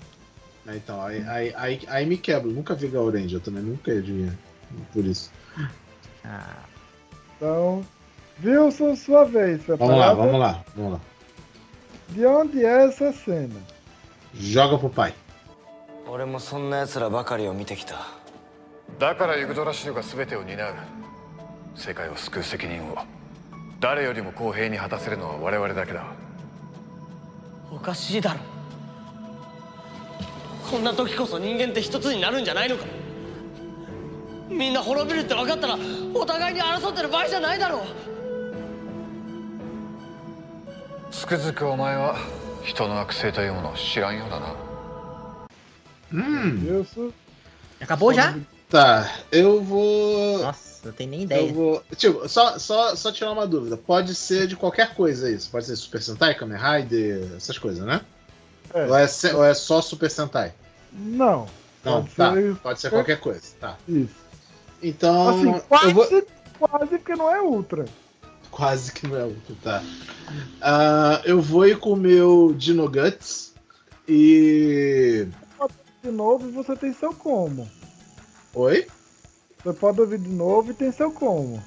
Ah, Então, aí, aí, aí, aí me quebra. Eu nunca vi Gaurange, eu também nunca adivinhar. Por isso. Ah, então. Wilson, sua vez. Vamos lá, preparado? vamos lá, vamos lá. De onde é essa cena? Joga pro pai. 俺もそんな奴らばかりを見てきただからユグドラシドが全てを担う世界を救う責任を誰よりも公平に果たせるのは我々だけだおかしいだろこんな時こそ人間って一つになるんじゃないのかみんな滅びるって分かったらお互いに争ってる場合じゃないだろうつくづくお前は人の悪性というものを知らんようだな Hum, Wilson. acabou já? tá. Eu vou. Nossa, não tenho nem Eu ideia. vou. Tipo, só, só, só tirar uma dúvida. Pode ser de qualquer coisa isso. Pode ser Super Sentai, Kamen Rider, essas coisas, né? É. Ou, é, se- ou é só Super Sentai? Não. Não, Pode tá. ser- Pode ser qualquer coisa. Tá. Isso. Então. Assim, quase, eu vou... quase porque não é Ultra. Quase que não é outro, tá. Ah, eu vou ir com o meu Dino Guts e. De novo e você tem seu como. Oi? Você pode ouvir de novo e tem seu como.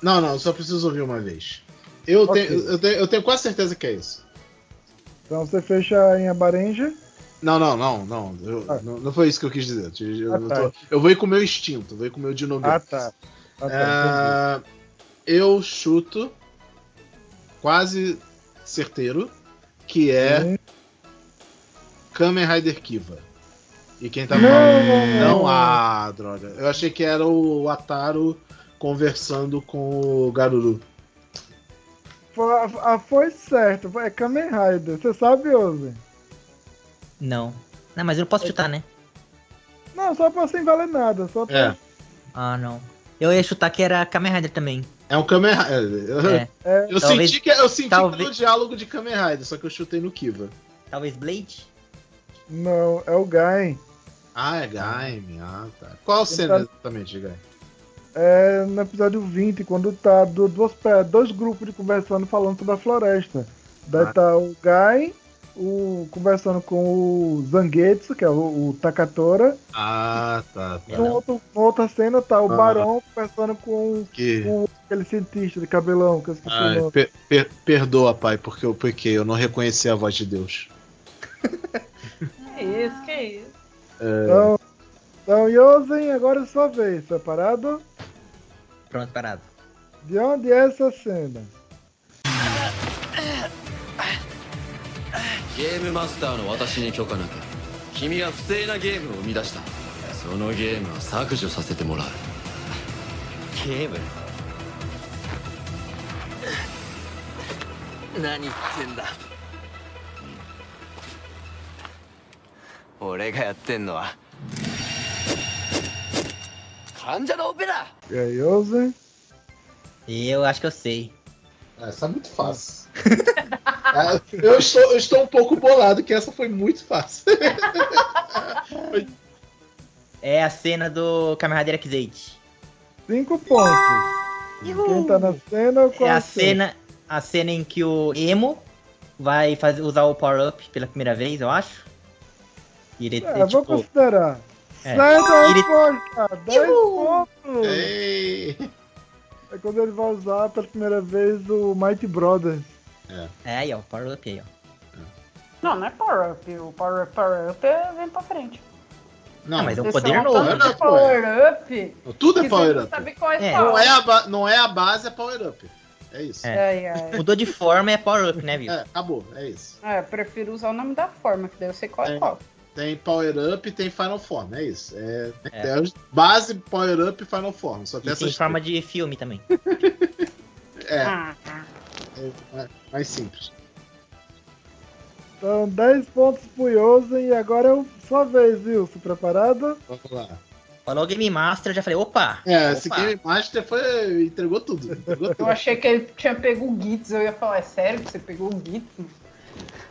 Não, não, só preciso ouvir uma vez. Eu, Ok. tenho, eu, tenho, eu tenho quase certeza que é isso. Então você fecha em Abarenja. Não, não, não, não. eu- Ah. não. não foi isso que eu quis dizer. Eu, Ah, eu tá. tô- eu vou ir com o meu instinto, vou ir com o meu Dino Guts. Ah, tá. Ah, tá, Ah, eu chuto quase certeiro que é entendi. Kamen Rider Kiva. E quem tá Não! falando. Não, ah, droga. Eu achei que era o Ataru conversando com o Garuru. Foi, ah, foi certo. É Kamen Rider. Você sabe, Ozen? Não. Não, mas eu não posso chutar, né? Não, só pra sem valer nada. Só pra... É. Ah, não. Eu ia chutar que era Kamen Rider também. É um Kamen Rider. Eu, É. É, eu Talvez- senti que eu senti talvez- pelo diálogo de Kamen Rider, só que eu chutei no Kiva. Talvez Blade? Não, é o Gain. Ah, é Gaime. Ah, tá. Qual Ele cena tá- exatamente, Gaime? É no episódio 20, quando tá do- duas, pe- dois grupos de conversando falando sobre a floresta. Daí Ah. tá o Gai, o, conversando com o Zangetsu, que é o, o Takatora. Ah, tá. É, tá. No outro, na outra cena tá o Ah. Barão conversando com Que... o, aquele cientista de cabelão, que eu Ai, per- per- perdoa, pai, porque eu pequei, eu não reconheci a voz de Deus. Que isso, que isso. Então, Então, Yosen, agora é sua vez. Preparado? Pronto, parado. De onde é essa cena? ゲームマスターの私に許可なく君は不正なゲームを生み出したそのゲームは削除させてもらうゲーム？何言ってんだ？俺がやってんのは患者のオペだ E aí, Yosen? Eu acho que eu sei. Essa é muito fácil. Eu, estou, eu estou um pouco bolado, que essa foi muito fácil. É a cena do Kamen Rider X8. Cinco pontos. Quem tá na cena ou qual É a cena, a cena em que o Emo vai fazer, usar o Power Up pela primeira vez, eu acho. E ele, É, ele, vou tipo, considerar. é. Certa Ele- resposta! 10 pontos! Ei. É quando ele vai usar pela primeira vez o Mighty Brothers. É aí, ó, Power Up aí, ó. Não, não é power up. O power up, power up é vem pra frente. Não, mas é um poder novo. tanto Power de up, power up. Tudo é power up. não qual é, É. Não é, a ba- não é a base, é power up. É isso. É. Ai. Mudou de forma é Power Up, né, viu? É, acabou, é isso. É, eu prefiro usar o nome da forma, que daí eu sei qual é É. qual. Tem Power Up e tem Final Form, é isso. É, É. base Power Up e Final Form. Só tem E essas tem forma de filme também. *laughs* É, Ah, é, é mais simples. Então, 10 pontos pro Yosen e agora é sua vez, Wilson. Preparado? Vamos lá. Falou Game Master, eu já falei, opa! É, esse opa. Game Master foi, entregou tudo. Entregou eu tudo. achei que ele tinha pego o Gitz. Eu ia falar, é sério que você pegou o Gitz?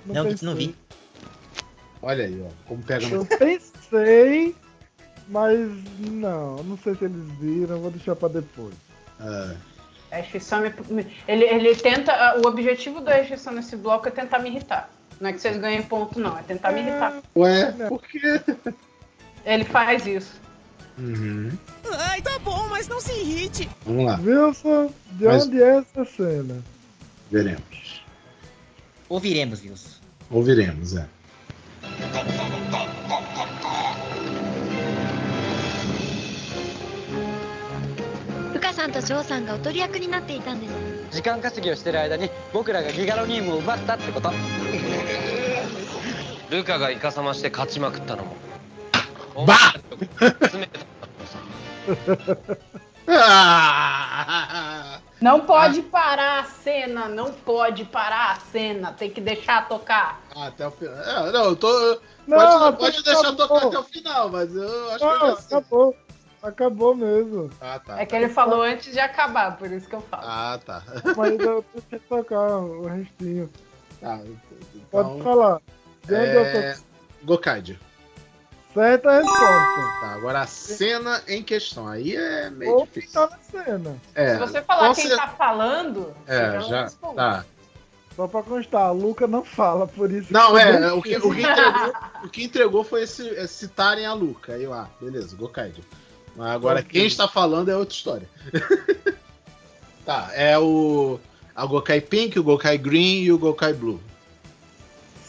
Não, pensei. não vi. Olha aí, ó. Como pega no. Eu pensei, mas não, não sei se eles viram, vou deixar pra depois. É. A restrição me, me- ele, ele tenta. O objetivo da restrição nesse bloco é tentar me irritar. Não é que vocês ganhem ponto, não. É tentar me irritar. Ué, por quê? Ele faz isso. Uhum. Ai, tá bom, mas não se irrite. Vamos lá, Wilson, de Mas- onde é essa cena? veremos. Ouviremos, Wilson. Ouviremos, é. カさんとジョーさんがおとり役になっていたんです時間稼ぎをしてる間に僕らがギガロニウムを奪ったってことルカがイカサマして勝ちまくったのもバ詰めてた Ah! Não pode parar a cena, não pode parar a cena. Tem que deixar tocar. Ah, até o final. É, não, eu tô. Não, pode pode pode deixar tocar até o final, mas eu acho que Ah, vai ser. acabou. Acabou mesmo. Ah, tá. É que ele falou antes de acabar, por isso que eu falo. Ah, tá. Mas eu tenho que tocar o restinho. Tá, Pode então, falar. De onde eu é... tô... Gokaido. Certa resposta. Tá, agora a cena em questão. Aí é meio Ou difícil. tá na cena. É, Se você falar quem cer- tá falando, É, você não já. responde. Tá. Só pra constar, a Luca não fala, por isso. Não, que é, eu o que, o que entregou, o que entregou foi esse, é citarem a Luca. Aí lá, beleza, Gokaido. Agora quem está falando é outra história. *laughs* tá, é o. A Gokai Pink, o Gokai Green e o Gokai Blue.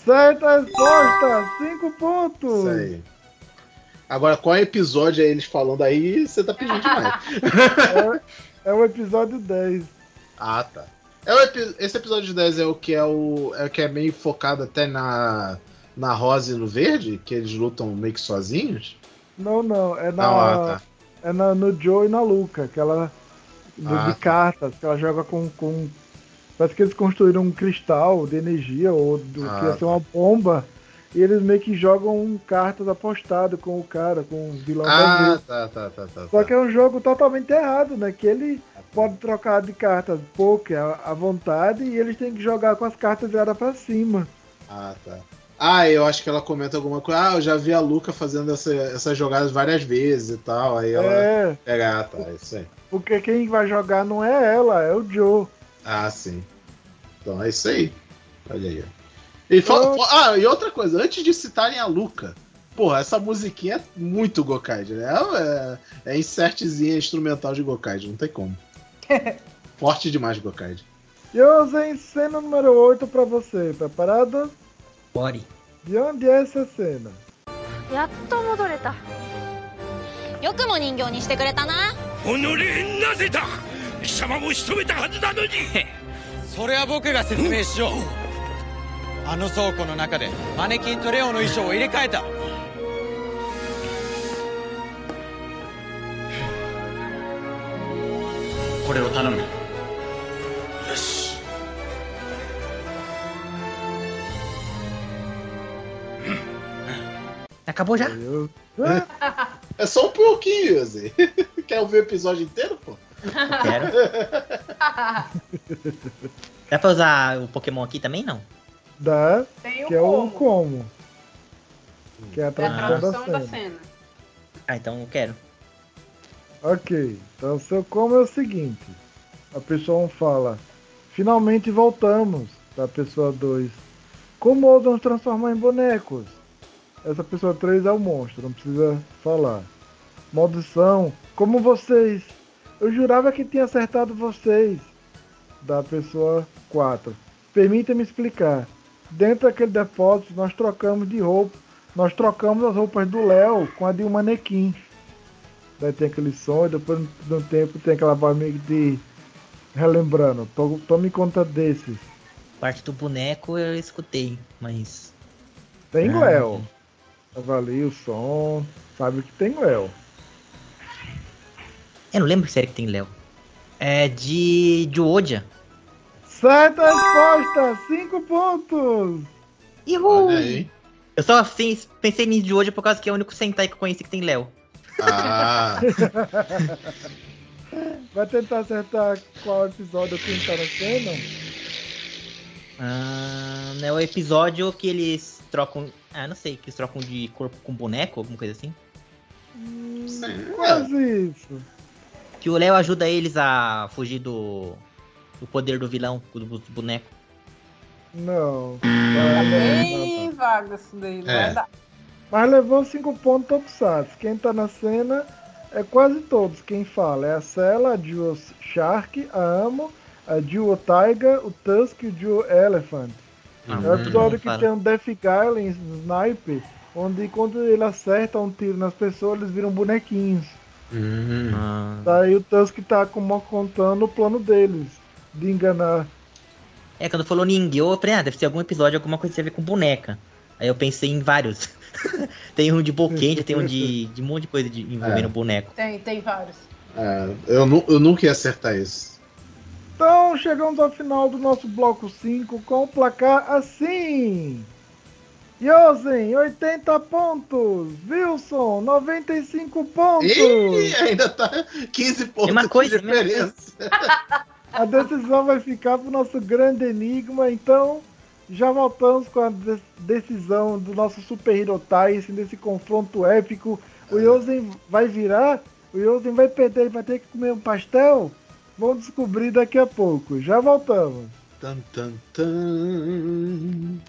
Certa resposta! Cinco pontos! Isso aí. Agora, qual episódio é eles falando aí? Você tá pedindo demais. *laughs* É, é o episódio 10. ah, tá. É o epi- esse episódio 10 é o que é o. É o que é meio focado até na. Na rosa e no verde? Que eles lutam meio que sozinhos? Não, não. É, na, Não, ah, tá. É na, no Joe e na Luca, que ela. Ah, de tá. cartas, que ela joga com, com. Parece que eles construíram um cristal de energia, ou do Ah, que ia ser tá. uma bomba. E eles meio que jogam cartas apostadas com o cara, com o vilão Ah, tá, tá, tá, tá. Só tá. que é um jogo totalmente errado, né? Que ele pode trocar de cartas poker à à vontade e eles têm que jogar com as cartas viradas pra cima. Ah, tá. Ah, eu acho que ela comenta alguma coisa. Ah, eu já vi a Luca fazendo essa- essas jogadas várias vezes e tal. Aí ela É, pega, ah, tá, é isso aí. porque quem vai jogar não é ela, é o Joe. Ah, sim. Então é isso aí. Olha aí. E fa- fa- ah, e outra coisa, antes de citarem a Luca, porra, essa musiquinha é muito Gokaido, né? É, é insertzinha instrumental de Gokaido, não tem como. *laughs* Forte demais Gokaido. Yosen, cena número 8 pra você. Preparado? Body. De onde é essa cena? やっと戻れた。よくも人形にしてくれたな。己なぜだ。貴様も仕留めたはずなのに。それは僕が説明しよう。あの倉庫の中でマネキンとレオの衣装を入れ替えた。これを頼む Acabou já? É só um pouquinho, Yose. *laughs* Quer ouvir o episódio inteiro, pô? Quero. *laughs* Dá pra usar o Pokémon aqui também, não? Dá, Tem o que é o como. como. Que é a É a tradução da da cena. cena. Ah, então eu quero. Ok, então o seu como é o seguinte: a pessoa 1 fala, finalmente voltamos. Da pessoa 2, como ousam nos transformar em bonecos? Essa pessoa 3 é o monstro, não precisa falar. Maldição, como vocês? Eu jurava que tinha acertado vocês. Da pessoa 4, permita-me explicar. Dentro daquele depósito nós trocamos de roupa. Nós trocamos as roupas do Léo com a de um manequim. Daí tem aquele som e depois de um tempo tem aquela voz meio de relembrando. To- Tome conta desses. Parte do boneco eu escutei, mas. Tem Ah, Léo. Avalia o som. Sabe que tem Léo. Eu não lembro que série que tem Léo. É de. de Odia. Certa resposta! 5 pontos! Aí. Eu só assim, pensei nisso de hoje por causa que é o único Sentai que eu conheci que tem Léo. Ah, *laughs* Vai tentar acertar qual episódio que tá na cena? Ah, é o episódio que eles trocam. Ah, não sei, que eles trocam de corpo com boneco, alguma coisa assim. Quase isso. Que o Léo ajuda eles a fugir do. do poder do vilão, do, do boneco. Não. Tá bem vago isso daí, não É. vai dar. Mas levou 5 pontos Tokusatsu. Quem tá na cena é quase todos. Quem fala é a Cella, a Duo Shark, a Amo, a Duo Taiga, o Tusk e o Duo Elephant. É o todo episódio mundo que tem um Death Garland Sniper, onde quando ele acerta um tiro nas pessoas, eles viram bonequinhos. Ah. Daí o Tusk tá como contando o plano deles, de enganar. É, quando falou Ningyo, eu falei, ah, deve ser algum episódio, alguma coisa que tem a ver com boneca. Aí eu pensei em vários. *laughs* tem um de Bokenja, tem um de, de um monte de coisa de, envolvendo É. boneco. Tem, tem vários. é, eu, nu- eu nunca ia acertar isso. Então chegamos ao final do nosso bloco 5 com o placar assim. Yosen, 80 pontos. Wilson, 95 pontos. Ih, ainda tá 15 pontos Mesma coisa, de mesma diferença. A decisão vai ficar pro nosso grande enigma, então já voltamos com a de- decisão do nosso Super Hero Tyson nesse confronto épico. O Yosen vai virar? O Yosen vai perder, ele vai ter que comer um pastel? Vamos descobrir daqui a pouco. Já voltamos. Tan, tan, tan.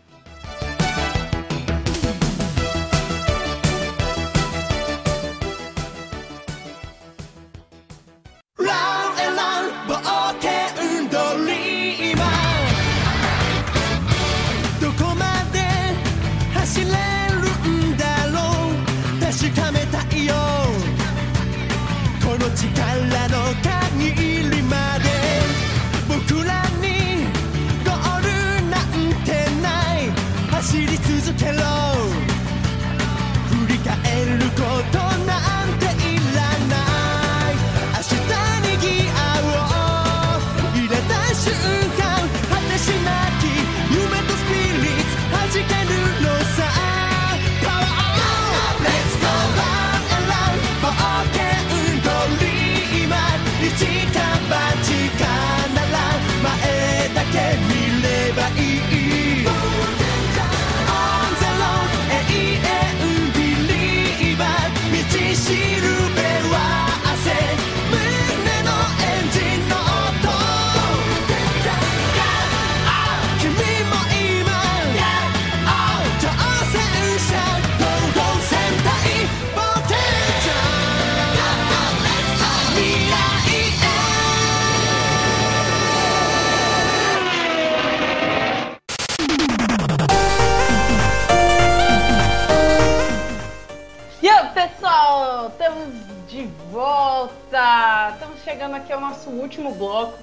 Volta! Estamos chegando aqui ao nosso último bloco.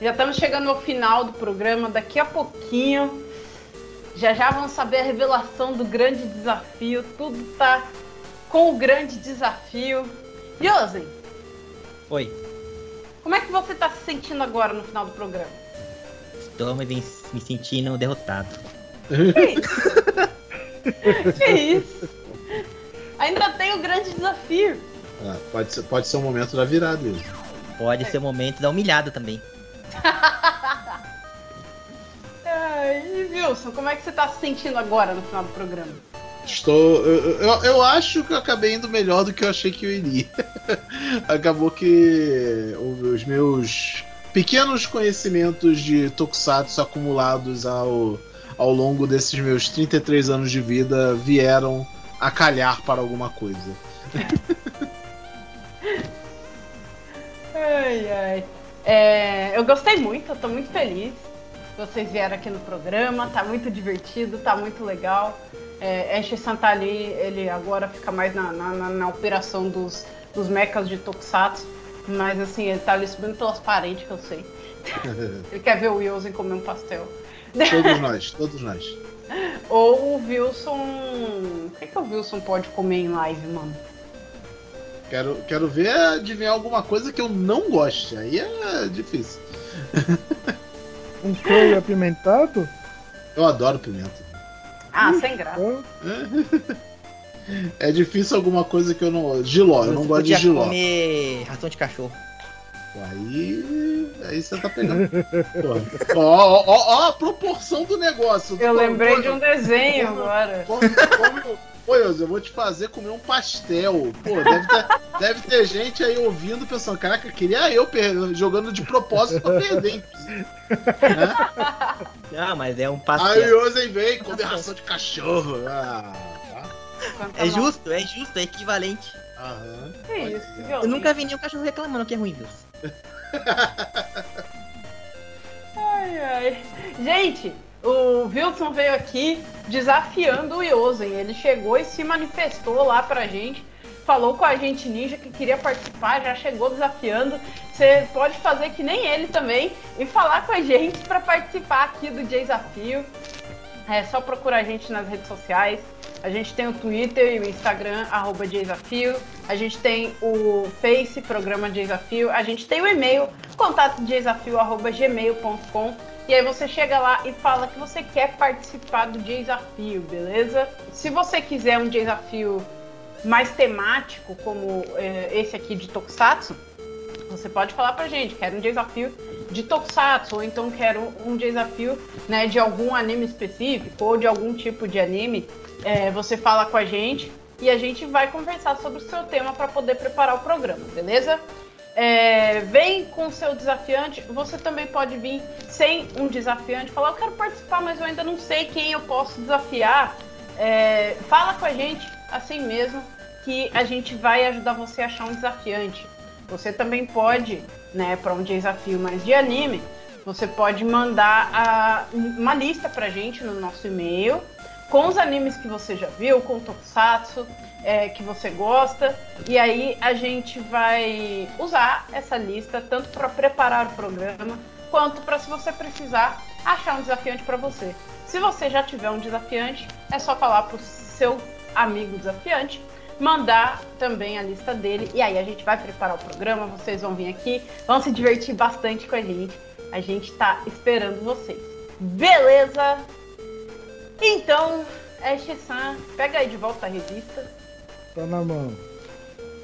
Já estamos chegando ao final do programa. Daqui a pouquinho, já já vamos saber a revelação do grande desafio. Tudo tá com o grande desafio. Yosen, Oi, como é que você tá se sentindo agora no final do programa? estou me, me sentindo derrotado. *laughs* Que isso? Ainda tem o grande desafio. Ah, pode, ser, pode ser um momento da virada. Will. Pode ser o momento da humilhada também. *laughs* Ai, e Wilson, como é que você tá se sentindo agora no final do programa? Estou. Eu, eu, eu acho que eu acabei indo melhor do que eu achei que eu iria. *laughs* Acabou que os meus pequenos conhecimentos de Tokusatsu acumulados ao, ao longo desses meus 33 anos de vida vieram a calhar para alguma coisa. *laughs* Ai, ai. É, eu gostei muito, eu tô muito feliz que vocês vieram aqui no programa, tá muito divertido, tá muito legal. É, Ash Santali, ele agora fica mais na, na, na- na operação dos, dos mechas de Tokusatsu, mas assim, ele tá ali subindo pelas paredes, que eu sei. *laughs* Ele quer ver o Wilson comer um pastel. todos nós, todos nós. *laughs* Ou o Wilson. O que, que o Wilson pode comer em live, mano? Quero, quero ver adivinhar alguma coisa que eu não goste. Aí é difícil. Um show apimentado? Eu adoro pimenta. Ah, sem graça. É difícil alguma coisa que eu não. Giló, eu não gosto de giló. comer ração de cachorro. Aí. Aí você tá pegando. Ó, ó, ó, ó a proporção do negócio. Eu Pô, lembrei pô, de um desenho agora. como- como- Pô, eu vou te fazer comer um pastel. Pô, deve ter, *laughs* deve ter gente aí ouvindo pensando, caraca, queria eu jogando de propósito pra perder. inclusive. *laughs* Ah, mas é um Aí pastel. o Yosen vem comer ração de cachorro. Ah, tá. É justo, é justo, é equivalente. Aham. Que isso, Eu nunca vi nenhum cachorro reclamando que é ruim, viu? *laughs* Ai, ai. Gente, o Wilson veio aqui desafiando o Yosen. Ele chegou e se manifestou lá pra gente. Falou com a gente ninja que queria participar, já chegou desafiando. Você pode fazer que nem ele também e falar com a gente pra participar aqui do desafio. É só procurar a gente nas redes sociais. A gente tem o Twitter e o Instagram, arroba Desafio. A gente tem o Face, programa Desafio. A gente tem o e-mail, contato desafio, arroba gmail.com. E aí você chega lá e fala que você quer participar do desafio, beleza? Se você quiser um desafio mais temático, como eh, esse aqui de Tokusatsu, você pode falar pra gente, quero um desafio de Tokusatsu, ou então quero um desafio né, de algum anime específico, ou de algum tipo de anime. É, você fala com a gente e a gente vai conversar sobre o seu tema para poder preparar o programa, beleza? É, vem com seu desafiante. Você também pode vir sem um desafiante, falar eu quero participar, mas eu ainda não sei quem eu posso desafiar. É, fala com a gente assim mesmo que a gente vai ajudar você a achar um desafiante. Você também pode, né, para um desafio mais de anime, você pode mandar a- uma lista pra gente no nosso e-mail com os animes que você já viu, com o Tokusatsu, é, que você gosta, e aí a gente vai usar essa lista tanto para preparar o programa quanto para se você precisar achar um desafiante para você. Se você já tiver um desafiante, é só falar pro seu amigo desafiante mandar também a lista dele e aí a gente vai preparar o programa, vocês vão vir aqui, vão se divertir bastante com a gente. A gente tá esperando vocês. Beleza? Então, Ash-san, pega aí de volta a revista. Tá na mão.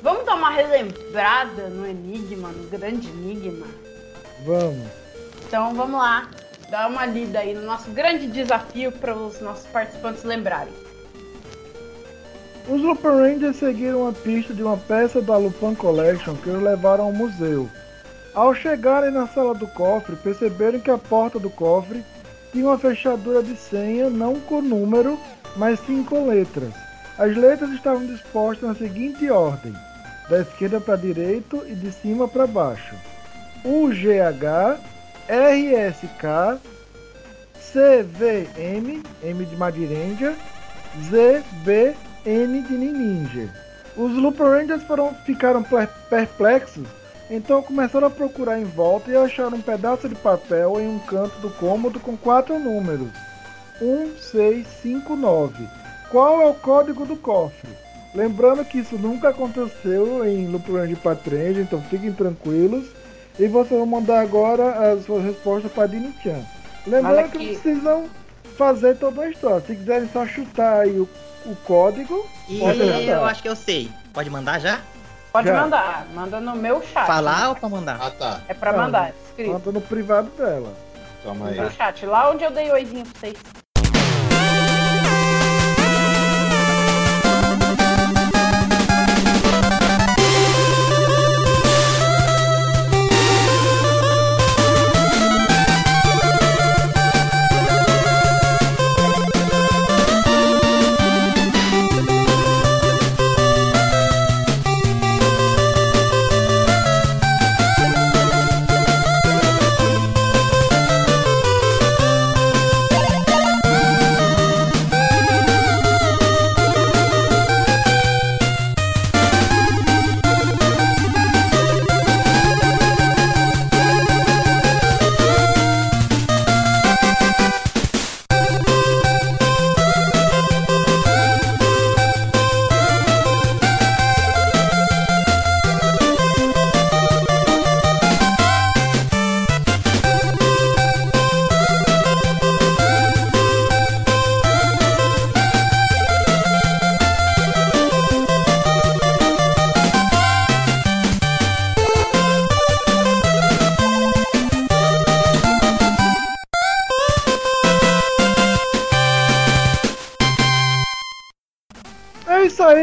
Vamos dar uma relembrada no enigma, no grande enigma. Vamos. Então vamos lá, dar uma lida aí no nosso grande desafio para os nossos participantes lembrarem. Os Lupin Rangers seguiram a pista de uma peça da Lupin Collection que os levaram ao museu. Ao chegarem na sala do cofre, perceberam que a porta do cofre tinha uma fechadura de senha não com número, mas sim com letras. As letras estavam dispostas na seguinte ordem: da esquerda para a direita e de cima para baixo. UGH, RSK, CVM, M de Madiranger, ZBN de Ninja. Os Looper Rangers foram, ficaram per- perplexos, então começaram a procurar em volta e acharam um pedaço de papel em um canto do cômodo com quatro números: 1659. Qual é o código do cofre? Lembrando que isso nunca aconteceu em Loop Ranger Patrange, então fiquem tranquilos. E vocês vão mandar agora as suas respostas para Dini-chan. Lembrando que não precisam fazer toda a história. Se quiserem só chutar aí o, o código, E eu acho que eu sei. Pode mandar já? Pode Já. mandar. Manda no meu chat. Falar ou pra mandar? Ah, tá. É pra Não, mandar, escrito. Manda no privado dela. Calma No aí. meu chat. Lá onde eu dei oizinho pra vocês.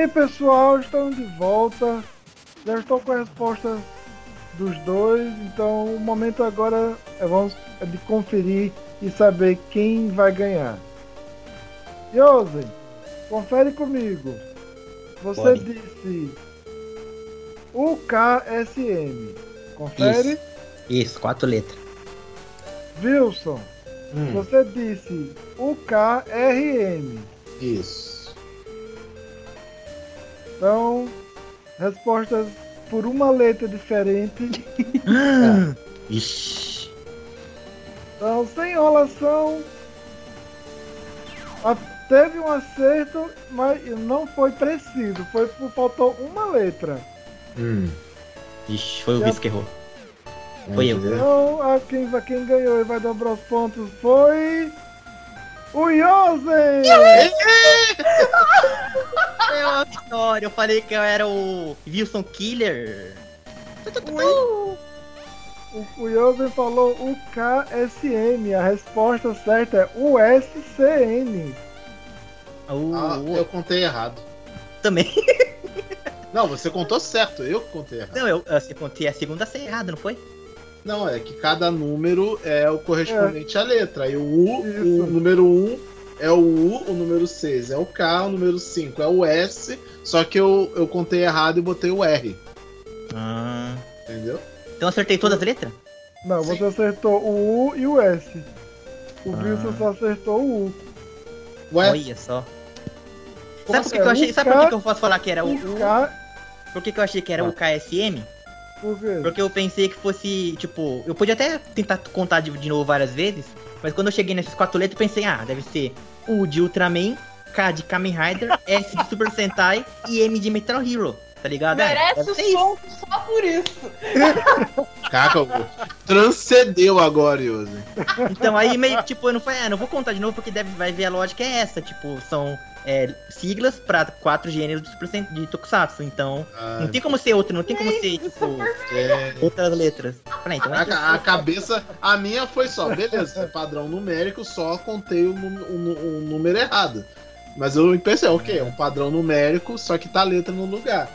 Aí, pessoal. Estamos de volta. Já estou com a resposta dos dois. Então, o momento agora é, vamos, é de conferir e saber quem vai ganhar. Yosen, confere comigo. Você Pode. disse UKSM. Confere. Isso. Isso, quatro letras. Wilson, Hum, você disse UKRM. isso. Então, respostas por uma letra diferente. *laughs* Ixi. Então, sem enrolação. Teve um acerto, mas não foi preciso. Foi por faltou uma letra. Hum. Ixi, foi o Viz que errou. Foi eu. Então, a quem, a quem ganhou e vai dobrar os pontos foi. O Yosen! É uma vitória. Eu falei que eu era o Wilson Killer. O, o Yosen falou UKSM. A resposta certa é USCN. Uh, Ah, eu contei errado. Também. Não, você contou certo, eu contei errado. Não, eu, eu contei a segunda ser errada, não foi? Não, é que cada número é o correspondente à letra. Aí o U, o número 1 é o U, o número 6 é o K, o número 5 é o S, só que eu, eu contei errado e botei o R. Ah. Entendeu? Então eu acertei todas as letras? Não, você acertou o U e o S. O Ah. Wilson só acertou o U. Ué? Olha só. Como Sabe por que, assim? que eu achei? O Sabe por que, que eu posso falar que era o. O K. Por que, que eu achei que era o KSM? Por quê? Porque eu pensei que fosse, tipo, eu podia até tentar contar de, de novo várias vezes, mas quando eu cheguei nessas quatro letras, eu pensei, ah, deve ser U de Ultraman, K de Kamen Rider, *laughs* S de Super Sentai e M de Metal Hero, tá ligado? Ah, Merece isso. pontos só por isso. *laughs* Caca, transcendeu agora, Yose. Então aí meio que, tipo, eu não falei, ah, não vou contar de novo porque deve, vai ver a lógica é essa, tipo, são é, siglas pra quatro gêneros de, Super Sen- de Tokusatsu, então Ah, não tem como ser outro, não tem como ser, tipo, É. outras letras. Então é A, a cabeça, a minha foi só, beleza, é *laughs* padrão numérico, só contei o, o o número errado. Mas eu pensei, ok, é um padrão numérico, só que tá a letra no lugar.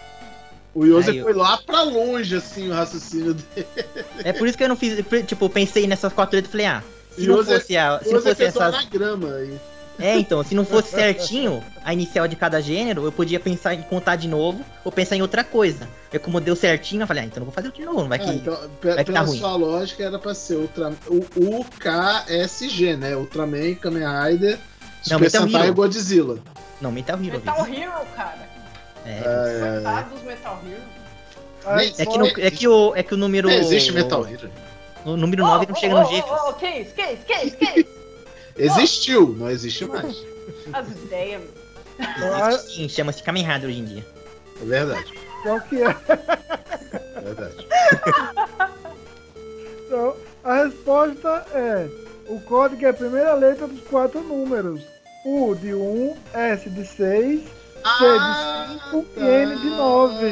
O Yose eu- foi lá pra longe, assim, o raciocínio dele. *laughs* É por isso que eu não fiz, tipo, pensei nessas quatro letras e falei, ah, se E não Yose- fosse a. Se não Yose fosse essas. anagrama aí. É, então, se não fosse certinho a inicial de cada gênero, eu podia pensar em contar de novo ou pensar em outra coisa. Eu como deu certinho, eu falei, ah, então não vou fazer de novo, não vai que. Ah, então, pe- vai que pela tá ruim. sua lógica, era pra ser Ultra, o UKSG, né? Ultraman, Kamen Rider, Não, Super Metal Sentai e Hero. Godzilla. Não, Metal Hero, Metal Viz. Hero, cara. É, Coitado dos Metal Hero. é, que, no- é, que o, é que o número. Não existe Metal Hero. O número 9 não chega no G. Ô, ô, ô, que isso, que isso, que isso, que isso? Existiu, não existe mais. *laughs* As ideias. Existe sim, chama-se Kamen Rider hoje em dia. É verdade. Qual que é? É verdade. *laughs* Então, a resposta é: o código é a primeira letra dos quatro números. U de 1, S de 6, C de 5 e N de 9.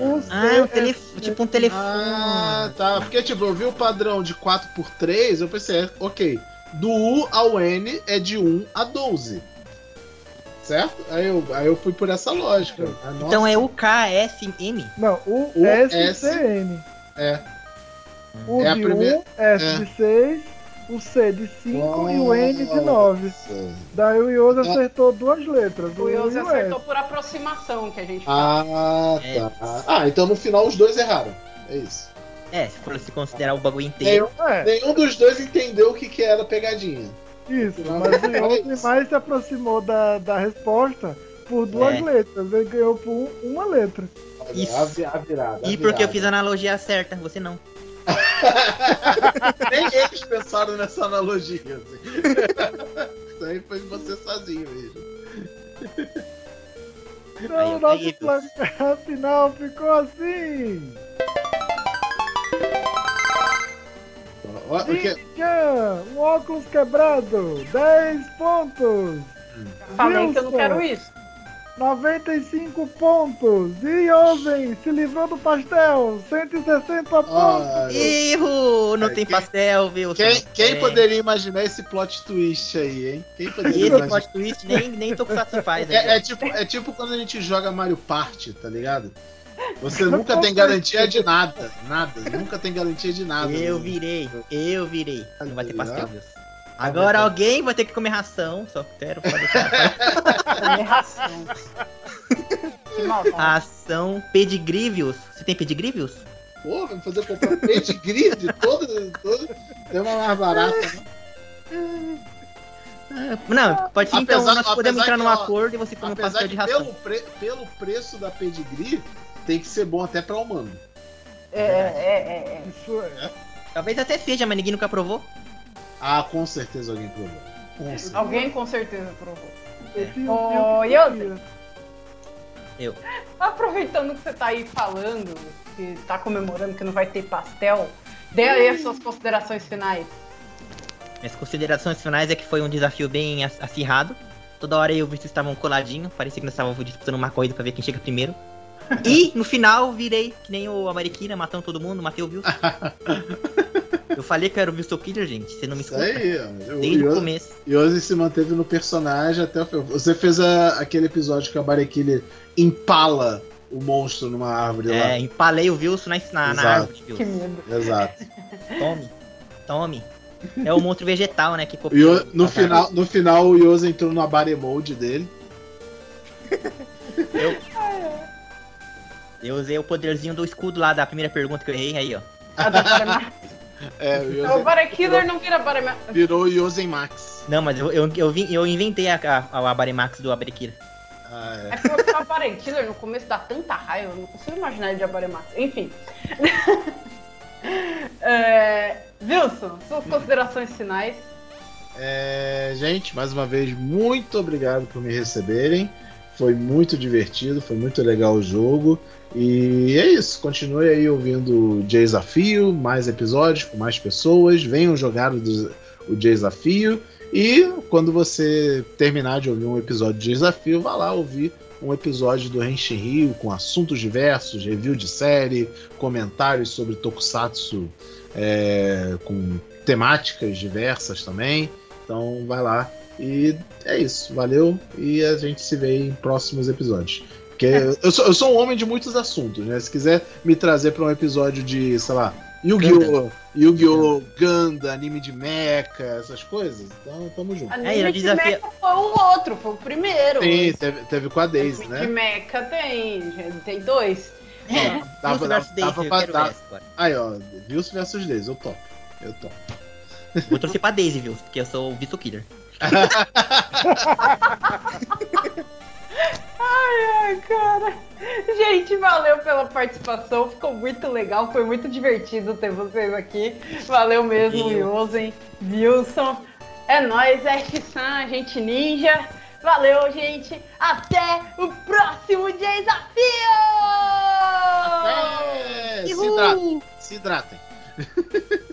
O C Ah, o é- telefone, tipo um telefone. Ah, tá. Porque, tipo, eu vi o padrão de 4x3, eu pensei, é, ok. Do U ao N é de 1 a 12. Certo? Aí eu, aí eu fui por essa lógica. Ah, nossa. Então é o KSM. Não, U, U, S, S. C, N. É. O É a de primeira- 1, S é. de 6, o C de 5 e o N de 9. Nossa. Daí o Yoso acertou duas letras. O U Yoso o acertou S. por aproximação que a gente. Ah, É. tá. Ah, então no final os dois erraram. É isso. É, se for se considerar o bagulho inteiro. Nenhum, É. nenhum dos dois entendeu o que, que era pegadinha. Isso, mas o *laughs* Yoso mais se aproximou da, da resposta por duas É. letras. Ele ganhou por um- uma letra. Isso. A, vi- a virada. E porque eu virada. fiz a analogia certa, você não. *laughs* Nem eles pensaram nessa analogia. Assim. *laughs* Isso aí foi você sozinho mesmo. Então o nosso placar final ficou assim. Ó, porque- um óculos quebrado, 10 pontos. Falei que eu não Wilson, quero isso. 95 pontos. E Yosen se livrou do pastel, 160 pontos. Ah, Erro! Não É, tem quem- pastel, viu? Quem, quem É. poderia imaginar esse plot twist aí, hein? Quem poderia Esse imaginar? plot twist nem, nem Tokusatsu faz. aí, É, ó. é tipo, é tipo quando a gente joga Mario Party, tá ligado? Você nunca tem garantia de nada. Nada. Nunca tem garantia de nada. Eu né? virei, eu virei. Não vai ter pastel, Ah. Agora alguém vai ter que comer ração, só quero. *laughs* Comer ração. Que maldade. ração pedigrivius. Você tem pedigrivius? Pô, vai fazer comprar pedigree de todo, todo. Tem uma mais barata, né? Não, pode ser então, nós podemos entrar que, num ó, acordo e você come um pastel de ração. pelo, pre- pelo preço da pedigree, tem que ser bom até pra humano. É, é, é, é. Isso é. Talvez até seja, mas ninguém nunca provou. Ah, com certeza alguém provou. Com certeza. Alguém com certeza provou. Esse Ô, o Yosen, Eu. aproveitando que você tá aí falando, que tá comemorando que não vai ter pastel, dê aí as suas considerações finais. Minhas considerações finais é que foi um desafio bem ac- acirrado. Toda hora eu vi que estavam coladinhos, parecia que nós estávamos disputando uma corrida pra ver quem chega primeiro. E no final virei que nem o Ameriquina, matando todo mundo, matei o Wilson. *laughs* Eu falei que eu era o Wilson Killer, gente. Você não me Isso escuta. aí, ó. O Desde o começo. Yosi se manteve no personagem até o final. Você fez a- aquele episódio que a Barekille empala o monstro numa árvore lá. É, empalei o Wilson na, na, na árvore. Que Wilson. medo. Exato. Tome. Tome. É o monstro vegetal, né? Que E copiou. o- no, final, no final o Yosa entrou no Abare Mode dele. Eu usei o poderzinho do escudo lá da primeira pergunta que eu errei aí, ó. A da Barama- *laughs* É, o O Yosa Barakiller não vira Barama. virou o Yosen Max. Não, mas eu, eu, eu, eu inventei a, a, a Abaremax do Abarekira. Ah, É que o Barakiller no começo dá tanta raiva, eu não consigo imaginar ele de Abaremax. Enfim. *laughs* é, Wilson, suas considerações finais. É, gente, mais uma vez, muito obrigado por me receberem. Foi muito divertido, foi muito legal o jogo. E é isso. Continue aí ouvindo o Desafio, mais episódios com mais pessoas. Venham jogar o, des- o Desafio. E quando você terminar de ouvir um episódio de Desafio, vá lá ouvir um episódio do Henshin Rio com assuntos diversos, review de série, comentários sobre Tokusatsu é, com temáticas diversas também. Então vai lá. E é isso. Valeu. E a gente se vê em próximos episódios. Porque eu sou, eu sou um homem de muitos assuntos, né? Se quiser me trazer para um episódio de, sei lá, Yu-Gi-Oh! Yu-Gi-Oh! Ganda, anime de mecha, essas coisas, então tamo junto. Anime ele de desafia- Mecha foi o outro, foi o primeiro. Sim, teve, teve com a Daisy, Anime de né? Mecha tem, tem dois. É, Dava- dava- dava eu pra agora. Aí, ó, Wilson versus Daisy, eu topo. Eu topo. Vou torcer pra Daisy, viu? Porque eu sou o Visto Killer. *laughs* Ai, ai, cara. participação, ficou muito legal, foi muito divertido ter vocês aqui. Valeu mesmo, Yosen, Wilson. É nóis, F-San, gente ninja. Valeu, gente. Até o próximo desafio! É, se hidratem. Se hidratem. *laughs*